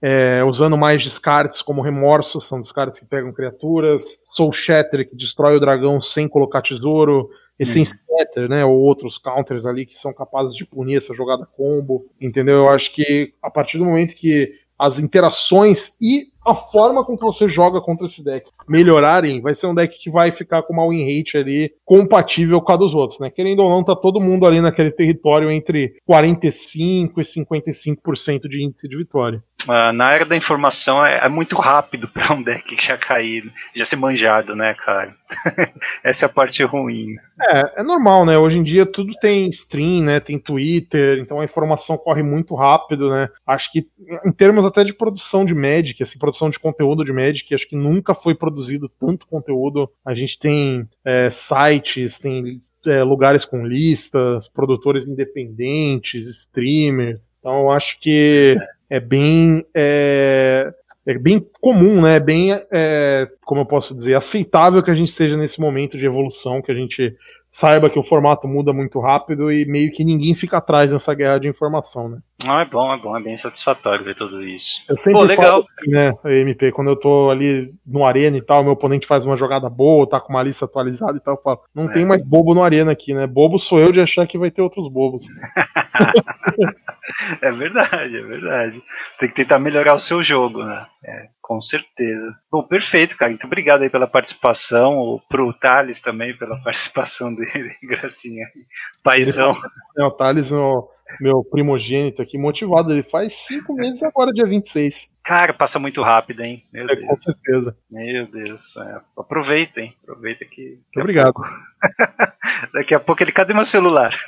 é, usando mais descartes como remorso, são descartes que pegam criaturas, Soul Shatter, que destrói o dragão sem colocar tesouro, Essence Scatter, né, ou outros counters ali que são capazes de punir essa jogada combo, entendeu? Eu acho que a partir do momento que as interações e a forma com que você joga contra esse deck melhorarem, vai ser um deck que vai ficar com uma win rate ali compatível com a dos outros, né? Querendo ou não, tá todo mundo ali naquele território entre 45 e 55% de índice de vitória. Ah, na era da informação é, é muito rápido para um deck já cair, já ser manjado, né, cara? Essa é a parte ruim. É, é normal, né? Hoje em dia tudo tem stream, né? Tem Twitter, então a informação corre muito rápido, né? Acho que em termos até de produção de Magic, assim, produção de conteúdo de Magic, acho que nunca foi produzido tanto conteúdo. A gente tem é, sites, tem é, lugares com listas, produtores independentes, streamers. Então eu acho que é bem é, é bem comum, né? É bem, é, como eu posso dizer, aceitável que a gente esteja nesse momento de evolução, que a gente saiba que o formato muda muito rápido e meio que ninguém fica atrás nessa guerra de informação, né? Não, é bom, é bom, é bem satisfatório ver tudo isso. Eu sempre Pô, legal. falo assim, né, MP, quando eu tô ali no Arena e tal, meu oponente faz uma jogada boa, tá com uma lista atualizada e tal, eu falo, não É. tem mais bobo no Arena aqui, né? Bobo sou eu de achar que vai ter outros bobos. É verdade, é verdade. Tem que tentar melhorar o seu jogo, né? É, com certeza. Bom, perfeito, cara. Muito obrigado aí pela participação. O pro Thales também pela participação dele, gracinha. Paizão. É, o Thales, meu, meu primogênito aqui, motivado, ele faz cinco meses agora, dia 26. Cara, passa muito rápido, hein? Meu É, com Deus. certeza. Meu Deus. É, aproveitem, aproveita que. Muito obrigado. Daqui a pouco ele. Cadê meu celular?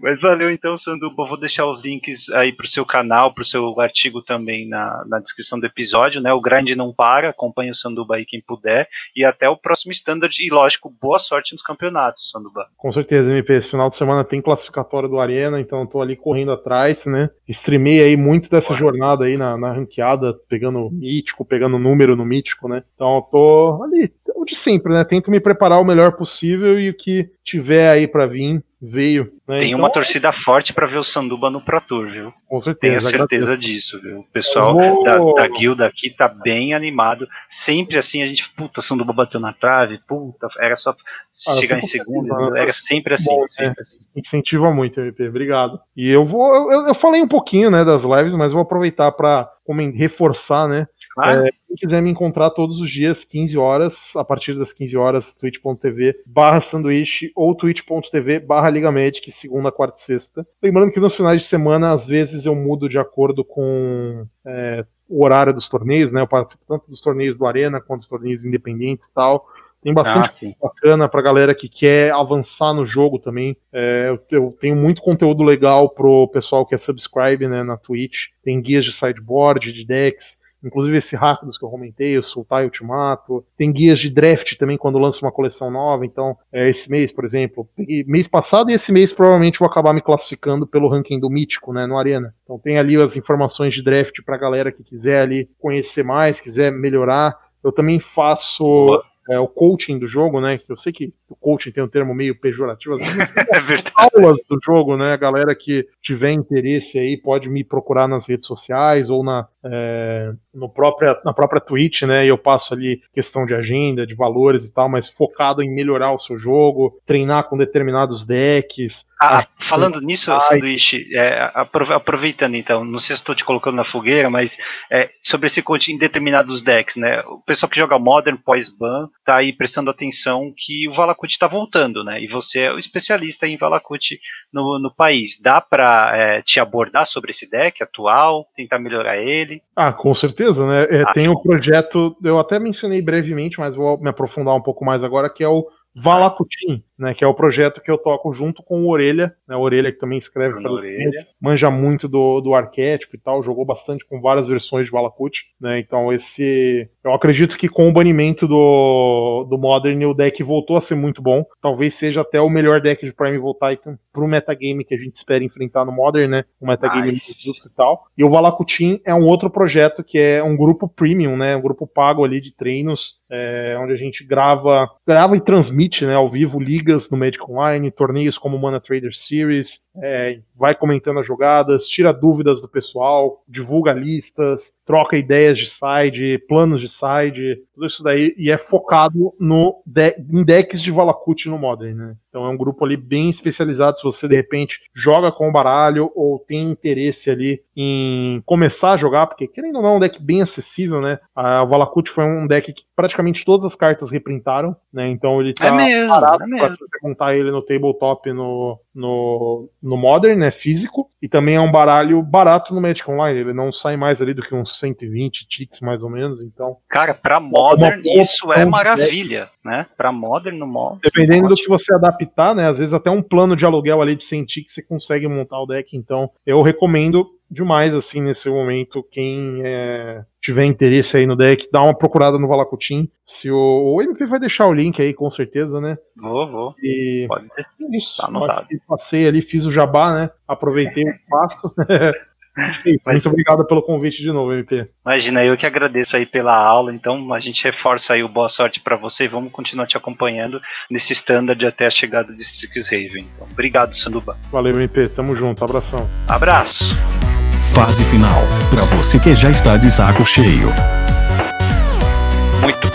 Mas valeu então, Sanduba. Eu vou deixar os links aí pro seu canal, pro seu artigo também na, na descrição do episódio, né? O grande não para, acompanhe o Sanduba aí quem puder. E até o próximo standard. E lógico, boa sorte nos campeonatos, Sanduba. Com certeza, MP. Esse final de semana tem classificatório do Arena, então eu tô ali correndo atrás, né? Streamei aí muito dessa jornada aí na, na ranqueada, pegando mítico, pegando número no mítico, né? Então eu tô ali, o de sempre, né? Tento me preparar o melhor possível e o que tiver aí pra vir, veio. Né? Tem Então, uma torcida forte pra ver o Sanduba no Pro Tour, viu? Com Tenho certeza. certeza agradeço. disso, viu? O pessoal vou- da, da guilda aqui tá bem animado. Sempre assim, a gente, puta, Sanduba bateu na trave, puta, era só Ah, chegar em segundo, mano. era sempre assim, Bom, sempre assim. Incentiva muito, MP. Obrigado. E eu vou. Eu, eu falei um pouquinho, né, das lives, mas vou aproveitar pra comen- reforçar, né? Claro. Quem quiser me encontrar todos os dias, 15 horas, a partir das 15 horas, twitch.tv barra sanduíche ou twitch.tv barra Liga Magic, segunda, quarta e sexta. Lembrando que nos finais de semana, às vezes eu mudo de acordo com é, o horário dos torneios, né? Eu participo tanto dos torneios do Arena quanto dos torneios independentes e tal. Tem bastante Ah, bacana pra galera que quer avançar no jogo também. É, eu, tenho muito conteúdo legal pro pessoal que é subscribe né, na Twitch. Tem guias de sideboard, de decks. Inclusive esse Rakdos que eu comentei, o Sultai Ultimato. Tem guias de draft também quando lança uma coleção nova. Então, é, esse mês, por exemplo, mês passado e esse mês provavelmente vou acabar me classificando pelo ranking do Mítico, né, no Arena. Então tem ali as informações de draft pra galera que quiser ali conhecer mais, quiser melhorar. Eu também faço. É, o coaching do jogo, né? Que eu sei que o coaching tem um termo meio pejorativo, às vezes É verdade. aulas do jogo, né? A galera que tiver interesse aí pode me procurar nas redes sociais ou na, é, no própria, na própria Twitch, né? E eu passo ali questão de agenda, de valores e tal, mas focado em melhorar o seu jogo, treinar com determinados decks. Ah, falando nisso, sanduíche, é, aprove- aproveitando então, não sei se estou te colocando na fogueira, mas é, sobre esse coach em determinados decks, né? O pessoal que joga Modern pós-ban tá aí prestando atenção que o Valakut está voltando, né? E você é o especialista em Valakut no, no país. Dá para te abordar sobre esse deck atual, tentar melhorar ele? Ah, com certeza, né? É, Ah, tem o projeto, eu até mencionei brevemente, mas vou me aprofundar um pouco mais agora, que é o Valacutim, né? Que é o projeto que eu toco junto com o Orelha, né? O Orelha que também escreve pelo Orelha. manja muito do, do arquétipo e tal, jogou bastante com várias versões de Valakut, né? Então esse. Eu acredito que com o banimento do, do Modern o deck voltou a ser muito bom. Talvez seja até o melhor deck de Prime Voltaic pro metagame que a gente espera enfrentar no Modern, né? Um metagame Nice. justo e tal. E o Valakutin é um outro projeto que é um grupo premium, né? Um grupo pago ali de treinos, é, onde a gente grava, grava e transmite, né, ao vivo ligas no Magic Online, torneios como Mana Trader Series, é, vai comentando as jogadas, tira dúvidas do pessoal, divulga listas, troca ideias de side, planos de side, tudo isso daí, e é focado no de em decks de Valakut no Modern, né? Então é um grupo ali bem especializado. Se você de repente joga com o baralho ou tem interesse ali em começar a jogar, porque querendo ou não, é um deck bem acessível, né? A Valakut foi um deck que praticamente todas as cartas reprintaram, né? Então ele tá É mesmo, barato é pra mesmo. você montar ele no tabletop no, no, no Modern, né? Físico. E também é um baralho barato no Magic Online. Ele não sai mais ali do que uns 120 ticks, mais ou menos. Então, Cara, pra Modern isso é opção de maravilha, né? Pra Modern no Modern. Dependendo do que você adaptar, né? Às vezes até um plano de aluguel ali de 100 ticks você consegue montar o deck. Então, eu recomendo demais, assim, nesse momento, quem é, tiver interesse aí no deck, dá uma procurada no Valakutin. Se o, o MP vai deixar o link aí, com certeza, né? Vou, vou. E Pode ter. é isso. Tá anotado. Passei ali, fiz o jabá, né? Aproveitei o espaço. Mas- Muito obrigado pelo convite de novo, MP. Imagina, eu que agradeço aí pela aula, então a gente reforça aí o boa sorte pra você e vamos continuar te acompanhando nesse standard até a chegada de Strixhaven. Então, obrigado, Sanduba. Valeu, MP. Tamo junto. Abração. Abraço! Fase final. Pra você que já está de saco cheio.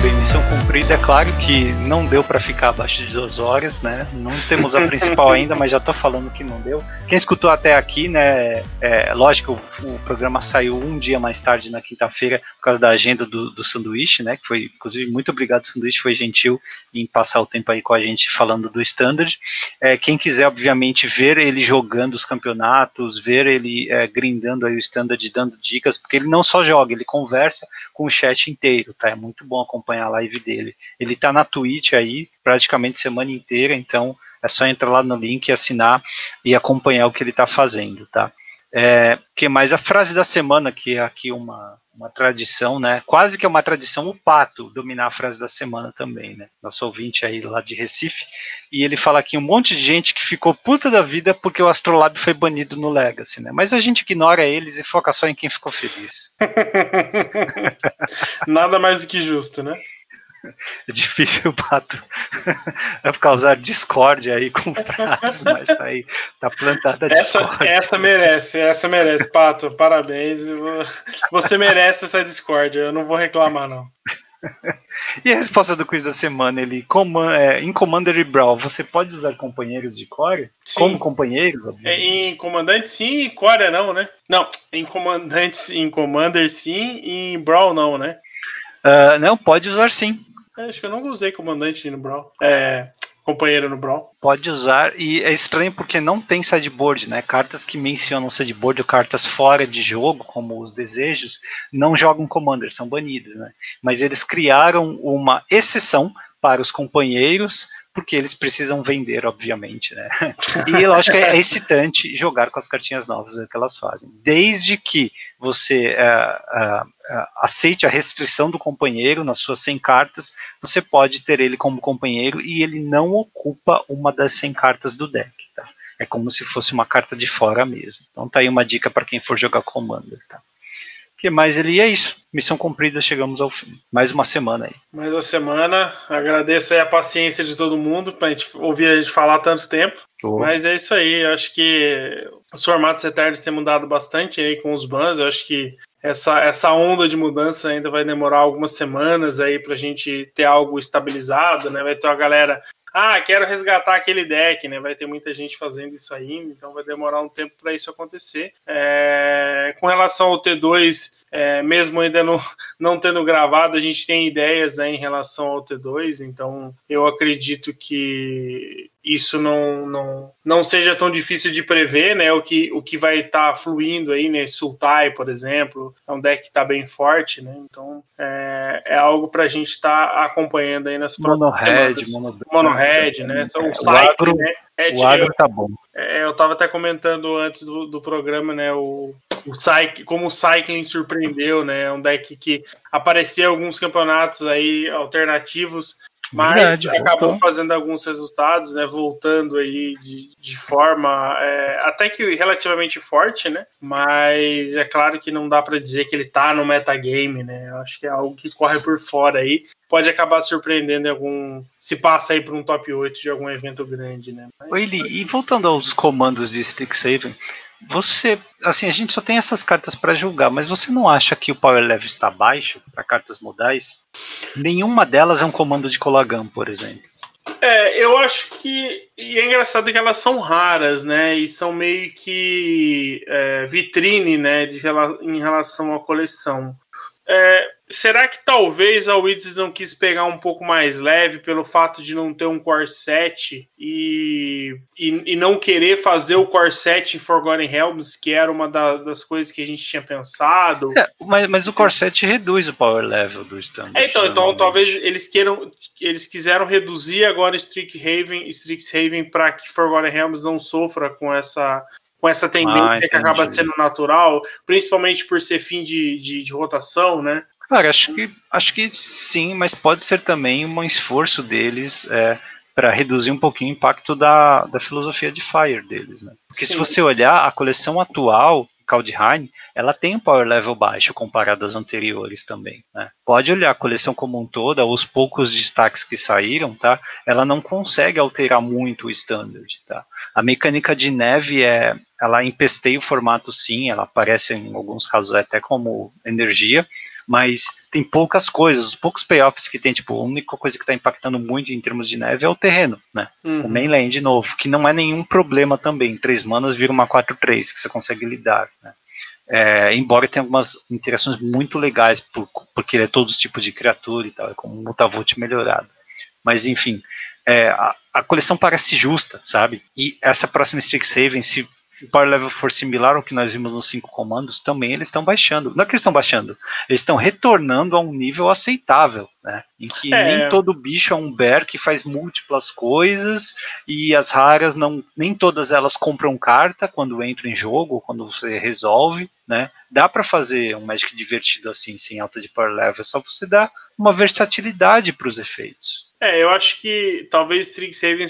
Bem, missão cumprida. É claro que não deu pra ficar abaixo de duas horas, né? Não temos a principal ainda, mas já tô falando que não deu. Quem escutou até aqui, né? É, lógico, o, o programa saiu um dia mais tarde na quinta-feira por causa da agenda do, do sanduíche, né? Que foi, inclusive, muito obrigado, sanduíche, foi gentil em passar o tempo aí com a gente falando do standard. É, quem quiser, obviamente, ver ele jogando os campeonatos, ver ele é, grindando aí o standard, dando dicas, porque ele não só joga, ele conversa com o chat inteiro, tá? É muito bom acompanhar a live dele. Ele tá na Twitch aí praticamente semana inteira, então é só entrar lá no link, assinar e acompanhar o que ele tá fazendo, tá? É, que mais a frase da semana, que é aqui uma, uma tradição, né? Quase que é uma tradição o Pato dominar a frase da semana também, né? Nosso ouvinte aí lá de Recife. E ele fala aqui um monte de gente que ficou puta da vida porque o Astrolab foi banido no Legacy, né? Mas a gente ignora eles e foca só em quem ficou feliz. Nada mais do que justo, né? É difícil o Pato é causar discórdia aí com frases, mas tá aí, tá plantada a Essa, discórdia. essa merece, essa merece, Pato. Parabéns. Você merece essa discórdia. Eu não vou reclamar, não. E a resposta do quiz da semana, ele é, em Commander e Brawl, você pode usar companheiros de core? Sim. Como companheiros? É. Em comandante sim, e Coreia não, né? Não, em comandante, em Commander sim, e em Brawl não, né? Ah, não, pode usar sim. É, Acho que eu nunca usei comandante no Brawl. É, companheiro no Brawl. Pode usar, e é estranho porque não tem sideboard, né? Cartas que mencionam sideboard ou cartas fora de jogo, como os desejos, não jogam Commander, são banidas, né? Mas eles criaram uma exceção para os companheiros, porque eles precisam vender, obviamente, né? E lógico, é excitante jogar com as cartinhas novas que elas fazem. Desde que você é, é, é, aceite a restrição do companheiro nas suas 100 cartas, você pode ter ele como companheiro e ele não ocupa uma das 100 cartas do deck, tá? É como se fosse uma carta de fora mesmo. Então tá aí uma dica para quem for jogar Commander, tá? Que mais ele é isso. Missão cumprida, chegamos ao fim. Mais uma semana aí. Mais uma semana. Agradeço aí a paciência de todo mundo pra gente ouvir a gente falar tanto tempo. Oh. Mas é isso aí. Eu acho que os formatos eternos têm mudado bastante aí com os bans. Eu acho que essa, essa onda de mudança ainda vai demorar algumas semanas aí pra gente ter algo estabilizado, né? Vai ter uma galera ah, quero resgatar aquele deck, né? Vai ter muita gente fazendo isso ainda, então vai demorar um tempo para isso acontecer. É, com relação ao T2, é, mesmo ainda não, não tendo gravado, a gente tem ideias né, em relação ao T2, então eu acredito que isso não, não, não seja tão difícil de prever, né? O que, o que vai estar tá fluindo aí, né? Sultai, por exemplo, é um deck que está bem forte, né? Então é, é algo para a gente estar tá acompanhando aí nas próximas semanas. Mono, mono red, né? São é, o Cycle, né? É, o agro tá bom. É, eu estava até comentando antes do, do programa, né? O, o como o Cycling surpreendeu, né? É um deck que aparecia em alguns campeonatos aí alternativos mas Verdade, acabou voltou. fazendo alguns resultados, né? Voltando aí de, de forma é, até que relativamente forte, né? Mas é claro que não dá para dizer que ele tá no metagame, né? Eu acho que é algo que corre por fora aí. Pode acabar surpreendendo em algum. Se passa aí para um top 8 de algum evento grande, né? Mas... Ele, e voltando aos comandos de Strixhaven, você, assim, a gente só tem essas cartas para julgar, mas você não acha que o power level está baixo para cartas modais? Nenhuma delas é um comando de Colagan, por exemplo. É, eu acho que. E é engraçado que elas são raras, né? E são meio que é, vitrine, né? De, em relação à coleção. É, será que talvez a Wizards não quis pegar um pouco mais leve pelo fato de não ter um core set e, e, e não querer fazer o core set em Forgotten Realms, que era uma da, das coisas que a gente tinha pensado? É, mas, mas o core set reduz o power level do standard. É, então, então talvez eles queiram, eles quiseram reduzir agora Strixhaven, Strixhaven para que Forgotten Realms não sofra com essa com essa tendência ah, que acaba sendo natural, principalmente por ser fim de, de, de rotação, né? Cara, acho que, acho que sim, mas pode ser também um esforço deles é, para reduzir um pouquinho o impacto da, da filosofia de Fire deles. Né? Porque sim. se você olhar a coleção atual, Kaldheim, ela tem um power level baixo comparado às anteriores também. Né? Pode olhar a coleção como um todo, os poucos destaques que saíram, tá? Ela não consegue alterar muito o standard, tá? A mecânica de neve é, ela empesteia o formato sim, ela aparece em alguns casos até como energia, mas tem poucas coisas, os poucos payoffs que tem, tipo, a única coisa que está impactando muito em termos de neve é o terreno, né? Uhum. O mainland novo, que não é nenhum problema também. Três manas vira uma 4-3, que você consegue lidar, né? É, embora tenha algumas interações muito legais, por, porque ele é todos os tipos de criatura e tal, é como um Mutavolt melhorado. Mas enfim, é, a, a, coleção parece justa, sabe? E essa próxima Strixhaven, se power level for similar ao que nós vimos nos cinco comandos, também eles estão baixando. Não é que eles estão baixando, eles estão retornando a um nível aceitável, né? Em que é. nem todo bicho é um bear que faz múltiplas coisas e as raras não, nem todas elas compram carta quando entram em jogo, quando você resolve, né? Dá para fazer um Magic divertido assim, sem alta de power level, é só você dar uma versatilidade para os efeitos. É, eu acho que talvez Strixhaven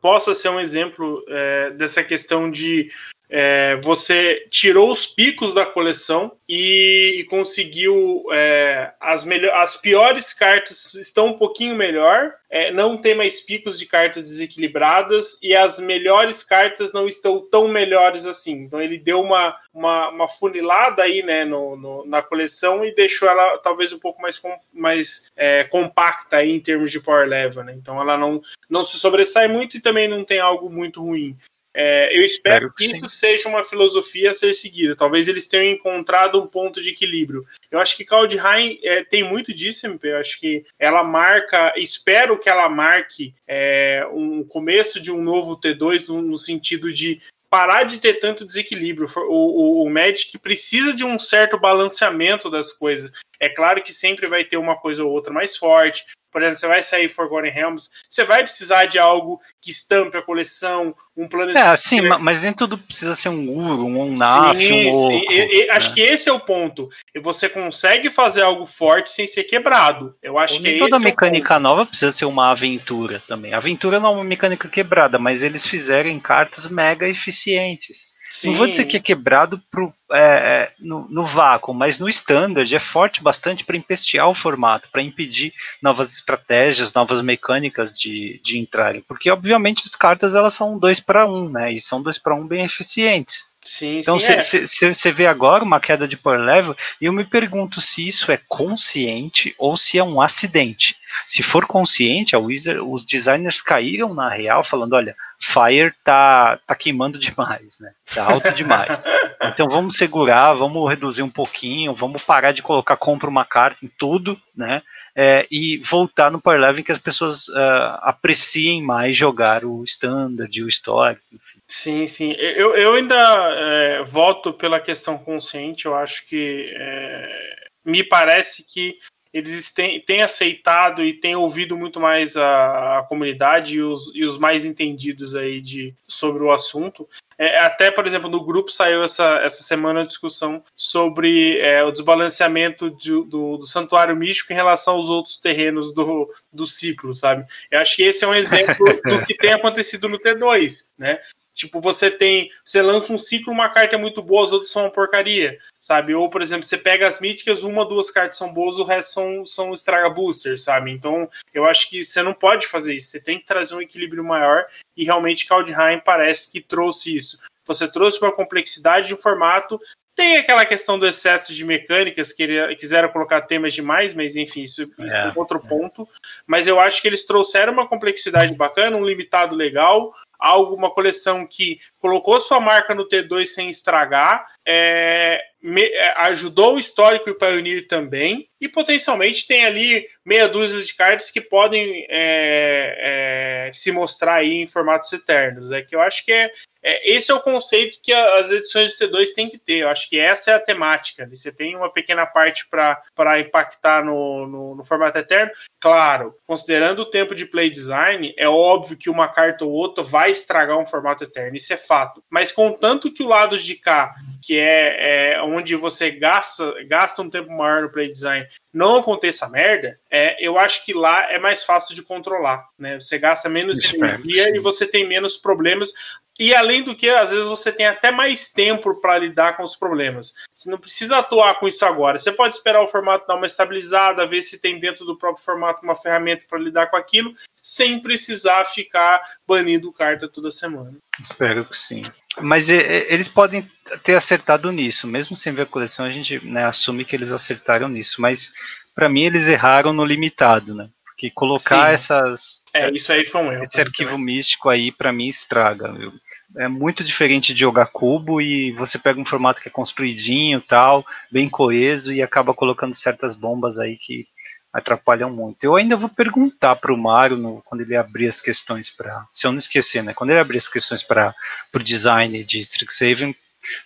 possa ser um exemplo é, dessa questão de é, você tirou os picos da coleção e, e conseguiu é, as, as piores cartas estão um pouquinho melhor, é, não tem mais picos de cartas desequilibradas e as melhores cartas não estão tão melhores assim. Então ele deu uma, uma, uma funilada aí né, no, no, na coleção e deixou ela talvez um pouco mais, com, mais é, compacta aí em termos de power level. Né? Então ela não, não se sobressai muito e também não tem algo muito ruim. É, eu espero, espero que, que isso seja uma filosofia a ser seguida. Talvez eles tenham encontrado um ponto de equilíbrio. Eu acho que Kaldheim é, tem muito disso, MP. Eu acho que ela marca, espero que ela marque é, um começo de um novo T2 no, no sentido de parar de ter tanto desequilíbrio. O, o, o Magic precisa de um certo balanceamento das coisas. É claro que sempre vai ter uma coisa ou outra mais forte, por exemplo, você vai sair Forgotten Realms, você vai precisar de algo que estampe a coleção, um plano É, sim, mas nem tudo precisa ser um Uro, um Naf, sim, um sim. E, e, né? Acho que esse é o ponto. E você consegue fazer algo forte sem ser quebrado. Eu acho Ou que é toda mecânica nova precisa ser uma aventura também. A aventura não é uma mecânica quebrada, mas eles fizeram cartas mega eficientes. Sim. Não vou dizer que é quebrado pro, é, é, no, no, vácuo, mas no standard é forte bastante para empestear o formato, para impedir novas estratégias, novas mecânicas de, de entrarem. Porque, obviamente, as cartas elas são dois para um, né? E são dois para um bem eficientes. Sim, então você é. vê agora uma queda de power level e eu me pergunto se isso é consciente ou se é um acidente. Se for consciente, a Wizard, os designers caíram na real falando, olha, Fire tá, tá queimando demais, né? Tá alto demais. então vamos segurar, vamos reduzir um pouquinho, vamos parar de colocar compra uma carta em tudo, né? É, e voltar no Power Level que as pessoas uh, apreciem mais jogar o standard, o histórico. Sim, sim. Eu, eu ainda é, voto pela questão consciente. Eu acho que é, me parece que eles têm, têm, aceitado e têm ouvido muito mais a, a comunidade e os, e os, mais entendidos aí de, sobre o assunto. É, até, por exemplo, no grupo saiu essa, essa semana a discussão sobre é, o desbalanceamento de, do, do, santuário místico em relação aos outros terrenos do, do ciclo, sabe? Eu acho que esse é um exemplo do que tem acontecido no T2, né? Tipo, você tem. Você lança um ciclo, uma carta é muito boa, as outras são uma porcaria, sabe? Ou, por exemplo, você pega as míticas, uma, duas cartas são boas, o resto são, são estraga booster, sabe? Então, eu acho que você não pode fazer isso. Você tem que trazer um equilíbrio maior e realmente Kaldheim parece que trouxe isso. Você trouxe uma complexidade de formato tem aquela questão do excesso de mecânicas, que ele, quiseram colocar temas demais, mas enfim, isso, isso é, é outro ponto. Mas eu acho que eles trouxeram uma complexidade bacana, um limitado legal, algo, uma coleção que colocou sua marca no T2 sem estragar, é, me, é, ajudou o histórico e o Pioneer também, e potencialmente tem ali meia dúzia de cartas que podem é, é, se mostrar aí em formatos eternos. É que eu acho que é, é, esse é o conceito que as edições do T2 têm que ter. Eu acho que essa é a temática. Você tem uma pequena parte para impactar no, no, no, formato eterno. Claro, considerando o tempo de play design, é óbvio que uma carta ou outra vai estragar um formato eterno. Isso é fato. Mas contanto que o lado de cá, que é, é onde você gasta, gasta um tempo maior no play design, não aconteça merda, é, eu acho que lá é mais fácil de controlar. Né? Você gasta menos energia e você tem menos problemas. E além do que, às vezes você tem até mais tempo para lidar com os problemas. Você não precisa atuar com isso agora. Você pode esperar o formato dar uma estabilizada, ver se tem dentro do próprio formato uma ferramenta para lidar com aquilo, sem precisar ficar banindo carta toda semana. Espero que sim. Mas eles podem ter acertado nisso, mesmo sem ver a coleção, a gente né, assume que eles acertaram nisso. Mas para mim eles erraram no limitado, né? Porque colocar sim. essas. É, isso aí foi um erro. Esse arquivo também. místico aí, para mim, estraga. Viu? É muito diferente de jogar cubo e você pega um formato que é construidinho tal, bem coeso e acaba colocando certas bombas aí que atrapalham muito. Eu ainda vou perguntar para o Mário quando ele abrir as questões para, se eu não esquecer, né? Quando ele abrir as questões para o design de Strixhaven,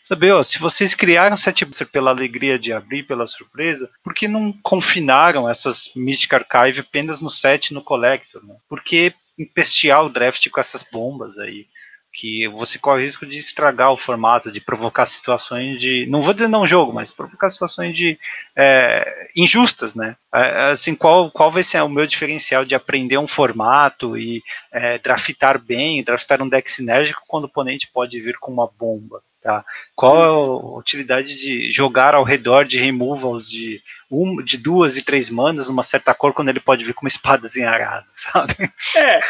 saber, ó, se vocês criaram Set Booster pela alegria de abrir, pela surpresa, por que não confinaram essas Mystic Archive apenas no set no Collector? Né? Por que empestear o draft com essas bombas aí? Que você corre o risco de estragar o formato, de provocar situações de, não vou dizer não jogo, mas provocar situações de é, injustas, né? É, assim, qual, qual vai ser o meu diferencial de aprender um formato e é, draftar bem, draftar um deck sinérgico quando o oponente pode vir com uma bomba? Tá? Qual é a utilidade de jogar ao redor de removals de, um, de duas e três manas numa certa cor quando ele pode vir com uma espada zenharada, sabe? É, é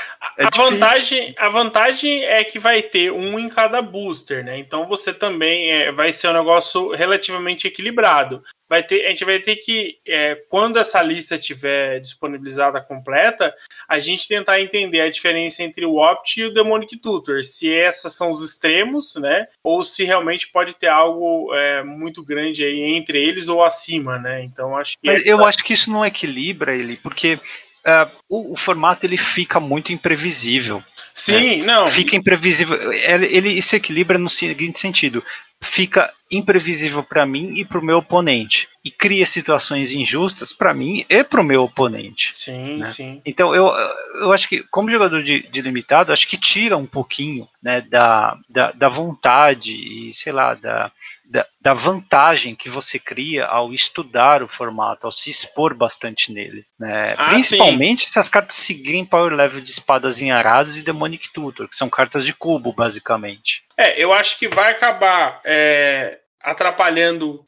a, vantagem, a vantagem é que vai ter um em cada booster, né? Então você também é, vai ser um negócio relativamente equilibrado vai ter, a gente vai ter que, é, quando essa lista estiver disponibilizada completa, a gente tentar entender a diferença entre o Opt e o Demonic Tutor, se essas são os extremos, né, ou se realmente pode ter algo é, muito grande aí entre eles ou acima, né, então acho que... Mas eu acho que isso não equilibra ele, porque Uh, o, o, formato ele fica muito imprevisível. Sim, né? não. Fica imprevisível. Ele, ele se equilibra no seguinte sentido: fica imprevisível para mim e para o meu oponente e cria situações injustas para mim e para o meu oponente. Sim, né? sim. Então eu, eu acho que como jogador de, de, limitado acho que tira um pouquinho né, da, da, da vontade e sei lá da da, da, vantagem que você cria ao estudar o formato, ao se expor bastante nele. Né? Ah, Principalmente sim. se as cartas seguirem power level de espadas em arados e Demonic Tutor, que são cartas de cubo, basicamente. É, eu acho que vai acabar é, atrapalhando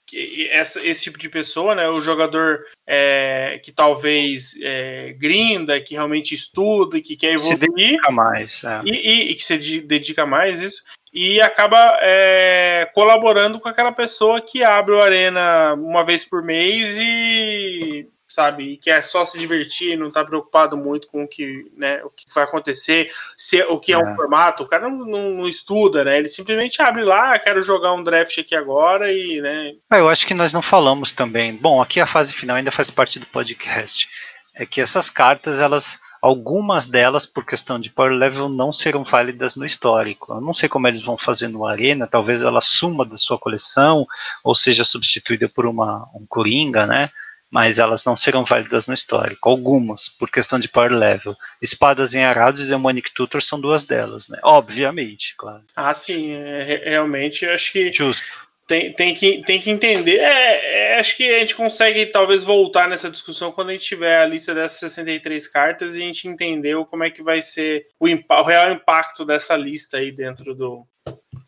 essa, esse tipo de pessoa, né? O jogador é, que talvez é, grinda, que realmente estuda, que quer evoluir. Se dedica mais. É. E, e, e, que se dedica mais, isso. E acaba é, colaborando com aquela pessoa que abre o Arena uma vez por mês e sabe? E que é só se divertir, não tá preocupado muito com o que, né, o que vai acontecer, se o que é, é um formato, o cara não, não, não, estuda, né? Ele simplesmente abre lá, quero jogar um draft aqui agora e, né? Ah, eu acho que nós não falamos também. Bom, aqui a fase final ainda faz parte do podcast. É que essas cartas, elas algumas delas, por questão de power level, não serão válidas no histórico. Eu não sei como eles vão fazer no Arena, talvez ela suma da sua coleção, ou seja substituída por uma, um Coringa, né? mas elas não serão válidas no histórico. Algumas, por questão de power level. Espadas em Arados e Demonic Tutor são duas delas, né? Obviamente, claro. Ah, sim, é, realmente acho que. Justo. Tem, tem, que, tem que entender. É, é, acho que a gente consegue talvez voltar nessa discussão quando a gente tiver a lista dessas 63 cartas e a gente entendeu como é que vai ser o, o real impacto dessa lista aí dentro do,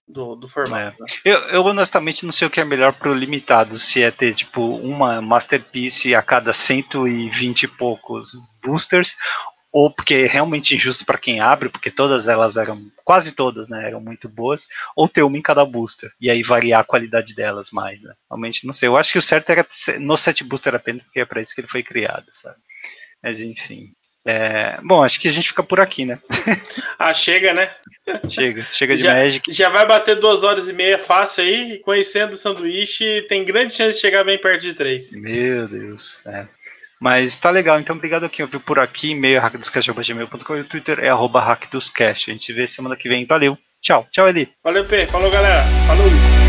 do, do formato. É. Eu, eu, honestamente não sei o que é melhor pro limitado, se é ter tipo uma Masterpiece a cada 120 e poucos boosters, ou porque é realmente injusto para quem abre, porque todas elas eram, quase todas, né, eram muito boas, ou ter uma em cada booster, e aí variar a qualidade delas mais, né? Realmente não sei, eu acho que o certo era no set booster apenas, porque é para isso que ele foi criado, sabe? Mas enfim. É, bom, acho que a gente fica por aqui, né? ah, chega, né? Chega, chega de já, Magic. Já vai bater duas horas e meia fácil aí, conhecendo o sanduíche, tem grande chance de chegar bem perto de três. Meu Deus, é. Mas tá legal, então obrigado a quem ouviu por aqui, e-mail hackdoscast.gmail.com e o Twitter é arroba hackdoscast. A gente vê semana que vem. Valeu, tchau, tchau Eli. Valeu, P. Falou, galera. Falou.